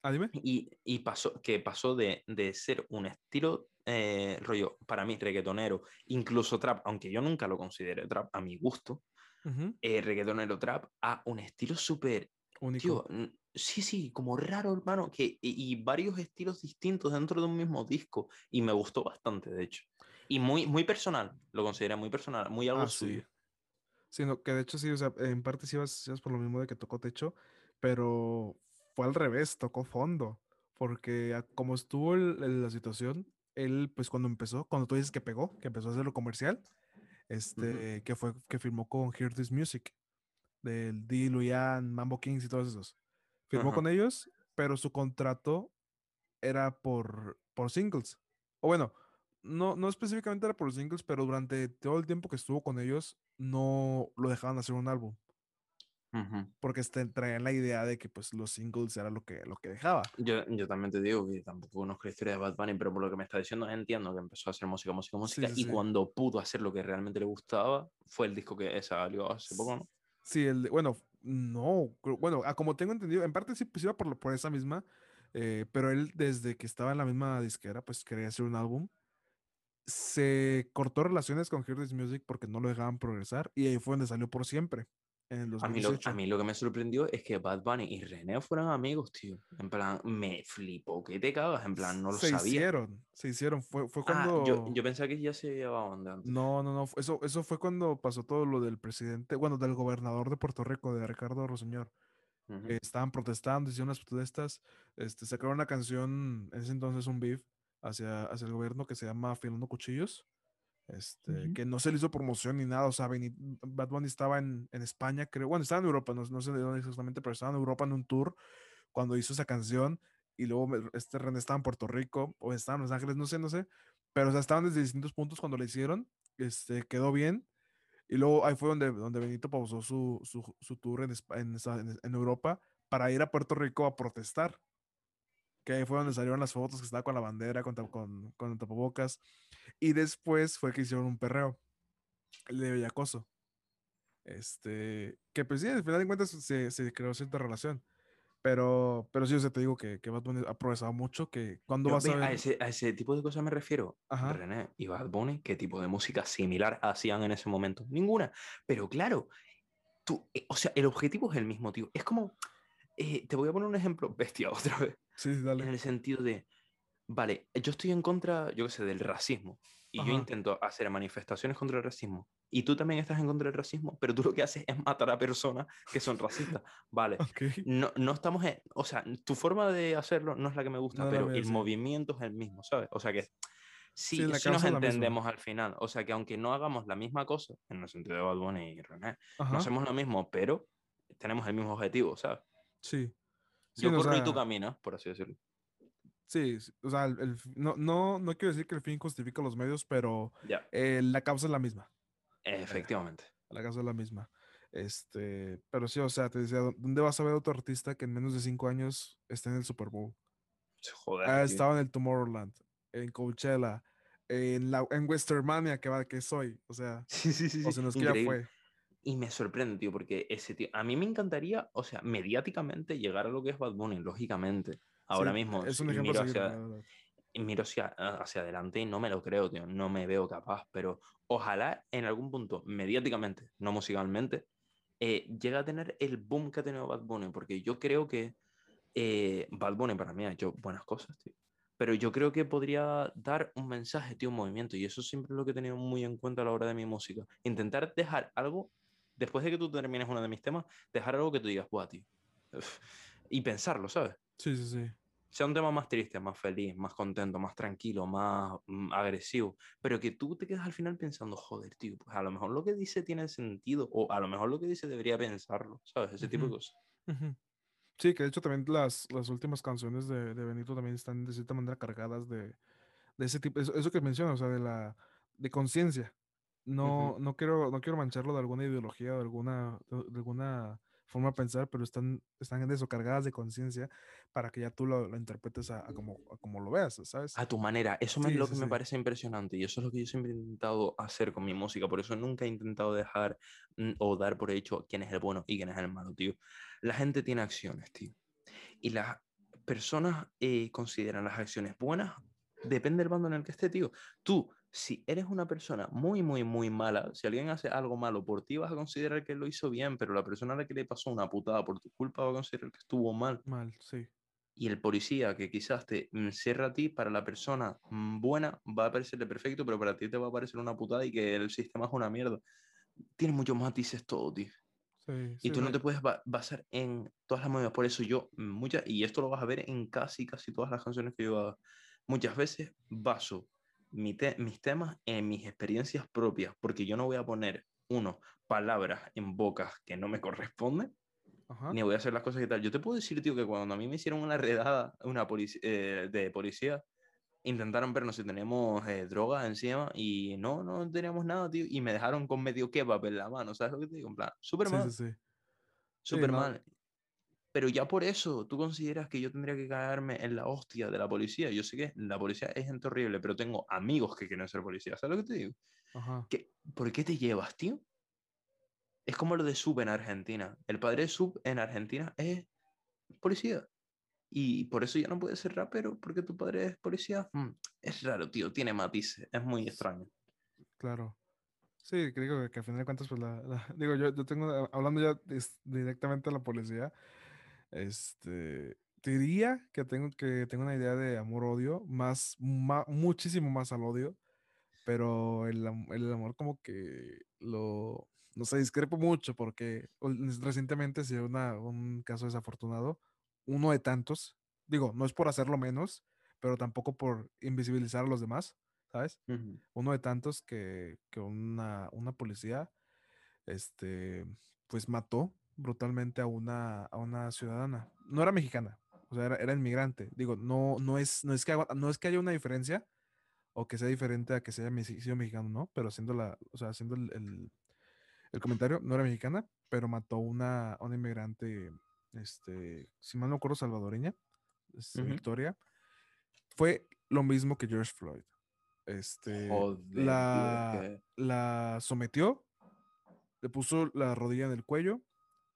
Ah, dime. y, y pasó, que pasó de, de ser un estilo, eh, rollo, para mí, reggaetonero, incluso trap, aunque yo nunca lo consideré trap, a mi gusto, Ujú, eh, reggaetonero trap, a un estilo súper Único. Tío, sí, sí, como raro, hermano, que, y, y varios estilos distintos dentro de un mismo disco, y me gustó bastante, de hecho. Y muy, muy personal, lo consideré muy personal, muy algo Ah, sí. suyo. Sino que de hecho sí, o sea, en parte sí ibas, sí ibas por lo mismo de que tocó techo, pero fue al revés, tocó fondo, porque como estuvo el- el- la situación, él pues cuando empezó, cuando tú dices que pegó, que empezó a hacer lo comercial, este, que fue que firmó con Hear This Music, del D. Luyan, Mambo Kings y todos esos. Firmó Ajá. con ellos, pero su contrato era por, por singles. O bueno, no, no específicamente era por singles, pero durante todo el tiempo que estuvo con ellos, no lo dejaban hacer un álbum. Porque este, traían la idea de que pues los singles era lo que, lo que dejaba. Yo, yo también te digo que tampoco conozco la historia de Bad Bunny, pero por lo que me está diciendo entiendo que empezó a hacer música, música, música, sí, y sí. cuando pudo hacer lo que realmente le gustaba, fue el disco que salió hace poco, ¿no? Sí, el, bueno, no, bueno, a como tengo entendido, en parte sí pues iba por, por esa misma, eh, pero él desde que estaba en la misma disquera, pues quería hacer un álbum. Se cortó relaciones con Hear This Music porque no lo dejaban progresar y ahí fue donde salió por siempre, en el A mí, lo, 2018. a mí lo que me sorprendió es que Bad Bunny y René fueran amigos, tío. En plan, me flipó que te cagas, en plan, no lo se sabía. hicieron, se hicieron, fue, fue Ah, cuando... yo, yo pensaba que ya se llevaban de antes. No, no, no, eso, eso fue cuando pasó todo lo del presidente, bueno, del gobernador de Puerto Rico, de Ricardo Roseñor. Que estaban protestando, hicieron unas protestas, este, sacaron una canción, en ese entonces un beef hacia, hacia el gobierno que se llama Afilando Cuchillos, este, Ujú. que no se le hizo promoción ni nada, o sea, Bad Bunny estaba en, en España, creo, bueno, estaba en Europa, no, no sé de dónde exactamente, pero estaba en Europa en un tour cuando hizo esa canción, y luego este René estaba en Puerto Rico, o estaba en Los Ángeles, no sé, no sé, pero o sea, estaban desde distintos puntos cuando le hicieron, este, quedó bien, y luego ahí fue donde, donde Benito pausó su, su, su tour en, en- en Europa para ir a Puerto Rico a protestar. Que ahí fue donde salieron las fotos que estaba con la bandera, con, con, con tapabocas. Y después fue que hicieron un perreo, el de Bellacoso. Este, que pues sí, al final de cuentas se, se creó cierta relación. Pero, pero sí, o sea, te digo que, que Bad Bunny ha progresado mucho, que cuando Yo, vas a ve, ver... a, ese, a ese tipo de cosas me refiero. Ajá. René y Bad Bunny, ¿qué tipo de música similar hacían en ese momento? Ninguna. Pero claro, tú, eh, o sea, el objetivo es el mismo, tío. Es como, eh, te voy a poner un ejemplo *laughs* bestia otra vez. Sí, sí, En dale. el sentido de, vale, yo estoy en contra, yo qué sé, del racismo. Y yo Ajá. intento hacer manifestaciones contra el racismo. Y tú también estás en contra del racismo, pero tú lo que haces es matar a personas que son racistas. Vale. *laughs* Ok. No, no estamos en, o sea, tu forma de hacerlo no es la que me gusta, No pero el movimiento es el mismo, ¿sabes? O sea que sí, Sí, sí nos entendemos al final. O sea que aunque no hagamos la misma cosa, en el sentido de Bad Bunny y René, Ajá. no hacemos lo mismo, pero tenemos el mismo objetivo, ¿sabes? Sí. Sí, Yo tú sea, caminas, por así decirlo. Sí, o sea, el- no, no, no quiero decir que el fin justifica los medios, pero eh, la causa es la misma. efectivamente. La causa es la misma. Este, pero sí, o sea, te decía, ¿dó- ¿dónde vas a ver a otro artista que en menos de cinco años esté en el Super Bowl? Joder. Ha estado en el Tomorrowland, en Coachella, en, la, en Westermania, que, va, que soy. O sea, *laughs* Sí, sí, sí. o sí, sea, no es que ya fue. Y me sorprende, tío, porque ese tío, a mí me encantaría, o sea, mediáticamente llegar a lo que es Bad Bunny, lógicamente. Ahora Sí, mismo Es un ejemplo miro hacia, miro hacia, hacia adelante y no me lo creo, tío, no me veo capaz, pero ojalá en algún punto, mediáticamente, no musicalmente, eh, llegue a tener el boom que ha tenido Bad Bunny, porque yo creo que eh, Bad Bunny para mí ha hecho buenas cosas, tío. Pero yo creo que podría dar un mensaje, tío, un movimiento, y eso siempre es lo que he tenido muy en cuenta a la hora de mi música. Intentar dejar algo, después de que tú termines uno de mis temas, dejar algo que tú digas, buah, tío. uf", *laughs* Y pensarlo, ¿sabes? Sí, sí, sí. sea un tema más triste, más feliz, más contento, más tranquilo, más mm, agresivo, pero que tú te quedas al final pensando, joder, tío, pues a lo mejor lo que dice tiene sentido, o a lo mejor lo que dice debería pensarlo, ¿sabes? Ese tipo de cosas. Ujú. Sí, que de hecho también las, las últimas canciones de, de Benito también están de cierta manera cargadas de, de ese tipo, eso, eso que mencionas, o sea, de la de conciencia. No, no quiero, no quiero mancharlo de alguna ideología o de alguna, de, alguna forma de pensar, pero están, están en eso, cargadas de conciencia para que ya tú lo, lo interpretes a, a como, a como lo veas, ¿sabes? A tu manera, eso me- es lo sí, que me sí. parece impresionante y eso es lo que yo siempre he intentado hacer con mi música, por eso nunca he intentado dejar mm, o dar por hecho quién es el bueno y quién es el malo, tío. La gente tiene acciones, tío. Y las personas eh, consideran las acciones buenas, depende del bando en el que esté, tío. Tú, si eres una persona muy, muy, muy mala, si alguien hace algo malo por ti, vas a considerar que lo hizo bien, pero la persona a la que le pasó una putada por tu culpa va a considerar que estuvo mal. Mal, sí. Y el policía que quizás te encierra a ti, para la persona mm, buena va a parecerle perfecto, pero para ti te va a parecer una putada y que el sistema es una mierda. Tiene muchos matices todo, tío. Sí, Y sí, tú no sí. te puedes ba- basar en todas las movidas. Por eso yo, muchas, y esto lo vas a ver en casi, casi todas las canciones que yo hago, muchas veces baso mi te- mis temas en mis experiencias propias, porque yo no voy a poner, uno, palabras en bocas que no me corresponden, Ajá. ni voy a hacer las cosas que tal. Yo te puedo decir, tío, que cuando a mí me hicieron una redada una polici- eh, de policía, intentaron vernos si teníamos eh, droga encima y no, no teníamos nada, tío, y me dejaron con medio kebab en la mano, ¿sabes lo que te digo? En plan, súper Sí, mal, sí, sí. súper no. Pero ya por eso, tú consideras que yo tendría que caerme en la hostia de la policía. Yo sé que la policía es gente horrible, pero tengo amigos que quieren ser policías. ¿Sabes lo que te digo? Ajá. ¿Qué- ¿Por qué te llevas, tío? Es como lo de Sub en Argentina. El padre de Sub en Argentina es policía. Y por eso ya no puede ser rapero, porque tu padre es policía. Mm, es raro, tío. Tiene matices. Es muy extraño. Claro. Sí, creo que, que a final de cuentas, pues la, la- *laughs* digo, yo, yo tengo, hablando ya directamente a la policía, este, diría que tengo que tengo una idea de amor-odio, más, ma- muchísimo más al odio, pero el, el amor como que lo, no sé, discrepo mucho porque recientemente se dio una, un caso desafortunado, uno de tantos, digo, no es por hacerlo menos, pero tampoco por invisibilizar a los demás, ¿sabes? Uno de tantos que, que una, una policía, este, pues mató brutalmente a una, a una ciudadana. No era mexicana, o sea, era, era inmigrante. Digo, no, no, es, no, es que, no es que haya una diferencia o que sea diferente a que sea sido mexicano, ¿no? Pero haciendo la, o sea, haciendo el, el- el comentario, no era mexicana, pero mató una, a una inmigrante, este, si mal no recuerdo, salvadoreña, este. Victoria. Fue lo mismo que George Floyd. Este, Joder, la, la sometió, le puso la rodilla en el cuello,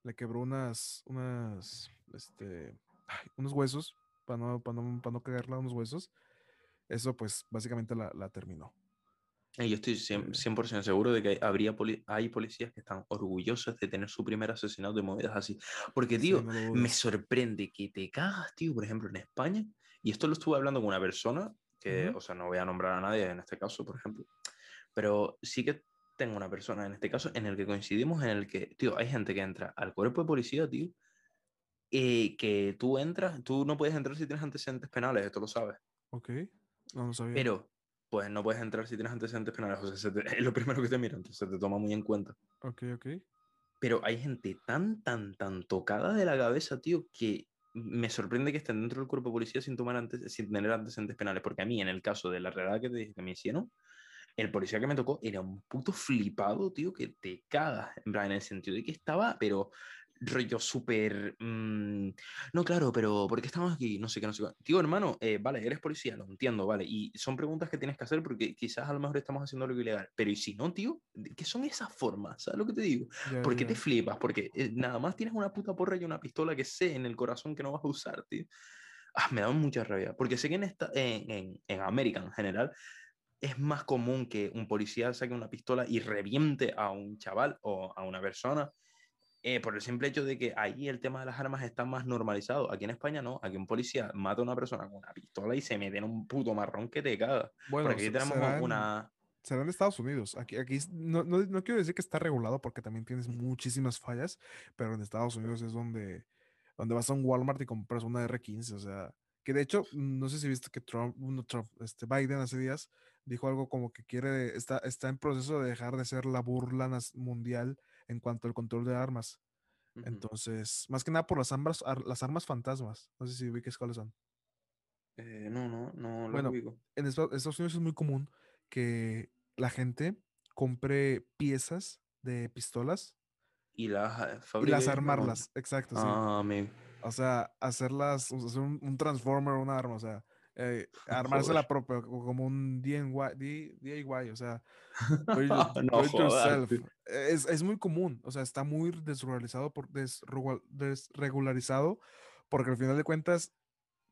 le quebró unas, unas, este, ay, unos huesos, para no, para no, para no cagarla, unos huesos. Eso, pues, básicamente la, la terminó. Y yo estoy 100%, Eh. 100% seguro de que habría poli- hay policías que están orgullosos de tener su primer asesinato de movidas así. Porque, Sí, tío, no lo me sorprende que te cagas, tío, por ejemplo, en España. Y esto lo estuve hablando con una persona, que, Ujú. o sea, no voy a nombrar a nadie en este caso, por ejemplo. Pero sí que tengo una persona en este caso en el que coincidimos, en el que, tío, hay gente que entra al cuerpo de policía, tío, eh, que tú entras, tú no puedes entrar si tienes antecedentes penales, esto lo sabes. Ok, no lo sabía. Pero, pues no puedes entrar si tienes antecedentes penales, o sea, se te- *laughs* es lo primero que te miran, entonces se te toma muy en cuenta. Ok, ok. Pero hay gente tan, tan, tan tocada de la cabeza, tío, que me sorprende que estén dentro del cuerpo de policía sin, tomar antes, sin tener antecedentes penales. Porque a mí, en el caso de la redada que te dije que me hicieron, el policía que me tocó era un puto flipado, tío, que te cagas. En plan, en el sentido de que estaba, pero rollo súper... mm, no, claro, pero ¿por qué estamos aquí? No sé qué, no sé qué. Tío, hermano, eh, vale, eres policía, lo entiendo, vale. Y son preguntas que tienes que hacer porque quizás a lo mejor estamos haciendo algo ilegal. Pero ¿y si no, tío? ¿Qué son esas formas? ¿Sabes lo que te digo? Ya, ¿Por qué te flipas? Porque eh, nada más tienes una puta porra y una pistola que sé en el corazón que no vas a usar, tío. Ah, me da mucha rabia. Porque sé que en, esta, en, en, en América en general es más común que un policía saque una pistola y reviente a un chaval o a una persona eh, por el simple hecho de que ahí el tema de las armas está más normalizado. Aquí en España no. Aquí un policía mata a una persona con una pistola y se mete en un puto marrón que te caga. Bueno, Porque aquí tenemos será en- una... será en Estados Unidos. Aquí, aquí no, no, no quiero decir que está regulado porque también tienes muchísimas fallas, pero en Estados Unidos es donde, donde vas a un Walmart y compras una R15. O sea, que de hecho, no sé si viste que Trump, no, Trump, este Biden hace días dijo algo como que quiere, está, está en proceso de dejar de ser la burla mundial en cuanto al control de armas. Entonces, más que nada por las armas, ar- las armas fantasmas. No sé si ubiques cuáles son. Eh, no, no, no lo Bueno, ubico. en Esta- Estados Unidos es muy común que la gente compre piezas de pistolas Y las eh, y las armarlas. Exacto, sí. Ah. O sea, hacerlas, hacer un, un transformer, un arma, o sea, eh, *laughs* armarse la propia, co- como un DIY, DIY, o sea, *laughs* do no do yourself. tío. Es, es muy común, o sea, está muy desregularizado, por, desregula- desregularizado, porque al final de cuentas,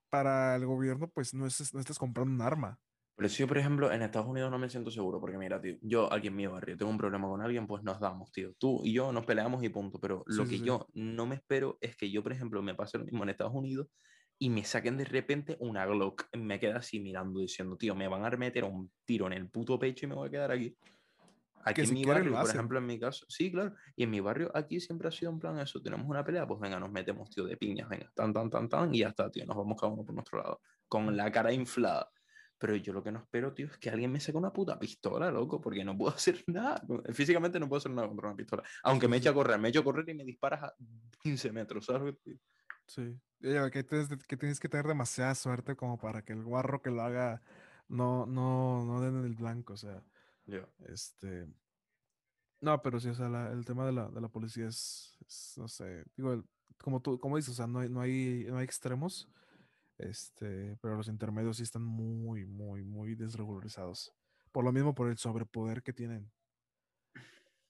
para el gobierno, pues no, es, no estás comprando un arma. Pero si yo, por ejemplo, en Estados Unidos no me siento seguro, porque mira, tío, yo aquí en mi barrio tengo un problema con alguien, pues nos damos, tío. Tú y yo nos peleamos y punto. Pero lo Sí, que sí. yo no me espero es que yo, por ejemplo, me pase lo mismo en Estados Unidos y me saquen de repente una Glock. Me queda así mirando, diciendo, tío, me van a meter un tiro en el puto pecho y me voy a quedar aquí. Aquí Que en si mi barrio, por ejemplo, en mi caso, sí, claro. Y en mi barrio aquí siempre ha sido en plan eso. Tenemos una pelea, pues venga, nos metemos, tío, de piñas, venga, tan, tan, tan, tan, y ya está, tío, nos vamos cada uno por nuestro lado. Con la cara inflada. Pero yo lo que no espero, tío, es que alguien me saque una puta pistola, loco, porque no puedo *laughs* hacer nada. Físicamente no puedo hacer nada contra una pistola. Aunque me eche a correr, me echo a correr y me disparas a 15 metros, ¿sabes? digo? Sí. Que, tienes, que tienes que tener demasiada suerte como para que el guarro que lo haga no, no, no den en el blanco, o sea, Yo. este... No, pero sí, o sea, la- el tema de la, de la policía es, es, no sé, digo, el- como tú, como dices, o sea, no hay, no hay, no hay extremos, este, pero los intermedios sí están muy, muy, muy desregularizados. Por lo mismo, por el sobrepoder que tienen.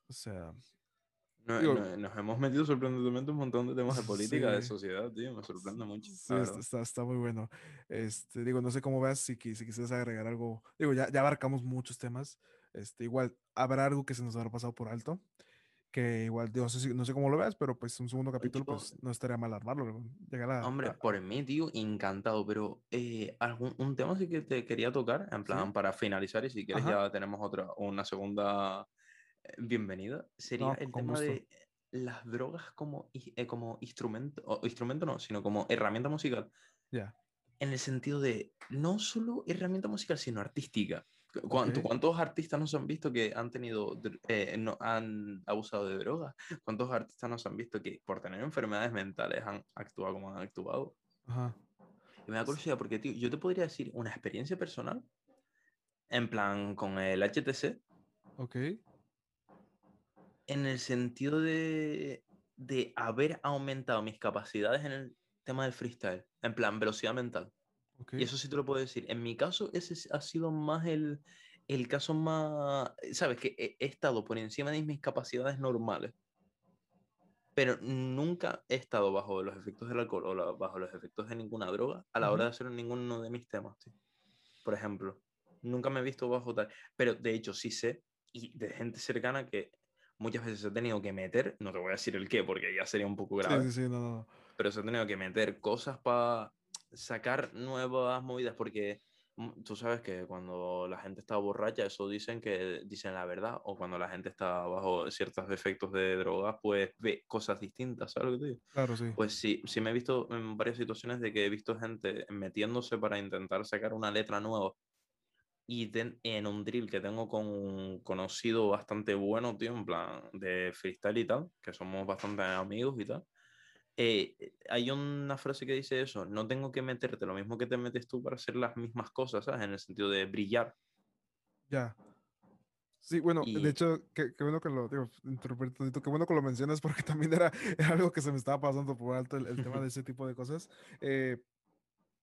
O sea, No- Digo- no- nos hemos metido sorprendentemente un montón de temas de política, de Sí. sociedad, tío. Me sorprende mucho. Sí, está, está, está muy bueno. Este, digo, no sé cómo veas, si, si quisieras agregar algo. Digo, ya, ya abarcamos muchos temas. Este, igual, habrá algo que se nos habrá pasado por alto. Que igual, digo, no sé, si- no sé cómo lo veas, pero pues un segundo capítulo, yo- pues no estaría mal armarlo. Llegar a. Hombre, a- por mí, tío, encantado, pero eh, algún, un tema sí que te quería tocar, en plan, para finalizar, y si quieres Ajá. ya tenemos otra, una segunda bienvenida, sería No, el tema gusto. de las drogas como, eh, como instrumento, o instrumento no, sino como herramienta musical, Ya. en el sentido de no solo herramienta musical, sino artística. Cu- ¿Cuánto- Ok. ¿Cuántos artistas nos han visto que han tenido, eh, no, han abusado de drogas? ¿Cuántos artistas nos han visto que por tener enfermedades mentales han actuado como han actuado? Ajá. Y me da curiosidad porque, tío, yo te podría decir una experiencia personal, en plan con el HTC, Ok. En el sentido de, de haber aumentado mis capacidades en el tema del freestyle, en plan velocidad mental. Ok. Y eso sí te lo puedo decir. En mi caso, ese ha sido más el, el caso más, sabes, que he, he estado por encima de mis capacidades normales. Pero nunca he estado bajo los efectos del alcohol o la- bajo los efectos de ninguna droga a la hora Ujú. de hacer ninguno de mis temas, tío. Por ejemplo, nunca me he visto bajo tal. Pero de hecho sí sé, y de gente cercana que muchas veces he tenido que meter, no te voy a decir el qué porque ya sería un poco grave, sí, sí, no, no, no. pero se ha tenido que meter cosas para sacar nuevas movidas, porque mm, tú sabes que cuando la gente está borracha, eso dicen que dicen la verdad, o cuando la gente está bajo ciertos efectos de drogas, pues ve cosas distintas, ¿sabes lo que te digo? Claro, sí. Pues sí, sí me he visto en varias situaciones de que he visto gente metiéndose para intentar sacar una letra nueva. Y ten- en un drill que tengo con un conocido bastante bueno, tío, en plan de freestyle y tal, que somos bastante amigos y tal. eh, hay una frase que dice eso, no tengo que meterte lo mismo que te metes tú para hacer las mismas cosas, ¿sabes? En el sentido de brillar. Ya. Sí, bueno, Y de hecho, qué, qué bueno que lo digo, qué bueno que lo mencionas porque *laughs* también era, era algo que se me estaba pasando por alto el, el tema de ese tipo de cosas. Eh,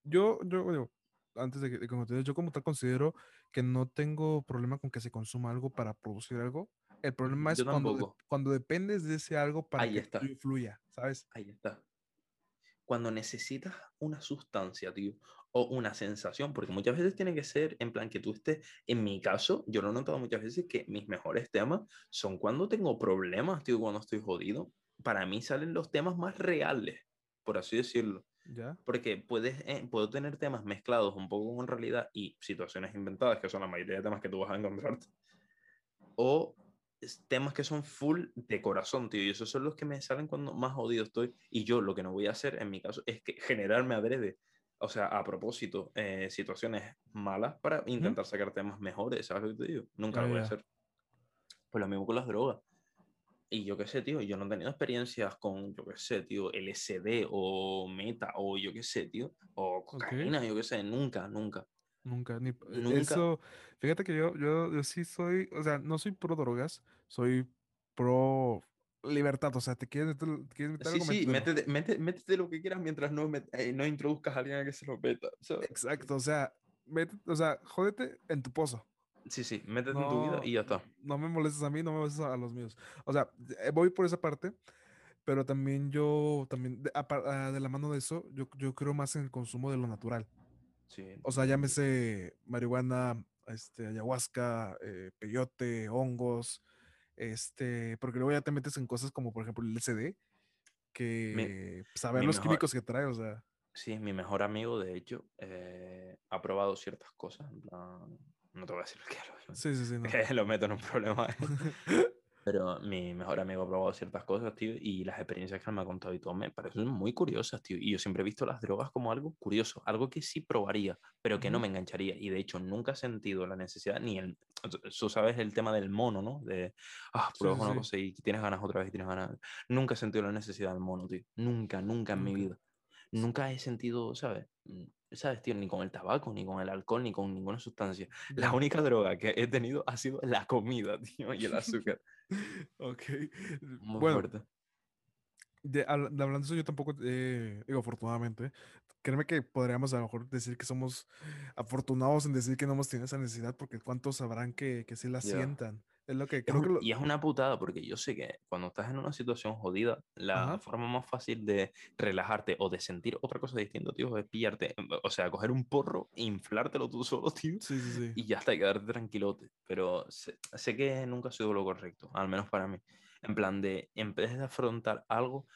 yo, yo, digo, antes de que, de que yo como tal considero que no tengo problema con que se consuma algo para producir algo. El problema es cuando, de- cuando dependes de ese algo para Ahí que está. tú fluya, ¿sabes? Ahí está. Cuando necesitas una sustancia, tío, o una sensación, porque muchas veces tiene que ser en plan que tú estés, en mi caso, yo lo he notado muchas veces que mis mejores temas son cuando tengo problemas, tío, cuando estoy jodido. Para mí salen los temas más reales, por así decirlo. ¿Ya? Porque puedes, eh, puedo tener temas mezclados un poco con realidad y situaciones inventadas, que son la mayoría de temas que tú vas a encontrarte. O temas que son full de corazón, tío. Y esos son los que me salen cuando más jodido estoy. Y yo lo que no voy a hacer, en mi caso, es que generarme adrede. O sea, a propósito, eh, situaciones malas para intentar sacar temas mejores, ¿sabes lo que te digo? Nunca Ya, lo voy a ya. hacer. Pues lo mismo con las drogas. Y yo qué sé, tío, yo no he tenido experiencias con, yo qué sé, tío, LSD o meta o yo qué sé, tío, o cocaína, yo qué sé, nunca, nunca. Nunca, ni, eh, Nunca. eso, fíjate que yo, yo, yo sí soy, o sea, no soy pro drogas, soy pro libertad, o sea, te quieres te quieres meter Sí, algo, sí, métete, métete, métete lo que quieras mientras no, eh, no introduzcas a alguien a que se lo meta. ¿sabes? Exacto, o sea, mete- o sea, jódete en tu pozo. Sí, sí, métete en tu vida No, y ya está. no me molestes a mí, no me molestes a los míos. O sea, eh, voy por esa parte, pero también yo, también, de, apar- ah, de la mano de eso, yo, yo creo más en el consumo de lo natural. Sí. O sea, llámese marihuana, este, ayahuasca, eh, peyote, hongos, este, porque luego ya te metes en cosas como, por ejemplo, el LSD, que saber mi los mejor- químicos que trae, o sea, Sí, mi mejor amigo, de hecho, eh, ha probado ciertas cosas. en plan, No te voy a decir qué lo, sí, sí, sí, no. que *laughs* lo meto en un problema. *laughs* Pero mi mejor amigo ha probado ciertas cosas, tío, y las experiencias que él me ha contado y todo me parecen muy curiosas, tío. Y yo siempre he visto las drogas como algo curioso, algo que sí probaría, pero que no Ujú. me engancharía. Y de hecho, nunca he sentido la necesidad, ni el. Tú sabes el tema del mono, ¿no? De, ah, pruebas sí, una sí. cosa y tienes ganas otra vez y tienes ganas. Nunca he sentido la necesidad del mono, tío. Nunca, nunca en mi vida. Nunca he sentido, ¿sabes? ¿Sabes, tío? Ni con el tabaco, ni con el alcohol, ni con ninguna sustancia. La única droga que he tenido ha sido la comida, *laughs* tío, y el *laughs* azúcar. Ok. Muy Bueno, fuerte. de, habla- de hablando de eso, yo tampoco, eh, digo, afortunadamente, créeme que podríamos a lo mejor decir que somos afortunados en decir que no hemos tenido esa necesidad, porque cuántos sabrán que, que sí la sientan. Es lo que Es creo un- que lo... y es una putada porque yo sé que cuando estás en una situación jodida, la Ajá. forma más fácil de relajarte o de sentir otra cosa distinta, tío, es pillarte, o sea, coger un porro e inflártelo tú *laughs* solo, tío, Sí, sí, sí. y ya está, y quedarte tranquilote. Pero sé, sé que nunca ha sido lo correcto, al menos para mí. En plan de, en vez de afrontar algo,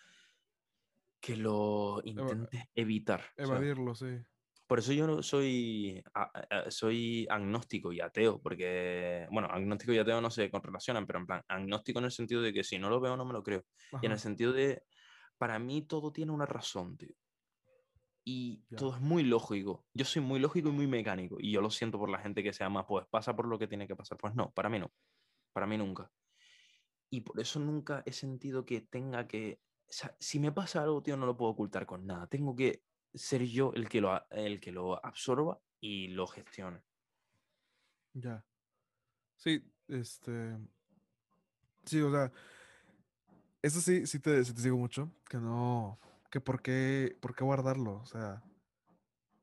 que lo intentes evitar. Evadirlo, sí. Por eso yo soy, soy agnóstico y ateo, porque, bueno, agnóstico y ateo no se correlacionan, pero en plan, agnóstico en el sentido de que si no lo veo no me lo creo. Y en el Ajá. sentido de, para mí todo tiene una razón, tío. Y Ya. todo es muy lógico. Yo soy muy lógico y muy mecánico. Y yo lo siento por la gente que sea más, pues pasa por lo que tiene que pasar. Pues no, para mí no. Para mí nunca. Y por eso nunca he sentido que tenga que... o sea, si me pasa algo, tío, no lo puedo ocultar con nada. Tengo que ser yo el que lo, el que lo absorba y lo gestione. Ya. Sí, este. Sí, o sea. Eso sí, sí te, sí te digo mucho. Que no. Que por qué, por qué guardarlo. O sea.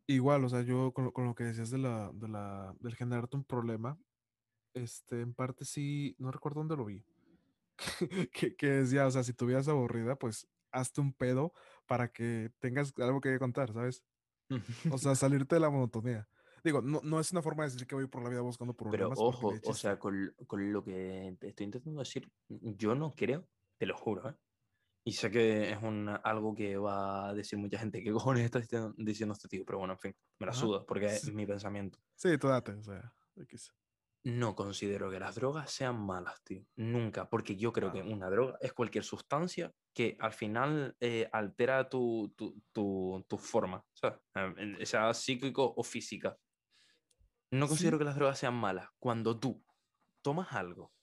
Igual, o sea, yo con lo, con lo que decías de la, de la, del generarte un problema. Este, en parte sí. No recuerdo dónde lo vi. *laughs* que, que decía, o sea, si tuvieras aburrida, pues hazte un pedo para que tengas algo que contar, ¿sabes? O *laughs* sea, salirte de la monotonía. Digo, no, no es una forma de decir que voy por la vida buscando Pero problemas. porque ojo, o sea, con, con lo que te estoy intentando decir, yo no creo, te lo juro, ¿eh? Y sé que es un, algo que va a decir mucha gente, ¿qué *laughs* cojones está diciendo, este tío? Pero bueno, en fin, me la Ajá. suda, porque es Sí. mi pensamiento. Sí, tú date, o sea, X. No considero que las drogas sean malas, tío. Nunca, porque yo creo que Ah. una droga es cualquier sustancia que al final eh, altera tu, tu, tu, tu forma, ¿sabes? Eh, sea psíquico o física. No considero Sí. que las drogas sean malas. Cuando tú tomas algo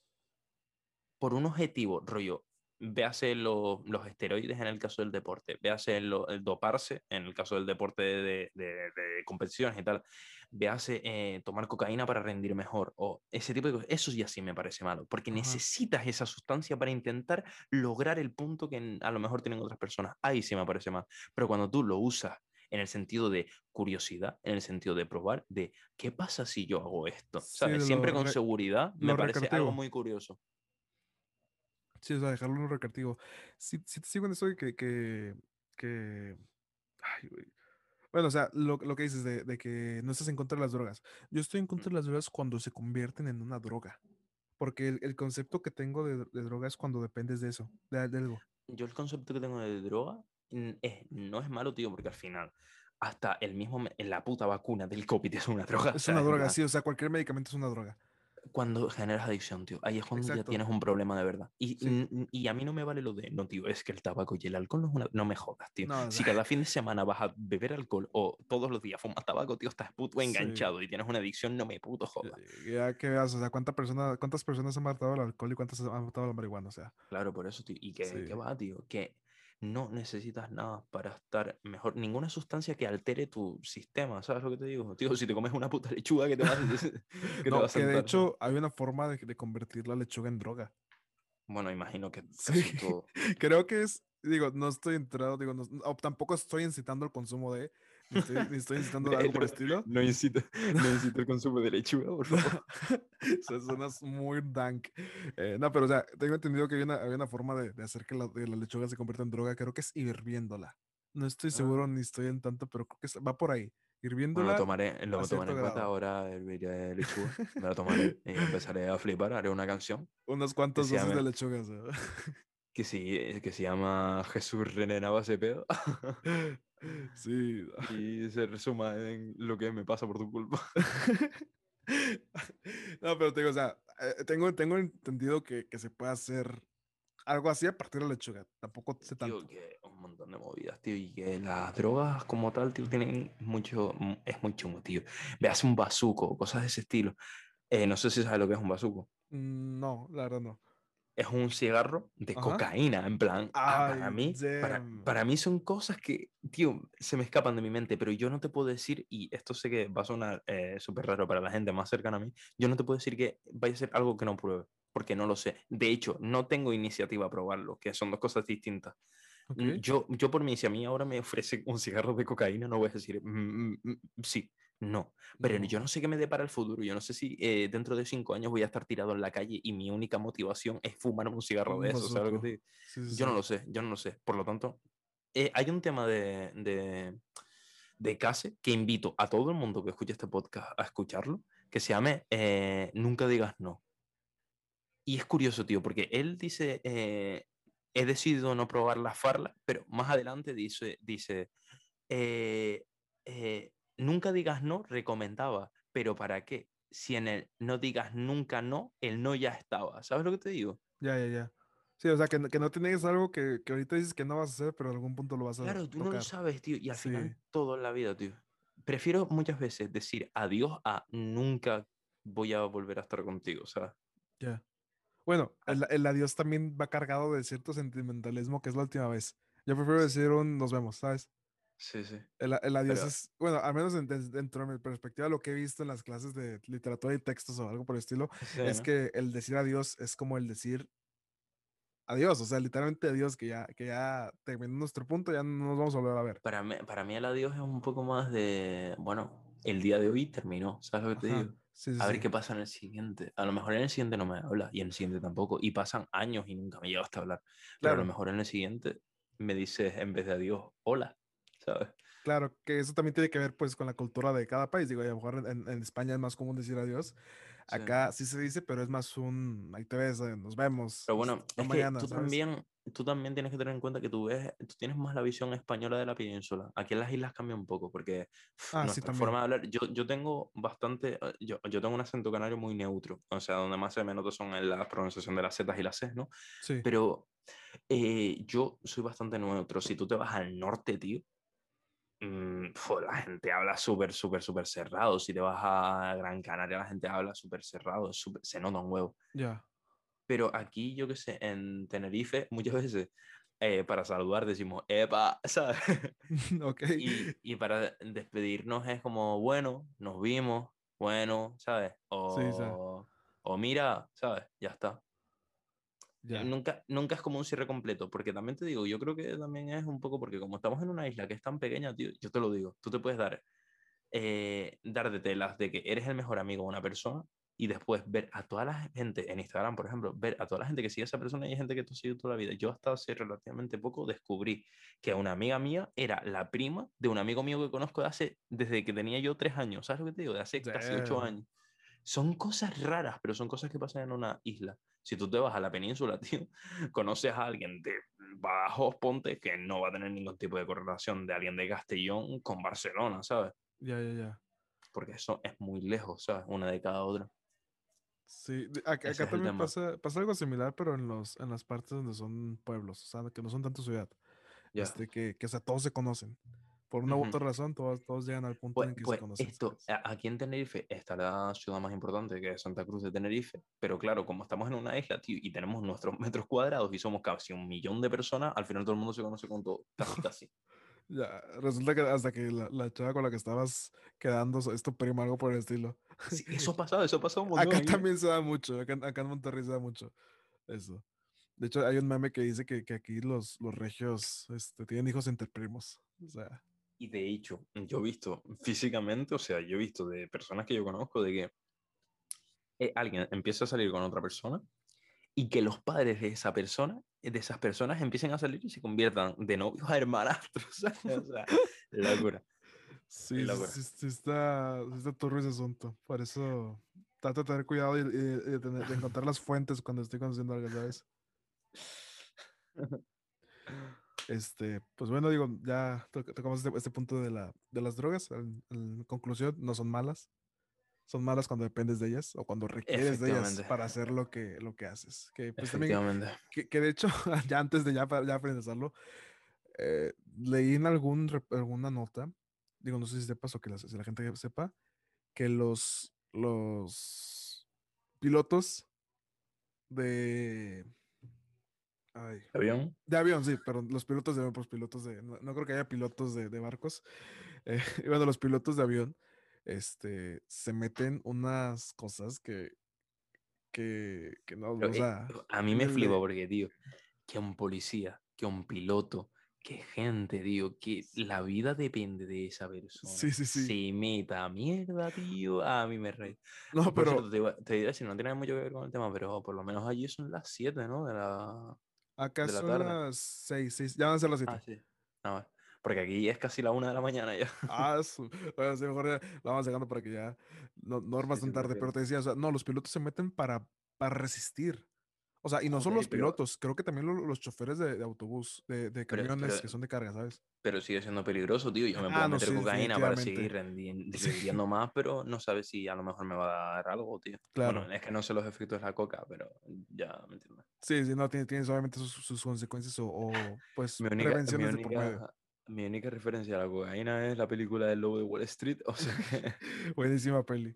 por un objetivo, rollo, véase lo- los esteroides en el caso del deporte, véase lo- el doparse en el caso del deporte de, de, de competiciones y tal, véase eh, tomar cocaína para rendir mejor o ese tipo de cosas. Eso ya sí me parece malo, porque necesitas esa sustancia para intentar lograr el punto que a lo mejor tienen otras personas. Ahí sí me parece mal. Pero cuando tú lo usas en el sentido de curiosidad, en el sentido de probar, de qué pasa si yo hago esto, Sí, ¿sabes? de Siempre con seguridad me parece algo muy curioso. Sí, o sea, dejarlo en un recreativo. Sí, sí te sigo en eso de que, que, que... Ay, güey. Bueno, o sea, lo, lo que dices de, de que no estás en contra de las drogas. Yo estoy en contra de las drogas cuando se convierten en una droga. Porque el, el concepto que tengo de, de droga es cuando dependes de eso, de, de algo. Yo el concepto que tengo de droga es, no es malo, tío, porque al final hasta el mismo, la puta vacuna del COVID es una droga. Es una droga, sí, o sea, cualquier medicamento es una droga. Cuando generas adicción, tío, ahí es cuando ya Exacto. tienes un problema de verdad. Y, Sí. y a mí no me vale lo de, no, tío, es que el tabaco y el alcohol no es una... No me jodas, tío. No, Si sea, cada fin de semana vas a beber alcohol o todos los días fumas tabaco, tío, estás puto Sí. enganchado y tienes una adicción, no me puto jodas. ya que veas, o sea, cuánta persona, cuántas personas han matado el alcohol y cuántas han matado la marihuana, o sea. Claro, por eso, tío. Y que, Sí. que va, tío, que no necesitas nada para estar mejor. Ninguna sustancia que altere tu sistema, ¿sabes lo que te digo? Tío, si te comes una puta lechuga, que te va, *laughs* que te No, a de hecho hay una forma de, de convertir la lechuga en droga. Bueno, imagino que *laughs* Sí. casi todo. Creo que es, digo, no estoy entrado, digo, no- tampoco estoy incitando el consumo de, estoy, estoy incitando algo por el estilo. *laughs* No incita, no incita el consumo de lechuga, por favor. *laughs* o sea, suenas muy dank. Eh, no, pero o sea, tengo entendido que hay una, hay una forma de, de hacer que la, de la lechuga se convierta en droga, creo que es hirviéndola. No estoy seguro Ah. ni estoy en tanto, pero creo que es- va por ahí. Bueno, Hirviéndola. lo tomaré, lo tomaré en cierto cuenta. grado. Ahora herviré lechuga. Me la tomaré y *laughs* empezaré a flipar. Haré una canción unas cuantas dosis de lechuga. sea. que, sí, que se llama Jesús René Navas de pedo. Sí. y se resuma en lo que me pasa por tu culpa. *laughs* no, pero te digo, o sea, eh, tengo, tengo entendido que, que se puede hacer algo así a partir de la lechuga. Tampoco sé tanto. Tío, que un montón de movidas, tío, y que las drogas como tal, tío, tienen mucho, mm, es muy chungo, tío. Veas un bazuco, cosas de ese estilo. Eh, no sé si sabes lo que es un bazuco. Mm, No, la verdad no. Es un cigarro de Ajá. cocaína, en plan, ah, para mí, para, para mí son cosas que, tío, se me escapan de mi mente, pero yo no te puedo decir, y esto sé que va a sonar eh, súper raro para la gente más cercana a mí, yo no te puedo decir que vaya a ser algo que no pruebe, porque no lo sé. De hecho, no tengo iniciativa a probarlo, que son dos cosas distintas. Ok. Mm, Yo, yo por mí, si a mí ahora me ofrece un cigarro de cocaína, no voy a decir "Mm, mm, mm, sí, no. Pero No. yo no sé qué me depara el futuro. Yo no sé si eh, dentro de cinco años voy a estar tirado en la calle y mi única motivación es fumarme un cigarro de eso. ¿sabes lo que bazuco. te digo? Sí, sí, Yo no lo sé, yo no lo sé. Por lo tanto, eh, hay un tema de, de, de Case que invito a todo el mundo que escuche este podcast a escucharlo, que se llame eh, Nunca digas no. Y es curioso, tío, porque él dice, he decidido no probar las farlas, pero más adelante dice, dice nunca digas no, recomendaba, pero ¿para qué? Si en el no digas nunca no, el no ya estaba. ¿Sabes lo que te digo? Ya, ya, ya. Sí, o sea, que, no- que no tienes algo que, que ahorita dices que no vas a hacer, pero en algún punto lo vas a Claro, tú no lo tocar. sabes, tío, y al Sí. final todo en la vida, tío. Prefiero muchas veces decir adiós a nunca voy a volver a estar contigo, ¿sabes? Ya. Bueno, Ah. el, el adiós también va cargado de cierto sentimentalismo, que es la última vez. Yo prefiero decir un nos vemos, ¿sabes? Sí, sí. El, el adiós Pero- es, bueno, al menos en- dentro de mi perspectiva, lo que he visto en las clases de literatura y textos o algo por el estilo, Sí, es ¿no? que el decir adiós es como el decir adiós, o sea, literalmente adiós, que ya, que ya terminó nuestro punto, ya no nos vamos a volver a ver. Para mí, para mí el adiós es un poco más de, bueno, el día de hoy terminó, ¿sabes lo que te Ajá, digo? Sí, sí, A ver sí. qué pasa en el siguiente. A lo mejor en el siguiente no me habla y en el siguiente tampoco. Y pasan años y nunca me llegaste a hablar. Pero a lo mejor en el siguiente me dices en vez de adiós, hola, ¿sabes? Claro, que eso también tiene que ver pues con la cultura de cada país. Digo, a lo mejor en, en España es más común decir adiós. Sí. Acá sí se dice, pero es más un, ahí te ves, eh, nos vemos. Pero bueno, es mañana, que tú ¿sabes? también, tú también tienes que tener en cuenta que tú ves, tú tienes más la visión española de la península. Aquí en las islas cambia un poco, porque Ah, sí, nuestra también. forma de hablar, yo, yo tengo bastante, eh, yo, yo tengo un acento canario muy neutro, o sea, donde más se me nota son en la pronunciación de las Z y las C, ¿no? Sí. Pero eh, yo soy bastante neutro. Si tú te vas al norte, tío, fue, la gente habla súper, súper, súper cerrado. Si te vas a Gran Canaria, la gente habla súper cerrado, súper- se nota un huevo. Ya. Pero aquí, yo qué sé, en Tenerife, *laughs* muchas veces eh, para saludar decimos, ¡epa! *laughs* ¿sabes? *laughs* ok. Y, y para despedirnos es como, bueno, nos vimos, bueno, ¿sabes? O, Sí, sí. o mira, ¿sabes? Ya está. Ya. Nunca, nunca es como un cierre completo, porque también te digo, yo creo que también es un poco porque como estamos en una isla que es tan pequeña, tío, yo te lo digo, tú te puedes dar, eh, dar de telas de que eres el mejor amigo de una persona y después ver a toda la gente en Instagram, por ejemplo, ver a toda la gente que sigue a esa persona y hay gente que tú sigues toda la vida. Yo hasta hace relativamente poco descubrí que una amiga mía era la prima de un amigo mío que conozco de hace, desde que tenía yo tres años, ¿sabes lo que te digo? De hace casi ocho Damn. años. Son cosas raras, pero son cosas que pasan en una isla. Si tú te vas a la península, *laughs* tío, conoces a alguien de Badajoz, ponte, que no va a tener ningún tipo de correlación de alguien de Castellón con Barcelona, ¿sabes? Ya, ya, ya. Porque eso es muy lejos, ¿sabes? Una de cada otra. Sí, acá, acá también pasa, pasa algo similar, pero en los, en las partes donde son pueblos, o sea, que no son tanto ciudad. Ya. Este, que, que, o sea, todos se conocen. Por una u Ujú. otra razón, todos, todos llegan al punto Pues, en que pues se conocen. esto, aquí en Tenerife está la ciudad más importante, que es Santa Cruz de Tenerife, pero claro, como estamos en una isla, tío, y tenemos nuestros metros cuadrados y somos casi un millón de personas, al final todo el mundo se conoce con todo, casi, casi. *laughs* Ya, resulta que hasta que la, la chava con la que estabas quedando es tu prima, algo por el estilo. Sí, eso ha *laughs* pasado, eso ha pasado un montón. Acá ¿eh? también se da mucho, acá, acá en Monterrey se da mucho eso. De hecho, hay un meme que dice que, que aquí los, los regios este, tienen hijos entre primos. O sea, Y de hecho, yo he visto físicamente, o sea, yo he visto de personas que yo conozco de que eh, alguien empieza a salir con otra persona y que los padres de esa persona, de esas personas, empiecen a salir y se conviertan de novios a hermanastros. *laughs* O sea, locura. sí, locura. sí, sí está, sí está turbio ese asunto. Por eso trato de tener cuidado y, y- y de, tener- de encontrar las fuentes cuando estoy conociendo algo, ¿sabes? *laughs* Este, pues bueno, digo, ya to- tocamos este, este punto de, la, de las drogas. En, en conclusión, no son malas. Son malas cuando dependes de ellas o cuando requieres de ellas para hacer lo que, lo que haces. Que, pues, también, que, que de hecho, *laughs* ya antes de ya, ya finalizarlo, eh, leí en algún, alguna nota, digo, no sé si sepas o que la, si la gente sepa, que los, los pilotos de... Ay, ¿Avión? de avión, sí, perdón, los pilotos de avión, pues pilotos de, no, no creo que haya pilotos de, de barcos. *laughs* eh, y bueno, los pilotos de avión, este, se meten unas cosas que, que, que no, Pero, o eh, sea, a mí me el- flipa porque, tío, que un policía, que un piloto, que gente, tío, que la vida depende de esa persona. Sí, sí, sí. Se meta a mierda, tío, a mí me reí. *laughs* no, Por pero cierto, te, te diré si no tiene mucho que ver con el tema, pero por lo menos allí son las 7, ¿no? De la... acá de la son tarde. las seis, seis, ya van a ser las siete. Ah, sí. Vale. Porque aquí es casi la 1 de la mañana ya. Ah, *laughs* su- bueno, sí, mejor ya la vamos llegando para que ya no, no duermas Sí, tan tarde, pero te decía, o sea, no, los pilotos se meten para, para resistir. O sea, y no solo Ok, los pero- pilotos, creo que también lo- los choferes de, de autobús, de, de camiones pero- que son de carga, ¿sabes? Pero sigue siendo peligroso, tío. Yo me Ah, puedo no, meter sí, cocaína para seguir rendi- *laughs* Sí. rindiendo más, pero no sabes si a lo mejor me va a dar algo, tío. Claro. Bueno, es que no sé los efectos de la coca, pero ya me entiendes. Sí, sí, no, tiene- tienes obviamente sus, sus consecuencias o, o, pues Mi única, mi, prevenciones de por medio. única, mi única referencia a la cocaína es la película del lobo de Wall Street. O sea *laughs* que. Buenísima peli.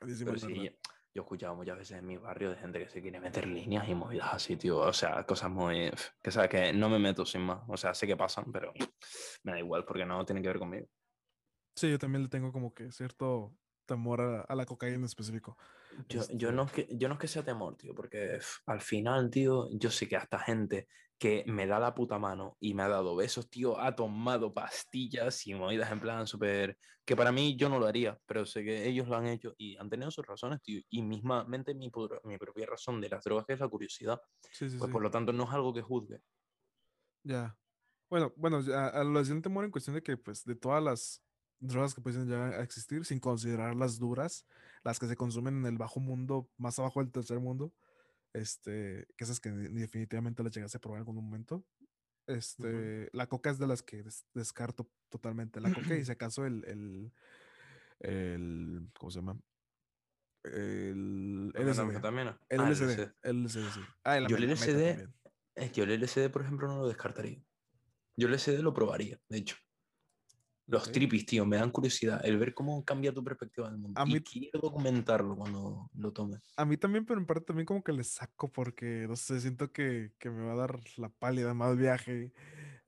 Buenísima, yo, he escuchado muchas veces en mi barrio de gente que se quiere meter líneas y movidas así, tío. O sea, cosas muy. Que sabes que no me meto sin más. O sea, sé que pasan, pero me da igual porque no tienen que ver conmigo. Sí, yo también le tengo como que cierto temor a, a la cocaína en específico. Yo, Este, yo, no es que, yo no es que sea temor, tío, porque al final, tío, yo sé que hasta gente que me da la puta mano y me ha dado besos, tío, ha tomado pastillas y movidas en plan súper... Que para mí yo no lo haría, pero sé que ellos lo han hecho y han tenido sus razones, tío. Y mismamente mi, mi propia razón de las drogas, que es la curiosidad, Sí, sí, pues sí. por lo tanto no es algo que juzgue. Ya. Bueno, bueno, ya, a lo decían temor en cuestión de que, pues, de todas las drogas que pueden llegar a existir, sin considerar las duras, las que se consumen en el bajo mundo, más abajo del tercer mundo, este, que esas que ni- ni definitivamente las llegaste a probar en algún momento. Este, la coca es de las que des- descarto totalmente. La coca y *laughs* si acaso el, el, el, ¿cómo se llama? El LSD. El Ah, LSD. El LSD, sí. Ah, la Yo el LSD. Es que yo el LSD, por ejemplo, no lo descartaría. Yo el LSD lo probaría, de hecho. Los tripis, tío, me dan curiosidad. El ver cómo cambia tu perspectiva del mundo. A y mí- quiero documentarlo cuando lo tome. A mí también, pero en parte también como que le saco porque, no sé, siento que, que me va a dar la pálida mal viaje.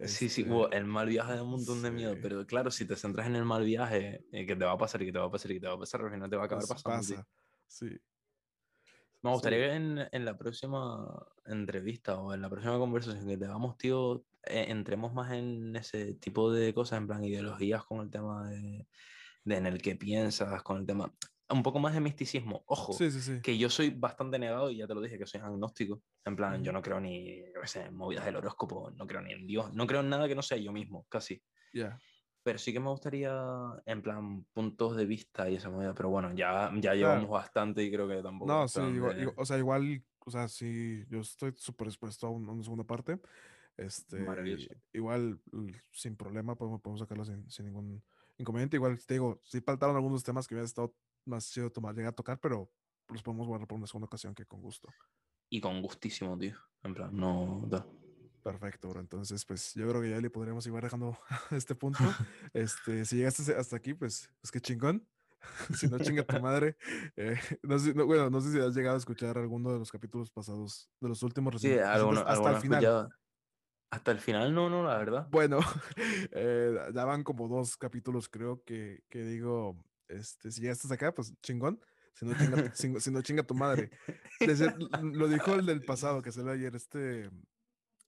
Sí, sí, este, wow, el mal viaje da un montón de miedo, pero claro, si te centras en el mal viaje, eh, que te va a pasar y que te va a pasar y que te va a pasar, al final te va a acabar pues, pasando. pasa. Sí. Me gustaría que en, en la próxima entrevista o en la próxima conversación que tengamos, tío, eh, entremos más en ese tipo de cosas, en plan ideologías con el tema de, de en el que piensas, con el tema, un poco más de misticismo. Ojo, Sí, sí, sí. que yo soy bastante negado y ya te lo dije, que soy agnóstico. En plan, yo no creo ni, yo qué sé, en movidas del horóscopo, no creo ni en Dios, no creo en nada que no sea yo mismo, casi. Ya. Pero sí que me gustaría, en plan, puntos de vista y esa movida. Pero bueno, ya, ya llevamos bastante y creo que tampoco. No, sí, igual- de- o sea, igual, o sea, sí, yo estoy súper dispuesto a, un- a una segunda parte. Este, Maravilloso. igual, sin problema, podemos, podemos sacarlo sin, sin ningún inconveniente. Igual, te digo, sí faltaron algunos temas que hubiera estado más chido tomar, llegar a tocar, pero los podemos guardar por una segunda ocasión que con gusto. Y con gustísimo, tío. En plan, no. da. Perfecto, bro. Entonces, pues yo creo que ya le podríamos ir dejando *laughs* este punto. *laughs* Este, si llegaste hasta aquí, pues, pues qué chingón. *laughs* si no, chinga tu madre. Eh, no sé, no- bueno, no sé si has llegado a escuchar alguno de los capítulos pasados, de los últimos Sí, recientes, hasta alguno el final. escuchado. Hasta el final, no, no, la verdad. Bueno, eh, ya van como dos capítulos, creo que, que digo, este, si llegaste hasta acá, pues chingón. Si no, chinga, si, si no, chinga tu madre. Desde- lo dijo el del pasado, que salió ayer, este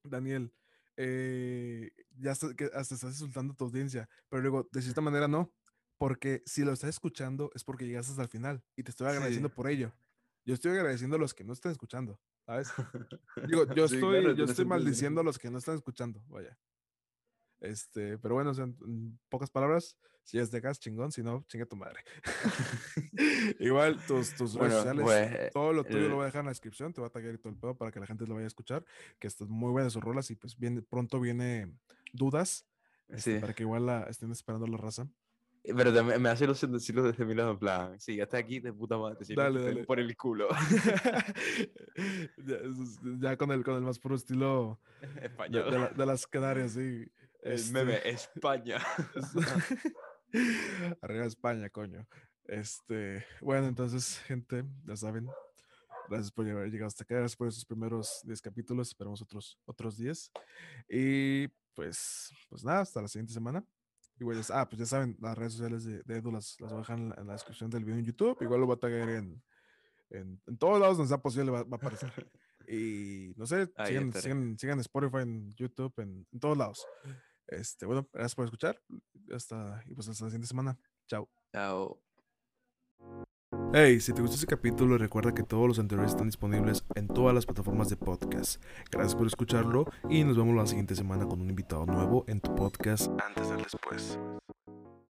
Daniel. eh, ya hasta, que hasta estás insultando a tu audiencia, pero luego, de cierta manera, no. Porque si lo estás escuchando es porque llegaste hasta el final y te estoy agradeciendo Sí. por ello. Yo estoy agradeciendo a los que no están escuchando, ¿sabes? *laughs* Digo, yo Sí, estoy, claro, yo maldiciendo a los que no están escuchando, vaya. Este, pero bueno, en, en pocas palabras, si es de gas, chingón, si no, chinga tu madre. *laughs* Igual tus, tus redes Bueno, sociales, pues, todo lo tuyo el- lo voy a dejar en la descripción, te voy a taggear y todo el pedo para que la gente lo vaya a escuchar, que están muy buenas sus rolas y pues viene, pronto viene dudas, este, Sí. para que igual la estén esperando la raza. Pero también me hace ilusión decirlo desde mi lado, en plan, si ya está aquí, de puta madre, si Dale, te dale. por el culo. *laughs* ya, ya con el, con el más puro estilo *laughs* de, Español. de la- de las Canarias, sí. El Este, meme, España. *laughs* *laughs* Arriba España, coño. Este, bueno, entonces, gente, ya saben. Gracias por haber llegado hasta acá. Gracias por esos primeros 10 capítulos. Esperamos otros, otros 10. Y pues, pues nada, hasta la siguiente semana. Igual, ya- ah, pues ya saben, las redes sociales de, de Edu las, las dejar en la, en la descripción del video en YouTube. Igual lo voy a taggear en, en, en todos lados donde sea posible, va, va a aparecer. *laughs* Y no sé, sigan, sigan, sigan Spotify, en YouTube, en, en todos lados. Este, bueno, gracias por escuchar. Hasta, y pues hasta la siguiente semana. Chao. Chao. Hey, si te gustó este capítulo, recuerda que todos los anteriores están disponibles en todas las plataformas de podcast. Gracias por escucharlo y nos vemos la siguiente semana con un invitado nuevo en tu podcast antes del después.